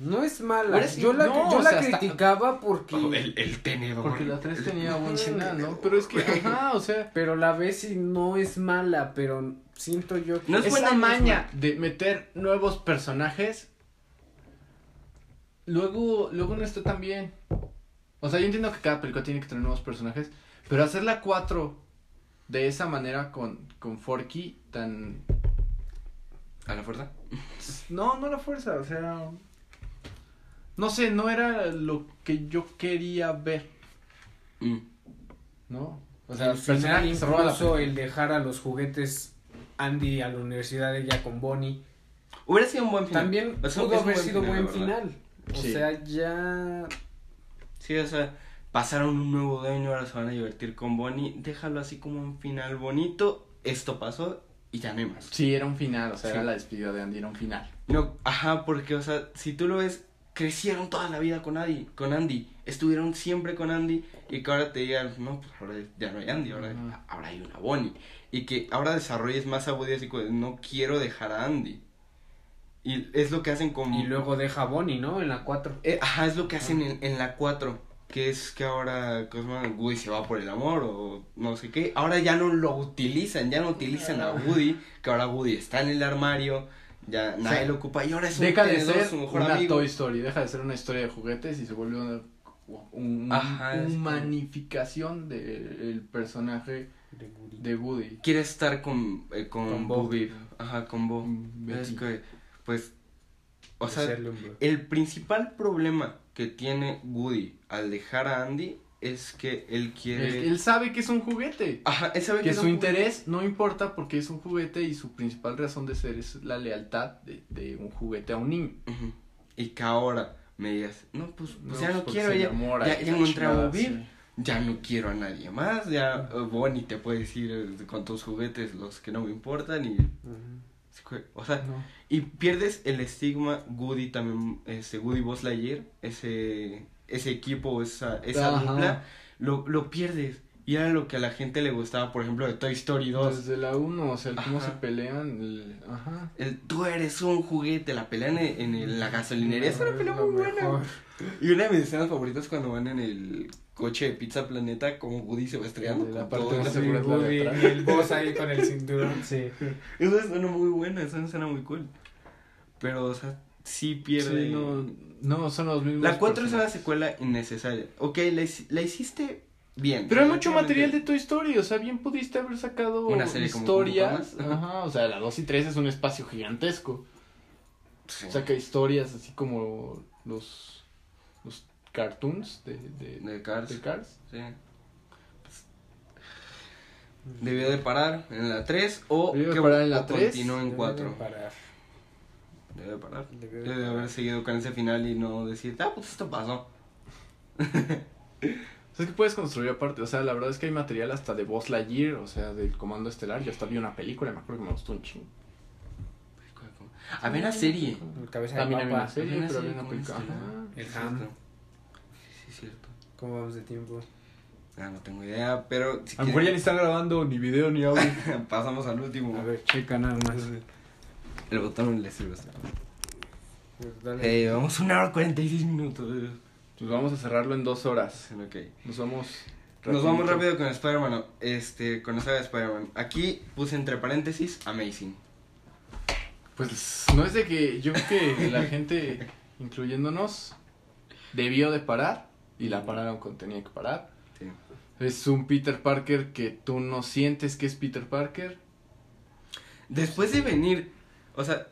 No es mala. Sí, yo la, no, yo la sea, criticaba porque. Oh, el, el tenedor. Porque la 3 tenía buen final, ¿no? Pero es que, ajá, o sea... Pero la ves y no es mala, pero siento yo que. No es esa buena, maña de meter nuevos personajes, luego, luego no está tan bien. O sea, yo entiendo que cada película tiene que tener nuevos personajes, pero hacer la 4 de esa manera con, con Forky tan... ¿A la fuerza? No, no la fuerza, o sea... No sé, no era lo que yo quería ver, Mm. ¿no? O sea, el al final incluso el dejar a los juguetes Andy a la universidad ella con Bonnie. Hubiera sido un buen final. También O sea, pudo haber sido la buen final. O Sí. sea, ya. Sí, o sea, pasaron un nuevo dueño, ahora se van a divertir con Bonnie. Déjalo así como un final bonito. Esto pasó y ya no hay más. Sí, era un final, o sea, Sí. era la despedida de Andy, era un final. No, ajá, porque, o sea, si tú lo ves, crecieron toda la vida con Andy, con Andy, estuvieron siempre con Andy, y que ahora te digan, no, pues ahora ya no hay Andy, ahora, ahora hay una Bonnie, y que ahora desarrolles más a Woody así como, de, no quiero dejar a Andy, y es lo que hacen con... Y luego deja a Bonnie, ¿no? En la 4. Eh, ajá, es lo que hacen en, en la 4, que es que ahora Cosmo, Woody se va por el amor, o no sé qué, ahora ya no lo utilizan, ya no utilizan a Woody, que ahora Woody está en el armario, ya nadie lo ocupa, y ahora es un Deja de ser su mejor una amigo. Toy Story, deja de ser una historia de juguetes y se vuelve una un- Ajá, humanificación del personaje De Woody. de Woody. quiere estar con, eh, con, Con. Ajá, con Bo. Mm, Es que, pues, o De sea, el principal problema que tiene Woody al dejar a Andy es que él Él, quiere... él sabe que es un juguete. Ajá, él sabe Que es su un interés no importa porque es un juguete y su principal razón de ser es la lealtad de, de un juguete a un niño. Y que ahora me digas, no, pues, pues ya no porque quiero, ya, enamora ya, ya encontré a Peep, sí. ya no quiero a nadie más, ya eh, Bonnie te puedes ir eh, con tus juguetes, los que no me importan y... Ujú. O sea, No. Y pierdes el estigma Woody también, ese Woody Buzz Lightyear, ese, ese equipo, esa, esa dupla, lo, lo pierdes. Y era lo que a la gente le gustaba, por ejemplo, de Toy Story 2. Desde la 1, o sea, el cómo Ajá. se pelean. el- ajá. El, tú eres un juguete, la pelea en, en el- la gasolinería es una pelea muy buena. mejor. Y una de mis escenas favoritas es cuando van en el coche de Pizza Planeta, como Woody se va estrellando. La con parte todo. de la Sí, es Woody y el boss ahí con el cinturón, sí. <laughs> Esa es una muy buena, esa escena muy cool. Pero, o sea, sí pierde. Sí, no, no, son los mismos. La 4 es una secuela innecesaria. Ok, la, la hiciste bien. Pero hay mucho material de Toy Story, o sea, bien pudiste haber sacado Una serie como historias. Panda. Ajá, o sea, la 2 y 3 es un espacio gigantesco. Sí. Saca historias así como los, los cartoons de, de, De Cars. de Cars. Sí. Debió de parar en la 3 o Debió de que parar en la o 3. continuó en Debe 4. Parar. Debe de parar. Debe de haber parar. seguido con ese final y no decir, ah, pues esto pasó. O <laughs> sea, es que puedes construir aparte, o sea, la verdad es que hay material hasta de Buzz Lightyear, o sea, del Comando Estelar. Yo hasta vi una película, y me acuerdo que me gustó un chingo. Había una serie. El cabeza También había una serie, pero había una como película. Ajá. El Sí, ham. Sí, es cierto. ¿Cómo vamos de tiempo? Ah, no tengo idea, pero si A lo mejor ya ni están grabando ni video ni audio. <laughs> pasamos al último. A ver, checa nada más. <laughs> El botón le sirve. Pues dale. Hey, vamos una hora 46 minutos. Pues vamos a cerrarlo en dos horas. Ok. Nos vamos. Nos vamos rápido con Spider-Man. Este, con la saga de Spider-Man. Aquí puse entre paréntesis Amazing. Pues no es de que yo creo que la gente, incluyéndonos, debió de parar y la pararon cuando tenía que parar. Sí. Es un Peter Parker que tú no sientes que es Peter Parker. Después de venir, o sea,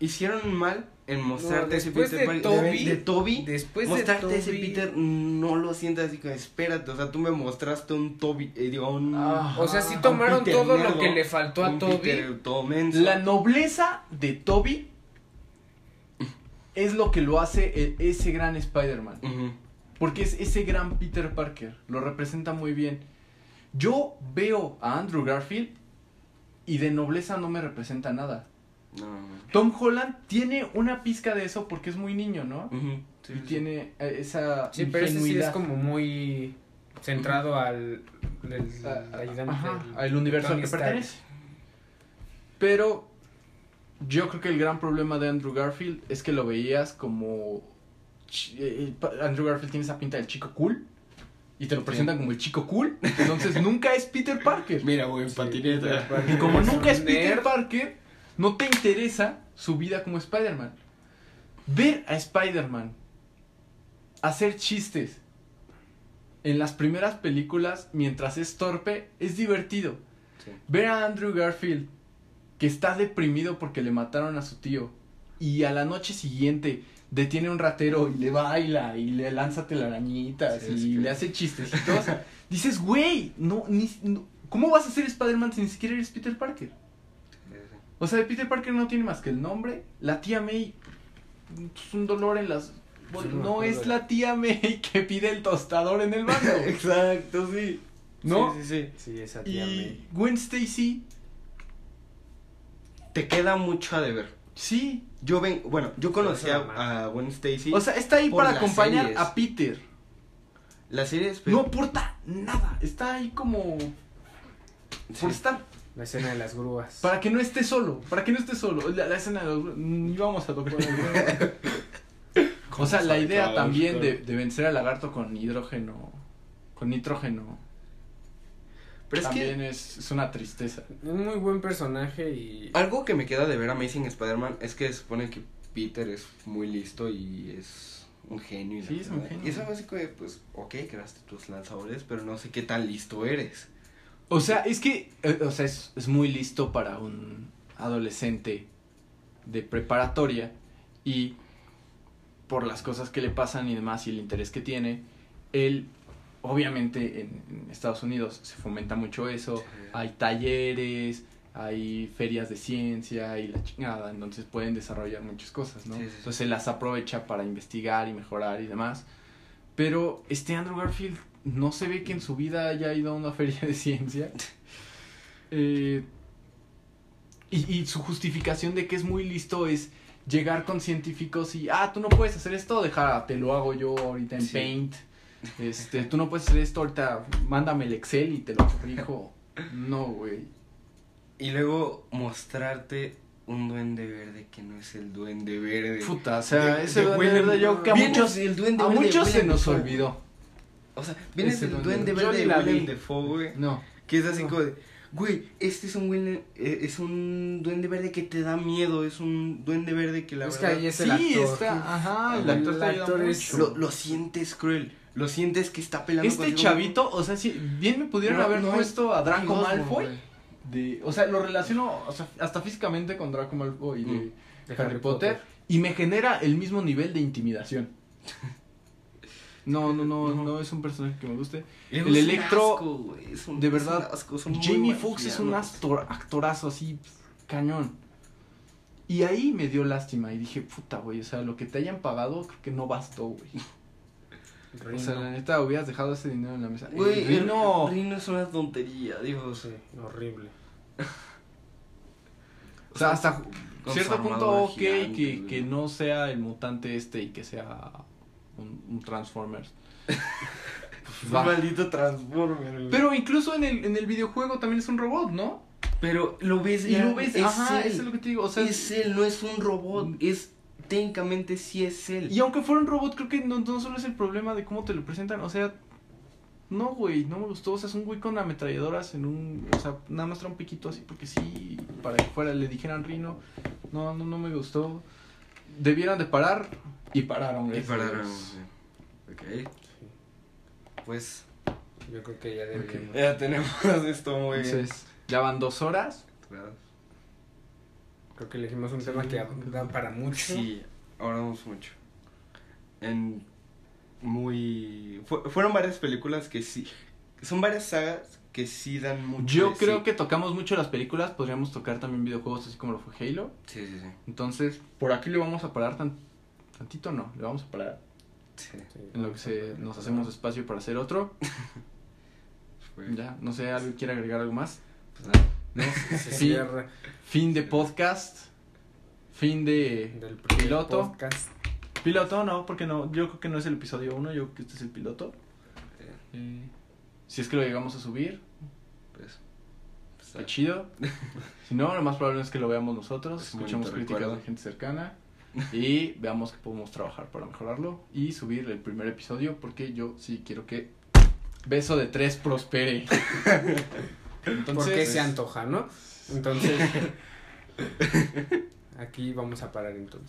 hicieron mal en mostrarte No, ese Peter de Parker. Toby- de Toby. Después mostrarte de ese Peter no lo sientas así espérate, o sea, tú me mostraste un Toby, eh, digo, un Ah. O sea, sí tomaron Peter todo lo que le faltó a Toby. Peter todo menso. La nobleza de Toby es lo que lo hace e- ese gran Spider-Man. Porque es ese gran Peter Parker. Lo representa muy bien. Yo veo a Andrew Garfield y de nobleza no me representa nada. No. Tom Holland tiene una pizca de eso porque es muy niño, ¿no? Sí, y sí. tiene eh, esa Sí, pero ese sí es como muy centrado al del a- ayudante ajá, del- al universo al que pertenece. Pero yo creo que el gran problema de Andrew Garfield es que lo veías como eh, pa- Andrew Garfield tiene esa pinta del chico cool y te lo presentan como el chico cool, entonces nunca es Peter Parker. Mira, güey, en Sí, patineta. Y como nunca es Peter. Parker, no te interesa su vida como Spider-Man. Ver a Spider-Man hacer chistes en las primeras películas mientras es torpe es divertido. Sí. Ver a Andrew Garfield que está deprimido porque le mataron a su tío y a la noche siguiente detiene a un ratero y le baila y le lanza telarañitas Sí, y le hace chistecitos. Dices, güey, no, ni, no- ¿cómo vas a ser Spider-Man si ni siquiera eres Peter Parker? O sea, de Peter Parker no tiene más que el nombre. La tía May es un dolor en las... Sí, no es la tía May que pide el tostador en el banco. <laughs> Exacto, sí. ¿No? Sí, sí, sí. Sí, esa tía Y May. Gwen Stacy, Te queda mucho a deber. sí. Yo ven, bueno, yo conocí a, a Gwen Stacy. O sea, está ahí para acompañar series. a Peter. la serie es No aporta nada. Está ahí como... Sí. Por estar... La escena de las grúas. Para que no esté solo. Para que no esté solo. La, la escena de los... Ni vamos a tocar. <laughs> o sea, la idea también de, de vencer al lagarto con hidrógeno... Con nitrógeno. Pero es que también es, es una tristeza. Un muy buen personaje y. algo que me queda de ver Amazing Spider-Man es que se supone que Peter es muy listo y es un genio. y Sí, es un genio. Y eso básico de, pues, ok, creaste tus lanzadores, pero no sé qué tan listo eres. O sea, es que, eh, o sea, es, es muy listo para un adolescente de preparatoria y por las cosas que le pasan y demás y el interés que tiene, él, obviamente en, en Estados Unidos se fomenta mucho eso, Sí. hay talleres, hay ferias de ciencia y la chingada, entonces pueden desarrollar muchas cosas, ¿no? Sí, sí, sí. Entonces él las aprovecha para investigar y mejorar y demás. Pero este Andrew Garfield no se ve que en su vida haya ido a una feria de ciencia. Eh, y, y su justificación de que es muy listo es llegar con científicos y, ah, tú no puedes hacer esto, deja, te lo hago yo ahorita en Sí. Paint. Este, tú no puedes hacer esto ahorita, mándame el Excel y te lo corrijo. No, güey. Y luego mostrarte un duende verde que no es el duende verde. Puta, o sea, De- ese de duende verde yo que a muchos, del duende a verde de muchos se nos olvidó. O sea, vienes Ese del duende duende verde. De Willem. Dafoe, güey. No. Que es así No. como de, güey, este es un Willem, eh, es un duende verde que te da miedo, es un duende verde que la Es que verdad ahí es Sí, el actor. está, ajá, el El actor, actor es- lo, lo sientes cruel, lo sientes que está peleando Este contigo. chavito, o sea, si bien me pudieron No, haber no puesto a Draco Malfoy. De, o sea, lo relaciono o sea, hasta físicamente con Draco Malfoy de, Mm. De Harry, Potter, y me genera el mismo nivel de intimidación. <laughs> No, no, no, No. no es un personaje que me guste. El es Electro, asco, es un- de es verdad, asco, son muy Jamie Foxx es un actor, actorazo así, cañón. Y ahí me dio lástima y dije, puta, güey, o sea, lo que te hayan pagado creo que no bastó, güey. <laughs> O sea, la neta, hubieras dejado ese dinero en la mesa. Güey, El Rino- el Rino es una tontería, Dios. Sí, horrible. O sea, hasta cierto punto ok que, güey. que no sea el mutante este y que sea un, un Transformers. <laughs> Un maldito Transformer, güey. Pero incluso en el, en el videojuego también es un robot, ¿no? Pero lo ves Y ya, lo ves, es ajá, él. eso es lo que te digo. O sea, es él, no es un robot, es técnicamente sí es él. y aunque fuera un robot, creo que no, no solo es el problema de cómo te lo presentan. O sea, no, güey, no me gustó. O sea, es un güey con ametralladoras en un. O sea, nada más trae un piquito así porque sí, para que fuera, le dijeran Rino. No, no, no me gustó. Debieran de parar y pararon. Y pararon. Sí. Ok, pues Yo creo que ya deberíamos. ya tenemos <laughs> esto muy bien. Entonces, ya van dos horas. Creo que elegimos un tema que da para mucho. Sí, hablamos mucho. En muy... fu- fueron varias películas que sí... Son varias sagas que sí dan mucho Yo de creo sí. que tocamos mucho las películas, podríamos tocar también videojuegos así como lo fue Halo. Sí, sí, sí. Entonces, por aquí le vamos a parar tan, tantito, no, le vamos a parar sí. Sí, en lo que se, nos hacemos espacio para hacer otro. Fue- <laughs> Ya, no sé, ¿alguien quiere agregar algo más? pues nada. ¿No? <laughs> Se cierra Fin de podcast. Fin de del piloto. podcast. Piloto, no, porque no, yo creo que no es el episodio 1, yo creo que este es el piloto. Eh, Eh, si es que lo llegamos a subir, pues, pues, Está chido. <laughs> Si no, lo más probable es que lo veamos nosotros, Es escuchemos críticas recuerdo. de gente cercana <laughs> y veamos que podemos trabajar para mejorarlo y subir el primer episodio porque yo sí quiero que Beso de Tres prospere. <laughs> Entonces, Porque se antoja, ¿no? Entonces, aquí vamos a parar entonces.